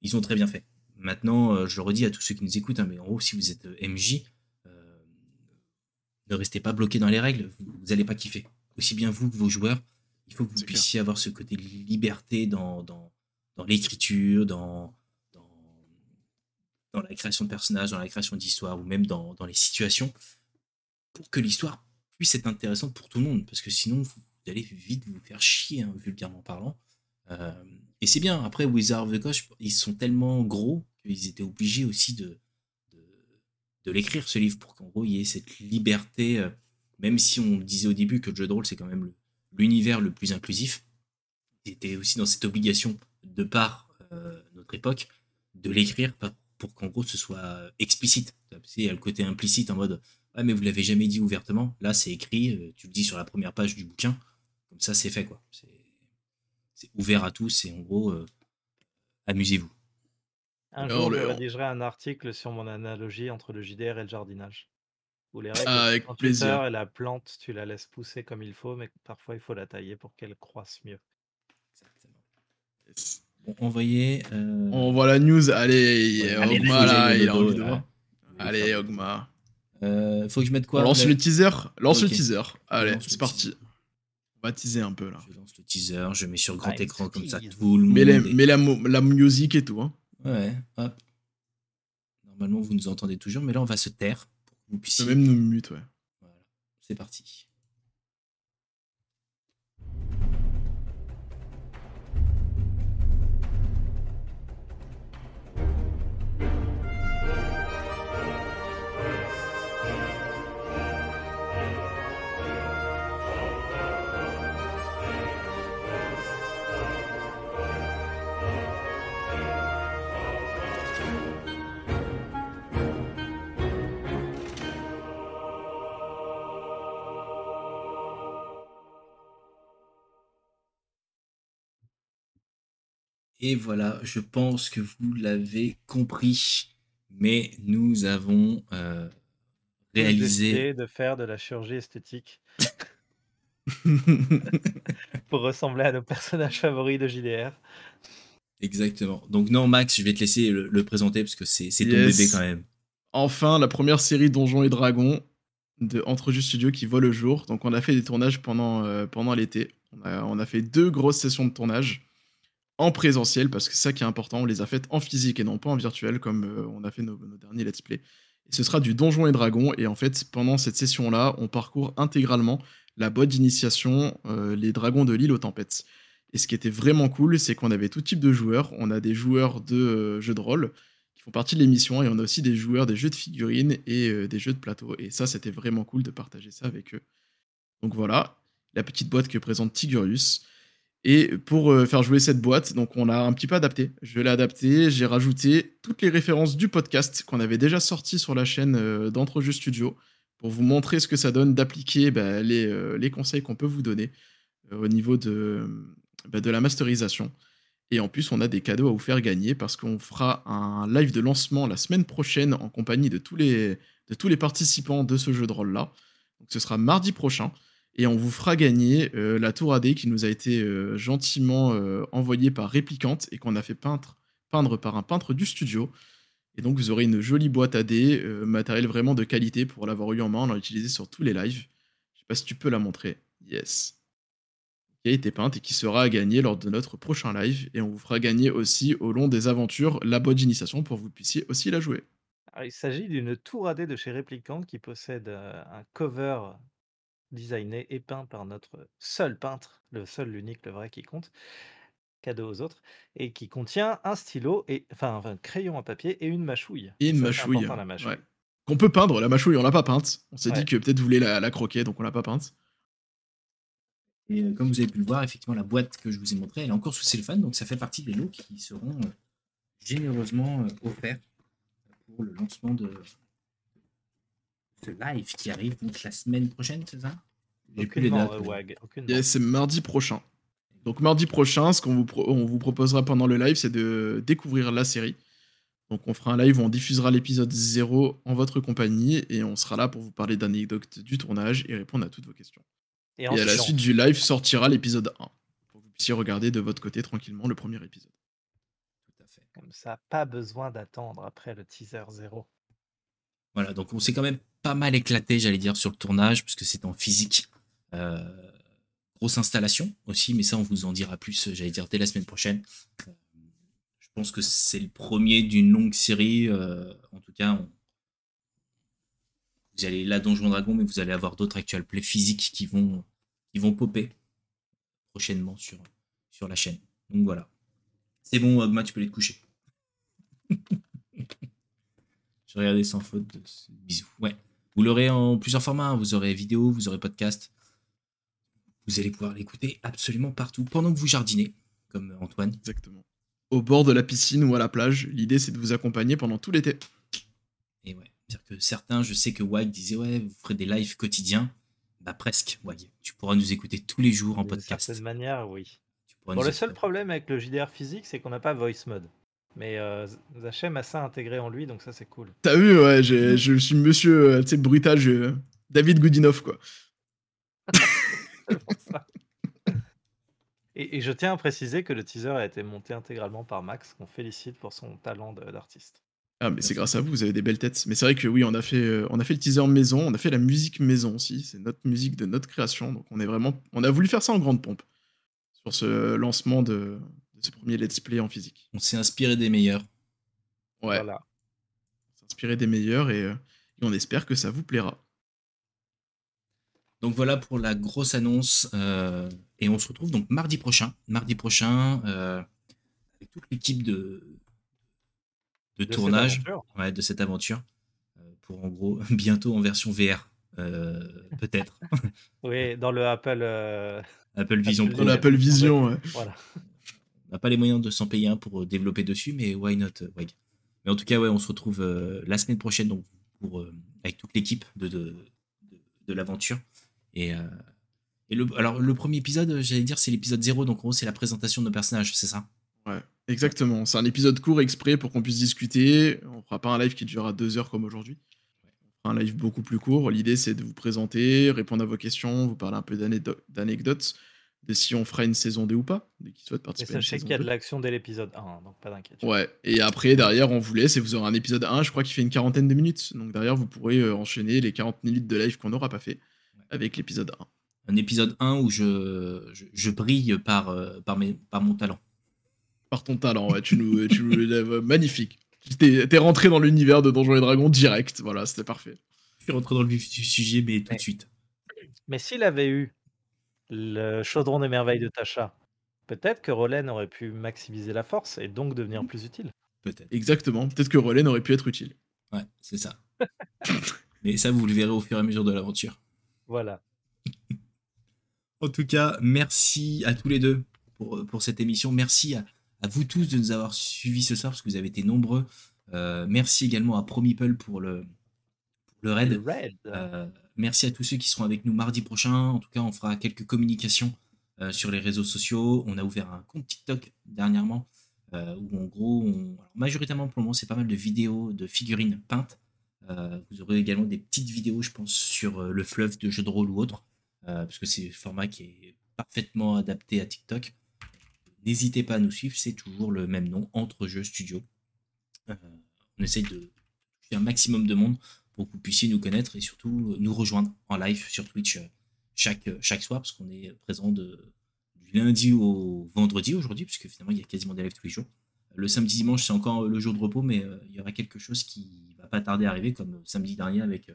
ils ont très bien fait. Maintenant, euh, je le redis à tous ceux qui nous écoutent, hein, mais en gros, si vous êtes euh, MJ, euh, ne restez pas bloqué dans les règles, vous n'allez pas kiffer. Aussi bien vous que vos joueurs, il faut que vous puissiez avoir ce côté liberté dans, dans, l'écriture, dans, dans, la création de personnages, dans la création d'histoires, ou même dans, dans les situations, pour que l'histoire puisse être intéressante pour tout le monde. Parce que sinon, vous allez vite vous faire chier, hein, vulgairement parlant. Et c'est bien. Après, Wizard of the Coast, ils sont tellement gros qu'ils étaient obligés aussi de, de, l'écrire, ce livre, pour qu'en gros, il y ait cette liberté, euh, même si on disait au début que le jeu de rôle, c'est quand même l'univers le, plus inclusif. Ils étaient aussi dans cette obligation, de par euh, notre époque, de l'écrire pour qu'en gros, ce soit explicite. Il le côté implicite en mode Ah, mais vous l'avez jamais dit ouvertement. Là, c'est écrit, euh, tu le dis sur la première page du bouquin. Comme ça, c'est fait, quoi. C'est ouvert à tous et en gros, euh, amusez-vous. Un jour, je rédigerai un article sur mon analogie entre le JDR et le jardinage. Où les règles, ah, avec plaisir. et la plante, tu la laisses pousser comme il faut, mais parfois il faut la tailler pour qu'elle croisse mieux. Bon, envoyez. Euh, On voit la news. Allez, Ogma là, il a envie de voir. Allez, Ogma. Euh, faut que je mette quoi Lance le teaser. Lance le teaser. Allez, c'est parti teaser un peu là. Je lance le teaser, je mets sur grand écran comme ça tout le monde. Mais, la, la, musique et tout. Hein. Ouais, hop. Normalement, vous nous entendez toujours, mais là, on va se taire pour que vous puissiez. Même nous mute, ouais. Voilà, c'est parti. Et voilà, je pense que vous l'avez compris, mais nous avons euh, réalisé... de faire de la chirurgie esthétique pour ressembler à nos personnages favoris de JDR. Exactement. Donc non, Max, je vais te laisser le, présenter parce que c'est ton bébé quand même. Enfin, la première série Donjons et Dragons de Entrejeux Studio qui voit le jour. Donc on a fait des tournages pendant, euh, pendant l'été. On a, on a, fait deux grosses sessions de tournage en présentiel, parce que c'est ça qui est important, on les a faites en physique et non pas en virtuel, comme euh, on a fait nos, derniers let's play. Ce sera du Donjon et Dragon, et en fait, pendant cette session-là, on parcourt intégralement la boîte d'initiation, euh, les dragons de l'île aux tempêtes. Et ce qui était vraiment cool, c'est qu'on avait tout type de joueurs. On a des joueurs de euh, jeux de rôle qui font partie de l'émission, et on a aussi des joueurs des jeux de figurines et des jeux de plateau. Et ça, c'était vraiment cool de partager ça avec eux. Donc voilà, la petite boîte que présente Tigurius. Et pour euh, faire jouer cette boîte, donc on l'a un petit peu adapté. Je l'ai adapté, j'ai rajouté toutes les références du podcast qu'on avait déjà sorti sur la chaîne euh, d'Entrejeux Studio pour vous montrer ce que ça donne d'appliquer bah, euh, les, conseils qu'on peut vous donner au niveau de, bah, de la masterisation. Et en plus, on a des cadeaux à vous faire gagner parce qu'on fera un live de lancement la semaine prochaine en compagnie de tous les, de tous les participants de ce jeu de rôle-là. Donc ce sera mardi prochain. Et on vous fera gagner euh, la tour AD qui nous a été euh, gentiment euh, envoyée par Réplicante et qu'on a fait peindre, par un peintre du studio. Et donc vous aurez une jolie boîte AD, matériel vraiment de qualité pour l'avoir eu en main. On l'a utilisé sur tous les lives. Je sais pas si tu peux la montrer. Yes qui a été peinte et qui sera à gagner lors de notre prochain live. Et on vous fera gagner aussi au long des aventures la boîte d'initiation pour que vous puissiez aussi la jouer. il s'agit d'une tour AD de chez Replicant qui possède un cover designé et peint par notre seul peintre, le seul, l'unique, le vrai qui compte, cadeau aux autres, et qui contient un stylo, et enfin un crayon à papier et une mâchouille. Et une mâchouille. Qu'on peut peindre, la mâchouille, on l'a pas peinte. On s'est dit que peut-être vous voulez la, la croquer, donc on l'a pas peinte. Et euh, comme vous avez pu le voir, effectivement, la boîte que je vous ai montrée, elle est encore sous cellophane, donc ça fait partie des lots qui seront euh, généreusement euh, offerts pour le lancement de live qui arrive donc la semaine prochaine, c'est ça? J'ai plus les dates. c'est mardi prochain. Donc mardi prochain, ce qu'on vous, on vous proposera pendant le live, c'est de découvrir la série. Donc on fera un live où on diffusera l'épisode 0 en votre compagnie et on sera là pour vous parler d'anecdotes du tournage et répondre à toutes vos questions. Et, à la suite du live sortira l'épisode 1. Pour que vous puissiez regarder de votre côté tranquillement le premier épisode. Tout à fait. Comme ça, pas besoin d'attendre après le teaser 0. Voilà, donc on s'est quand même pas mal éclaté, j'allais dire, sur le tournage, puisque c'est en physique. Euh, grosse installation aussi, mais ça, on vous en dira plus, j'allais dire, dès la semaine prochaine. Je pense que c'est le premier d'une longue série. Euh, en tout cas, vous allez là Donjon Dragon, mais vous allez avoir d'autres actual plays physiques qui vont, qui vont popper prochainement sur, sur la chaîne. Donc voilà. C'est bon, Ogma, tu peux aller te coucher. Je regardais sans faute. De ce... Bisous. Ouais. Vous l'aurez en plusieurs formats. Hein. Vous aurez vidéo, vous aurez podcast. Vous allez pouvoir l'écouter absolument partout pendant que vous jardinez, comme Antoine. Exactement. Au bord de la piscine ou à la plage. L'idée, c'est de vous accompagner pendant tout l'été. Et ouais. C'est-à-dire que certains, je sais que Wag disait ouais, vous ferez des lives quotidiens. Bah presque, Wag. Tu pourras nous écouter tous les jours en podcast. De cette manière, oui. Bon, le seul problème avec le JDR physique, c'est qu'on n'a pas voice mode. Mais euh, Zachem a ça intégré en lui, donc ça c'est cool. T'as vu, ouais, je suis monsieur, euh, tu sais, bruitage, euh, David Goodinoff, quoi. et, et, je tiens à préciser que le teaser a été monté intégralement par Max, qu'on félicite pour son talent d'artiste. Ah, mais c'est grâce à vous, vous avez des belles têtes. Mais c'est vrai que oui, on a fait, euh, on a fait le teaser maison, on a fait la musique maison aussi. C'est notre musique de notre création. Donc on est vraiment, on a voulu faire ça en grande pompe sur ce lancement de, ce premier let's play en physique. On s'est inspiré des meilleurs. Ouais. Voilà. On s'est inspiré des meilleurs et, euh, et, on espère que ça vous plaira. Donc voilà pour la grosse annonce. Euh, et on se retrouve donc mardi prochain. Mardi prochain, avec toute l'équipe de, de, tournage ouais, de cette aventure euh, pour en gros bientôt en version VR euh, peut-être oui dans le Apple euh, Apple Vision Pro l'Apple Vision ouais. voilà on pas les moyens de s'en payer un pour développer dessus mais why not ouais. mais en tout cas ouais on se retrouve la semaine prochaine donc avec toute l'équipe de, de, de, l'aventure et et le, alors le premier épisode j'allais dire c'est l'épisode 0 donc en gros c'est la présentation de nos personnages c'est ça? Ouais Exactement. C'est un épisode court exprès pour qu'on puisse discuter. On fera pas un live qui durera deux heures comme aujourd'hui. On fera un live beaucoup plus court. L'idée, c'est de vous présenter, répondre à vos questions, vous parler un peu d'anecdotes, de si on fera une saison 2 ou pas, de qui souhaite participer. Et sachez qu'il y a de l'action dès l'épisode 1, donc pas d'inquiétude. Ouais, et après, derrière, on vous laisse et vous aurez un épisode 1, je crois qu'il fait une quarantaine de minutes. Donc derrière, vous pourrez euh, enchaîner les 40 minutes de live qu'on n'aura pas fait avec l'épisode 1. Un épisode 1 où je, je, brille par, euh, par, mes, par mon talent par ton talent. Ouais, tu nous, tu nous magnifique. T'es rentré dans l'univers de Donjons et Dragons direct. Voilà, c'était parfait. Je suis rentré dans le vif du sujet, mais tout de suite. Mais s'il avait eu le chaudron des merveilles de Tasha, peut-être que Rolen aurait pu maximiser la force et donc devenir plus utile. Peut-être. Exactement. Peut-être que Rolen aurait pu être utile. Ouais, c'est ça. mais ça, vous le verrez au fur et à mesure de l'aventure. Voilà. en tout cas, merci à tous les deux pour, pour cette émission. Merci à, à vous tous de nous avoir suivis ce soir parce que vous avez été nombreux. Euh, merci également à Promeeple pour le, le raid. Le raid. Euh, merci à tous ceux qui seront avec nous mardi prochain. En tout cas, on fera quelques communications sur les réseaux sociaux. On a ouvert un compte TikTok dernièrement où en gros, majoritairement pour le moment, c'est pas mal de vidéos de figurines peintes. vous aurez également des petites vidéos, je pense, sur le fleuve de jeux de rôle ou autre, parce que c'est un format qui est parfaitement adapté à TikTok. N'hésitez pas à nous suivre, c'est toujours le même nom, Entre Jeux Studio. on essaye de un maximum de monde pour que vous puissiez nous connaître et surtout euh, nous rejoindre en live sur Twitch euh, chaque, euh, chaque soir, parce qu'on est présent de, du lundi au vendredi aujourd'hui, puisque finalement il y a quasiment des lives tous les jours. Le samedi dimanche, c'est encore le jour de repos, mais il y aura quelque chose qui va pas tarder à arriver, comme samedi dernier avec,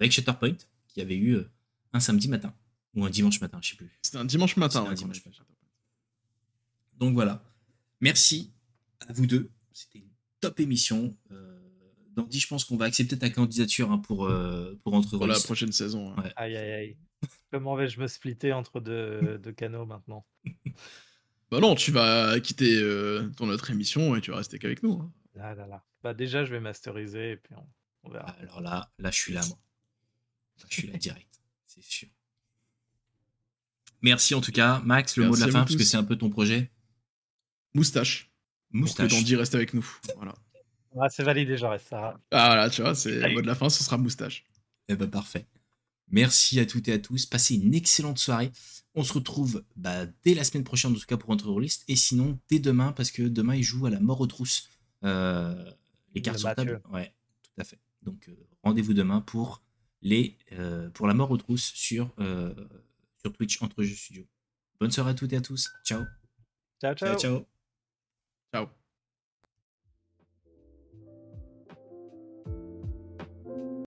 avec Shatterpoint, qui avait eu un samedi matin, ou un dimanche matin, je sais plus. C'était un dimanche matin. un dimanche matin. Donc voilà. Merci à vous deux. C'était une top émission. Dandy, je pense qu'on va accepter ta candidature hein, pour, euh, pour entre Pour la prochaine saison. Aïe, aïe, aïe. Comment vais-je me splitter entre deux, deux canaux maintenant? Bah non, tu vas quitter euh, ton autre émission et tu vas rester qu'avec nous. Hein. Ah là là. Bah déjà, je vais masteriser et puis on, verra. Alors là, là, je suis là, moi. je suis là direct, c'est sûr. Merci en tout cas, Max, le mot de la fin, parce que c'est un peu ton projet? Moustache. Moustache. Pour que Dandy reste avec nous. Voilà. Ah, c'est validé, j'en reste ça. Ah voilà, tu vois, c'est le mot de la fin, ce sera moustache. Eh ben parfait. Merci à toutes et à tous. Passez une excellente soirée. On se retrouve bah, dès la semaine prochaine, en tout cas pour Entre List. Et sinon, dès demain, parce que demain, il joue à la mort aux trousses. Euh, les cartes sur table. Ouais, tout à fait. Donc, euh, rendez-vous demain pour, les, euh, pour la mort aux trousses sur, sur Twitch Entre Jeux Studio. Bonne soirée à toutes et à tous. Ciao. Ciao, ciao. Ciao. Ciao.